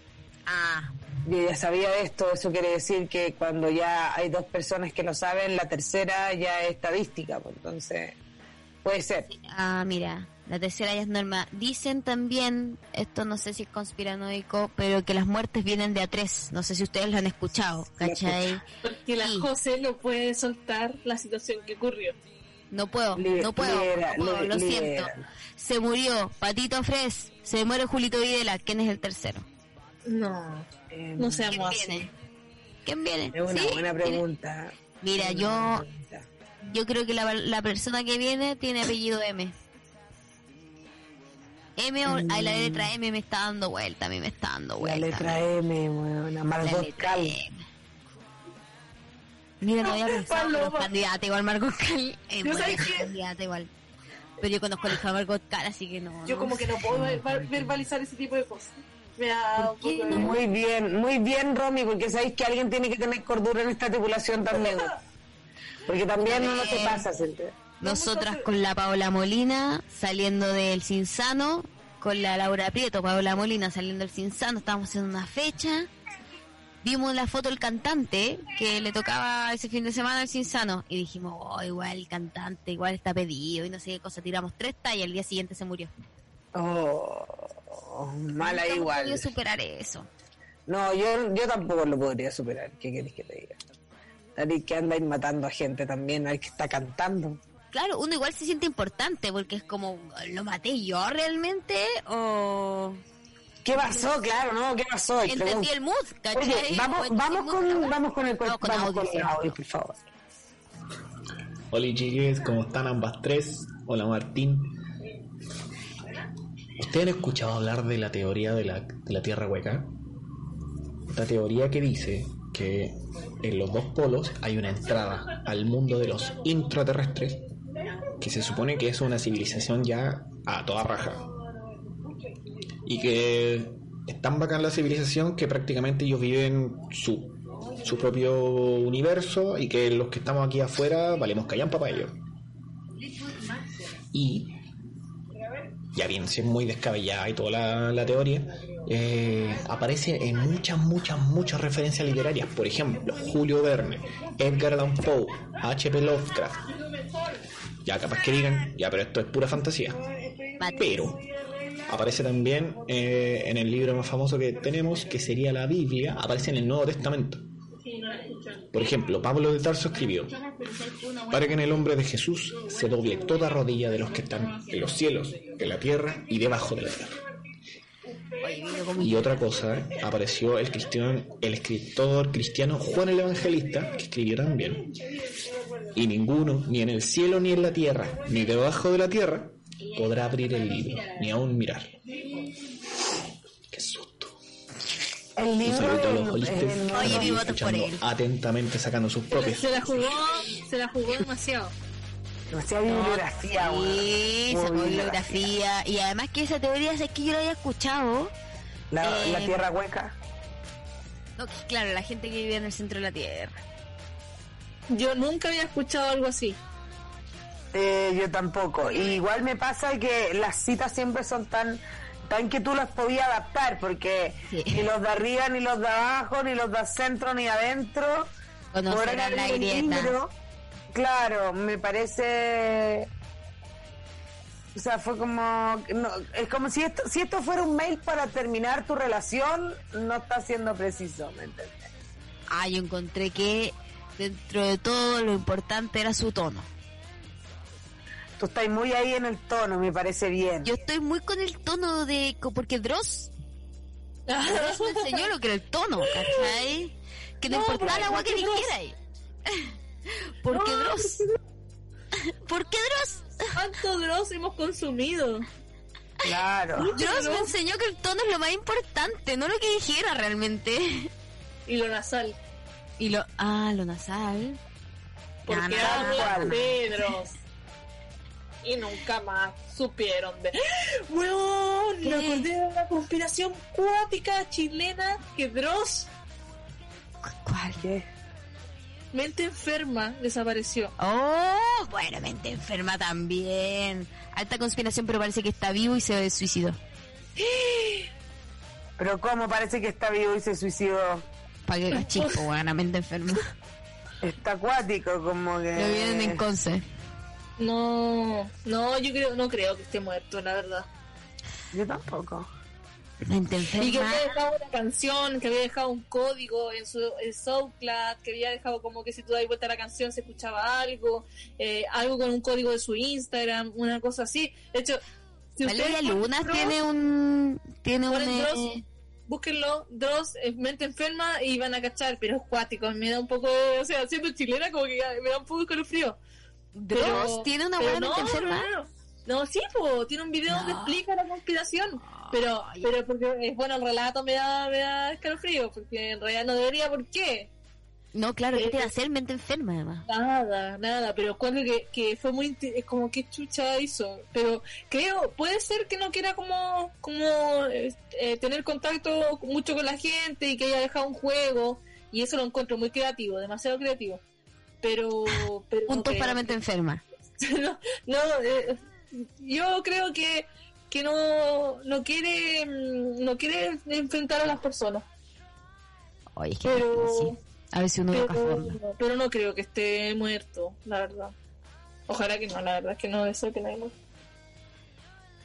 Ah, Yo ya sabía de esto, eso quiere decir que cuando ya hay dos personas que lo saben, la tercera ya es estadística, pues entonces puede ser. ah, mira, la tercera ya es norma. Dicen también, esto no sé si es conspiranoico, pero que las muertes vienen de a tres. No sé si ustedes lo han escuchado, ¿cachai? Porque la Sí. José no puede soltar la situación que ocurrió. No puedo, no puedo, libera- no puedo, lo siento. Se murió Patito Fres, se muere Julito Videla, ¿quién es el tercero? No, Eh, no ¿Quién seamos así. viene? ¿Quién viene? Es una ¿Sí? buena ¿Quién- pregunta. Mira, yo, pregunta. yo creo que la, la persona que viene tiene apellido M. M o ay, la letra M me está dando vuelta, a mí me está dando La vuelta. letra M, bueno, La Margot Cal. Mira, no había pensado, pero Paloma. candidata igual Margot Cal. Sabes qué? candidata igual. Pero yo conozco hija de Margot Cal, así que no. Yo no como que no puedo ver- verbalizar ese tipo de cosas. Me da un ¿Por qué poco de... no? Muy bien, muy bien, Romy, porque sabéis que alguien tiene que tener cordura en esta tripulación también. Porque también uno se pasa, siempre. Nosotras con la Paola Molina saliendo del Cinsano, con la Laura Prieto, Paola Molina saliendo del Cinsano, estábamos haciendo una fecha. Vimos la foto del cantante que le tocaba ese fin de semana al Cinsano y dijimos, oh, igual el cantante, igual está pedido y no sé qué cosa. Tiramos tres tallas y al día siguiente se murió. Oh, mala Nunca igual. podido superar eso. No, yo, yo tampoco lo podría superar. ¿Qué querés que te diga? Ari que anda ahí matando a gente también, hay que está cantando. Claro, uno igual se siente importante porque es como, ¿lo maté yo realmente? O... ¿Qué pasó? Claro, ¿no? ¿Qué pasó? Entendí el mood, ¿cachai? Oye, vamos, vamos, con, vamos con el, con vamos audio, con el audio, por favor. Hola chiques, ¿cómo están ambas tres? Hola Martín. ¿Ustedes han escuchado hablar de la teoría de la, de la Tierra hueca? Esta teoría que dice que en los dos polos hay una entrada al mundo de los intraterrestres que se supone que es una civilización ya a toda raja. Y que es tan bacán la civilización que prácticamente ellos viven su, su propio universo y que los que estamos aquí afuera valemos callampa para ellos. Y ya bien, si es muy descabellada y toda la, la teoría, eh, aparece en muchas, muchas, muchas referencias literarias. Por ejemplo, Julio Verne, Edgar Allan Poe, H.P. Lovecraft. Ya capaz que digan, ya, pero esto es pura fantasía. Pero aparece también eh, en el libro más famoso que tenemos, que sería la Biblia, aparece en el Nuevo Testamento. Por ejemplo, Pablo de Tarso escribió, para que en el nombre de Jesús se doble toda rodilla de los que están en los cielos, en la tierra y debajo de la tierra. Y otra cosa, apareció el, cristiano, el escritor cristiano Juan el Evangelista, que escribió también. Y ninguno, ni en el cielo ni en la tierra, ni debajo de la tierra, podrá abrir el libro, ni aún mirarlo. Qué susto. El libro los Oye, mi por él. atentamente sacando sus propios. Se la jugó, se la jugó demasiado. demasiada bibliografía, weón. Sí, sacó bibliografía. Y además que esa teoría es que yo la había escuchado. La, Eh, la tierra hueca. No, claro, la gente que vive en el centro de la Tierra. Yo nunca había escuchado algo así. Eh, yo tampoco. Y igual me pasa que las citas siempre son tan tan que tú las podías adaptar, porque Sí. ni los de arriba, ni los de abajo, ni los de centro, ni adentro. Podrán la grieta. libro. Claro, me parece... O sea, fue como... no, es como si esto, si esto fuera un mail para terminar tu relación, no está siendo preciso, ¿me entiendes? Ah, yo encontré que dentro de todo lo importante era su tono. Tú estás muy ahí en el tono, me parece bien. Yo estoy muy con el tono de... Porque Dross... Dross me enseñó lo que era el tono, ¿cachai? Que no, No, importaba la agua que ¿por qué Dross? dijera ahí. Porque Dross... ¿Por qué Dross? ¿Cuánto Dross hemos consumido? Claro. Dross me enseñó que el tono es lo más importante, no lo que dijera realmente. Y lo nasal. Y lo... Ah, lo nasal. Porque Ya, no, Y nunca más supieron de. ¡Weón! Me acordé de una conspiración cuática chilena que Dross, ¿Cuál? ¿Qué? mente enferma, desapareció. Oh, bueno, mente enferma también. Alta conspiración, pero parece que está vivo y se suicidó. Pero cómo parece que está vivo y se suicidó. Para que chispo, bueno, mente enferma. Está acuático, como que... Lo vienen en Conce. No, no, yo creo, no creo que esté muerto, la verdad. Yo tampoco. Mente Y que había dejado una canción, que había dejado un código en su en SoundCloud, que había dejado como que si tú das vuelta a la canción se escuchaba algo, eh, algo con un código de su Instagram, una cosa así. De hecho, si Valeria Luna Dross, tiene un... Tiene un... eh, Dross, búsquenlo, Dross, mente enferma y van a cachar, pero es cuático, me da un poco de, o sea, siendo chilena como que ya me da un poco de calofrío. Dross tiene una buena mente no, enferma. No, no. No, sí, po, tiene un video donde explica la conspiración. Pero, pero porque es bueno el relato me da, me da escalofrío, porque en realidad no debería, ¿por qué? No, claro, ¿qué te va a hacer mente enferma además? Nada, nada, pero encuentro que, que fue muy, es como que chucha hizo. Pero creo, puede ser que no quiera como, como eh, eh, tener contacto mucho con la gente y que haya dejado un juego, y eso lo encuentro muy creativo, demasiado creativo. Pero, pero Puntos para mente enferma. no, no eh, yo creo que que no no quiere mm, no quiere enfrentar a las personas Oye, es que Pero- sí. A ver si uno pero, forma. pero no creo que esté muerto la verdad ojalá que no la verdad es que no deseo que nadie muera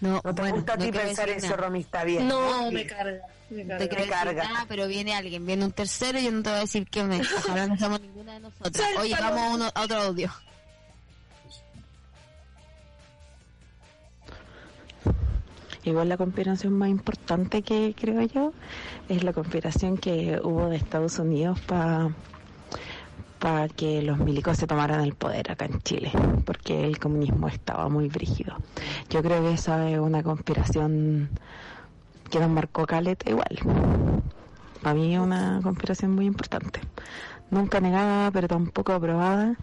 No, No te bueno, gusta a no ti pensar eso. Romy, está bien. No, me carga. Me carga. te Me carga. nada, pero viene alguien, viene un tercero y yo no te voy a decir quién es. Ojalá no somos ninguna de nosotras. Oye, vamos a, uno- a otro audio. Igual la conspiración más importante que creo yo es la conspiración que hubo de Estados Unidos para para que los milicos se tomaran el poder acá en Chile, porque el comunismo estaba muy brígido. Yo creo que esa es una conspiración que nos marcó Caleta igual. Para mí es una conspiración muy importante. Nunca negada, pero tampoco aprobada.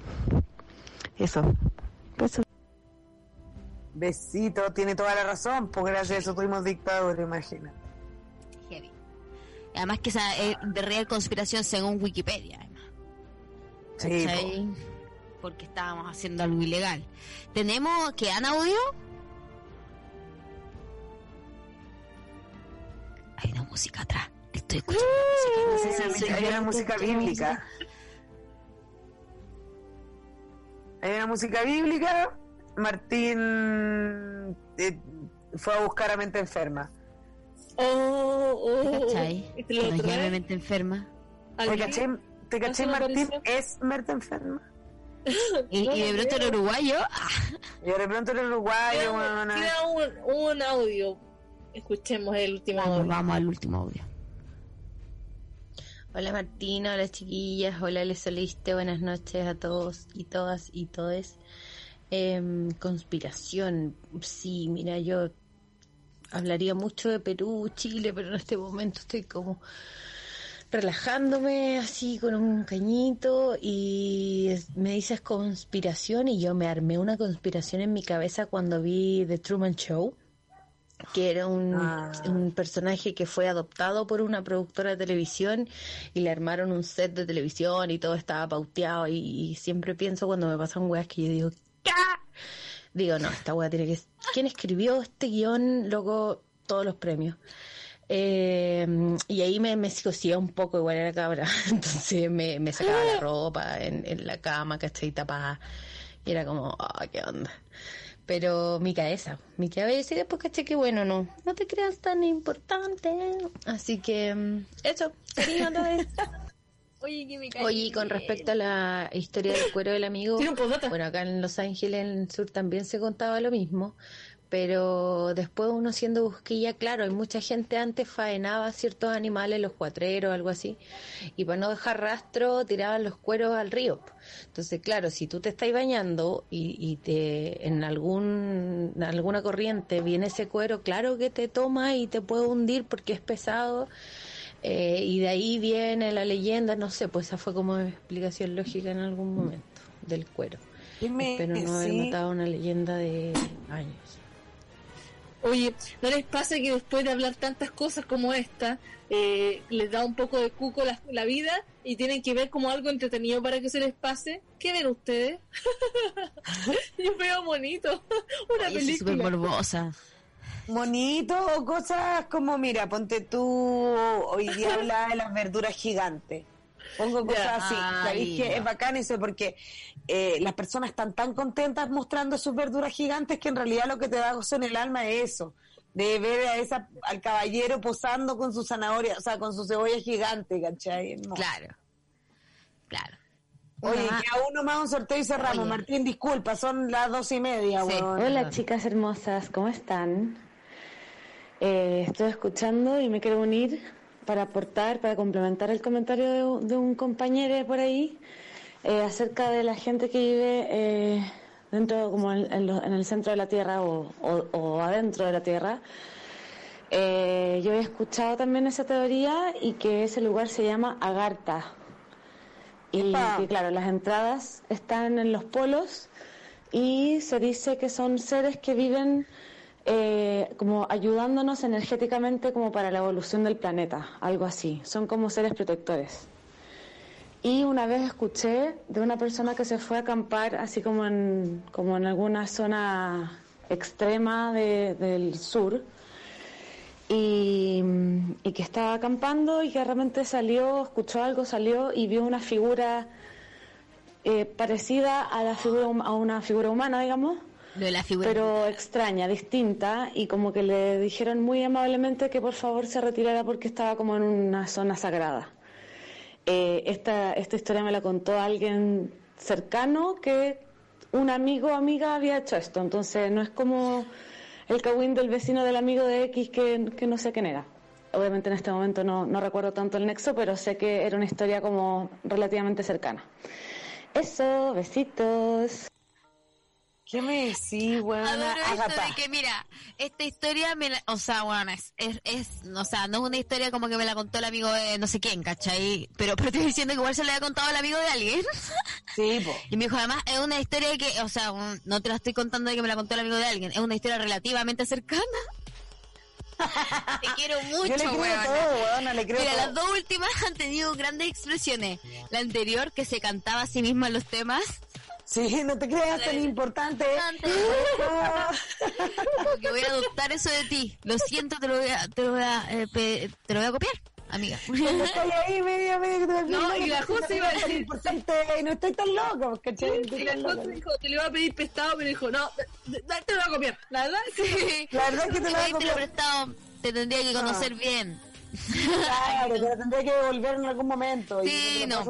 Eso. Pues Besito, tiene toda la razón, porque gracias a eso tuvimos dictadura, imagina. Además que esa es de real conspiración según Wikipedia. Sí. Porque estábamos haciendo algo ilegal. ¿Tenemos que han audio? Hay una música atrás. Estoy escuchando música. No sé si Hay una- hay música bíblica. Hay una música bíblica. Martín eh, fue a buscar a mente enferma. Oh, oh, ¿Te cachai? Este lo mente enferma. ¿Te ¿Alguien? caché, te caché ¿Hace una Martín? ¿Es mente enferma? Y, No y de pronto el uruguayo. ah, Y de pronto el uruguayo, tira un, un audio. Escuchemos el último Vamos, audio. vamos al último audio. Hola Martina, hola chiquillas, hola Les Soliste, buenas noches a todos y todas y todes. Em, conspiración, sí, mira, yo hablaría mucho de Perú, Chile, pero en este momento estoy como relajándome así con un cañito y me dices conspiración y yo me armé una conspiración en mi cabeza cuando vi The Truman Show que era un, Ah. un personaje que fue adoptado por una productora de televisión y le armaron un set de televisión y todo estaba pauteado y, y siempre pienso cuando me pasan weas que yo digo ¿qué? digo no, esta wea tiene que ¿quién escribió este guion? Luego todos los premios Eh, y ahí me, me psicosía un poco, igual era cabra. Entonces me, me sacaba la ropa en, en la cama, ¿cachai? Tapada. Y era como, ah, qué onda. Pero mi cabeza, mi cabeza, y después caché que bueno, no, no te creas tan importante. Así que, mm, eso, cariño. Oye, que me Oye, y con respecto a la historia del cuero del amigo, un postdata. bueno, acá en Los Ángeles, en el sur, también se contaba lo mismo, pero después uno siendo busquilla, claro, hay mucha gente antes faenaba ciertos animales, los cuatreros, algo así, y para no dejar rastro tiraban los cueros al río. Entonces, claro, si tú te estás bañando y, y te en algún en alguna corriente viene ese cuero, claro que te toma y te puede hundir porque es pesado. Eh, y de ahí viene la leyenda, no sé, pues esa fue como mi explicación lógica en algún momento del cuero. Dime, Espero no haber sí. notado una leyenda de años. Oye, ¿no les pasa que después de hablar tantas cosas como esta, eh, les da un poco de cuco la, la vida y tienen que ver como algo entretenido para que se les pase? ¿Qué ven ustedes? Yo veo bonito, una Oye, soy súper película. morbosa. Bonito o cosas como, mira, ponte tú, hoy día habla de las verduras gigantes. Pongo cosas Ya. así. ¿Sabéis que es bacán eso? Porque eh, las personas están tan contentas mostrando sus verduras gigantes que en realidad lo que te da gozo en el alma es eso. De ver a esa, al caballero posando con su zanahoria, o sea, con su cebolla gigante, ¿cachai? No. Claro. Claro. Oye, Mamá. queda uno más un sorteo y cerramos. Oye. Martín, disculpa, son las dos y media, Sí. weón. Hola chicas hermosas, ¿cómo están? Eh, estoy escuchando y me quiero unir para aportar, para complementar el comentario de, un- de un compañero por ahí eh, acerca de la gente que vive eh, dentro, como en, en lo- en el centro de la Tierra o, o- o adentro de la Tierra. Eh, yo he escuchado también esa teoría y que ese lugar se llama Agartha. Y que claro, las entradas están en los polos y se dice que son seres que viven eh, como ayudándonos energéticamente como para la evolución del planeta, algo así. Son como seres protectores. Y una vez escuché de una persona que se fue a acampar así como en, como en alguna zona extrema de- del sur y, y que estaba acampando y que realmente salió, escuchó algo, salió y vio una figura eh, parecida a la figura a una figura humana, digamos, Lo de la figura. pero extraña, distinta, y como que le dijeron muy amablemente que por favor se retirara porque estaba como en una zona sagrada. Eh, esta, esta historia me la contó alguien cercano que un amigo o amiga había hecho esto, entonces no es como el cagüín del vecino del amigo de X que, que no sé quién era. Obviamente en este momento no, no recuerdo tanto el nexo, pero sé que era una historia como relativamente cercana. Eso, besitos. ¿Qué me decís, weona? Adoro de que, mira, esta historia, me la- o sea, bueno, es, es, es- o sea, no es una historia como que me la contó el amigo de no sé quién, ¿cachai? Pero, pero estoy diciendo que igual se le ha contado al amigo de alguien. Sí, po. Y me dijo, además, es una historia que, o sea, un- no te la estoy contando de que me la contó el amigo de alguien, es una historia relativamente cercana. Te quiero mucho, Yo le creo weona. todo, weona, le creo Mira, todo. las dos últimas han tenido grandes expresiones. La anterior, que se cantaba a sí misma en los temas. Sí, no te creas tan importante. Como que voy a adoptar eso de ti. Lo siento, te lo voy a, te lo voy a, eh, pe- te lo voy a copiar, amiga. Cuando estoy ahí, medio, medio, que te No, loca, y la porque José no iba a decir- importante no estoy tan loca, ¿cachai? Y la cosa dijo, te lo iba a pedir prestado, pero dijo, no, te lo voy a copiar. La verdad es que La verdad es que te lo voy a copiar. prestado, te tendría que conocer bien. Claro, te lo tendré que devolver en algún momento. Sí, no.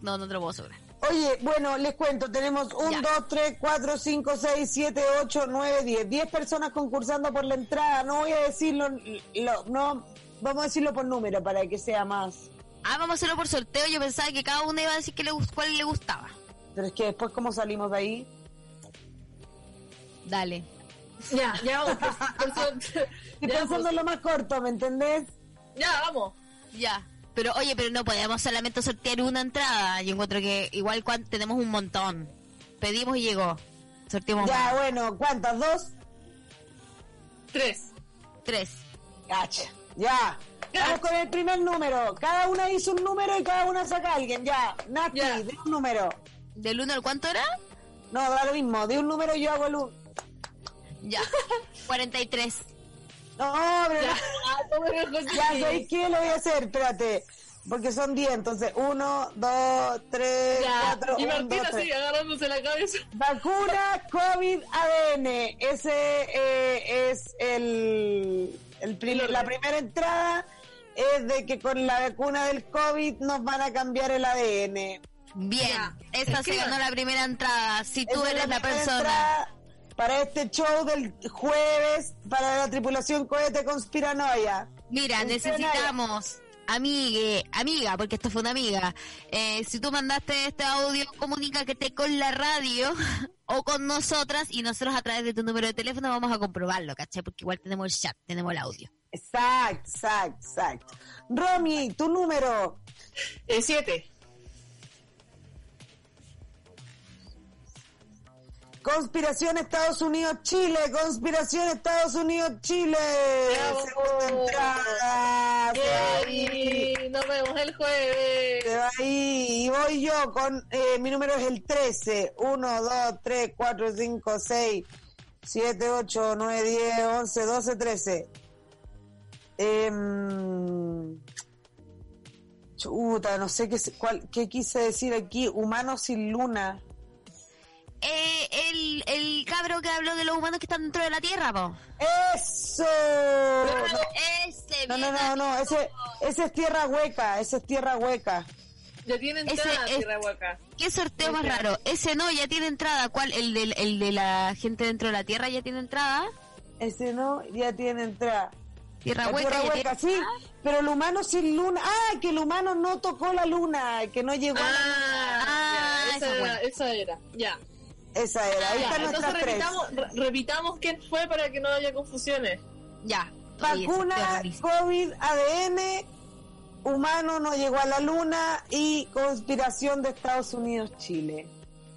No, no te lo puedo asegurar. Oye, bueno, les cuento, tenemos 1, 2, 3, 4, 5, 6, 7, 8, 9, 10. 10 personas concursando por la entrada. No voy a decirlo, lo- no, vamos a decirlo por número para que sea más. Ah, vamos a hacerlo por sorteo. Yo pensaba que cada uno iba a decir que le, gust- cuál le gustaba. Pero es que después, ¿cómo salimos de ahí? Dale. Ya, ya vamos. Por, Estoy ya, pensando en lo más corto, ¿me entendés? ya, vamos. Ya. Pero oye, pero no podemos solamente sortear una entrada. Yo encuentro que igual cuan- tenemos un montón. Pedimos y llegó. Sorteamos Ya, más. bueno, ¿cuántas? ¿Dos? Tres. Tres. Gacha. Ya. Vamos con el primer número. Cada una hizo un número y cada una saca a alguien. Ya. Nati, Ya. de un número. ¿Del uno al cuánto era? No, da lo mismo. De un número yo hago el un... Ya. 43. No, pero... Ya, ah, no dejo Ya. ¿sabéis qué? Lo voy a hacer, espérate. Porque son 10, entonces 1, 2, 3, Ya. 4, Y 1, Martina 2, 3. sigue agarrándose la cabeza. Vacuna COVID ADN. Ese eh, es el, el primer- la primera entrada es de que con la vacuna del COVID nos van a cambiar el ADN. Bien. Esa ganó la primera entrada. Si tú Esa es eres la primera persona. entrada para este show del jueves para la tripulación cohete conspiranoia. Mira, necesitamos, amigue, amiga, porque esta fue una amiga. Eh, si tú mandaste este audio, comunícate con la radio o con nosotras y nosotros a través de tu número de teléfono vamos a comprobarlo, ¿cachai? Porque igual tenemos el chat, tenemos el audio. Exacto, exacto, exacto. Romy, tu número. Eh, siete. Conspiración Estados Unidos-Chile, conspiración Estados Unidos-Chile. Se va ahí, Nos vemos el jueves. se va ahí. Y voy yo con, eh, mi número es el 13. 1, 2, 3, 4, 5, 6, 7, 8, 9, 10, 11, 12, 13. Em, chuta, no sé qué, cuál, qué quise decir aquí. Humano sin luna. Eh, el, el cabro que habló de los humanos que están dentro de la Tierra, po. ¡Eso! Ese, No, no, no, no, ese, ese es tierra hueca, ese es tierra hueca. Ya tienen Ese entrada, es- Tierra Huaca. ¿Qué sorteo más raro? Ese no, ya tiene entrada. ¿Cuál? ¿El de, el de la gente dentro de la Tierra ya tiene entrada? Ese no, ya tiene entrada. Tierra La hueca. tierra hueca, tiene sí, pero el humano sin luna. Ah, que el humano no tocó la luna, que no llegó a la Ah, Ah, ya, esa esa, era, buena. esa era. Ya. Esa era, ahí Ya, están entonces tres. repitamos, re- repitamos quién fue para que no haya confusiones. Ya. Vacuna. COVID, ADN, humano no llegó a la luna y conspiración de Estados Unidos-Chile.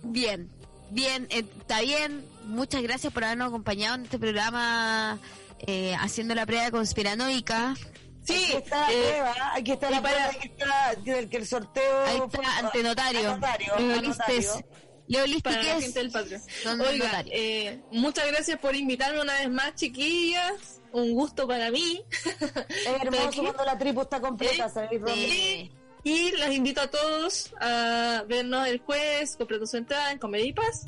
Bien, bien, eh, está bien. Muchas gracias por habernos acompañado en este programa eh, haciendo la prueba conspiranoica. Sí, Aquí está la eh, prueba, aquí está la para- prueba, aquí está que, que el sorteo Ahí fue- está, ante notario. a notario, Leo a Listes. notario. Leo Listes, para ¿qué la gente del Patreon. Oiga, eh, muchas gracias por invitarme una vez más, chiquillas. Un gusto para mí. Es hermoso cuando la tribu está completa, Eh, ¿sabéis? Sí. Y las invito a todos a vernos el jueves, comprando su entrada en Comedy Pass.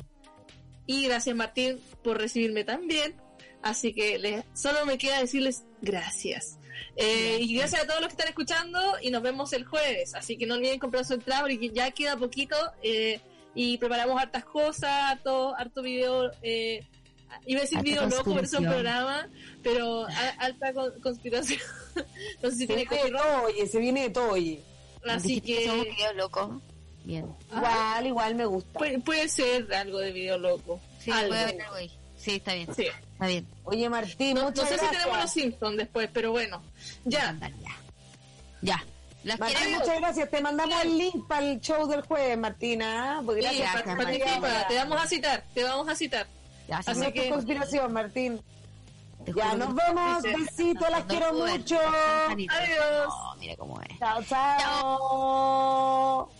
Y gracias Martín por recibirme tan bien. Así que les, solo me queda decirles gracias. Eh, y gracias a todos los que están escuchando y nos vemos el jueves. Así que no olviden comprar su entrada porque ya queda poquito eh, y preparamos hartas cosas, harto, harto video. Eh, iba a decir video loco, pero es un programa, pero a- alta con- conspiración. no sé si Se tiene viene copyright. todo, oye, se viene de todo, oye. Así que somos que videos locos. Bien. Igual, igual me gusta. puede, puede ser algo de video loco. Sí, Algo. puede haber algo ahí. Sí, está bien. Sí. Está bien. Oye, Martín, No, no sé si tenemos los Simpsons después, pero bueno. Ya. Ya. Las Martín, muchas gracias. Te mandamos el link para el show del jueves, Martina. Sí, gracias por participa, te vamos a citar, te vamos a citar. Gracias, Así Así que- conspiración, Martín. Ya, nos vemos. Dice- Besitos, las No quiero mucho. Adiós. No, mira cómo es. Chao, chao.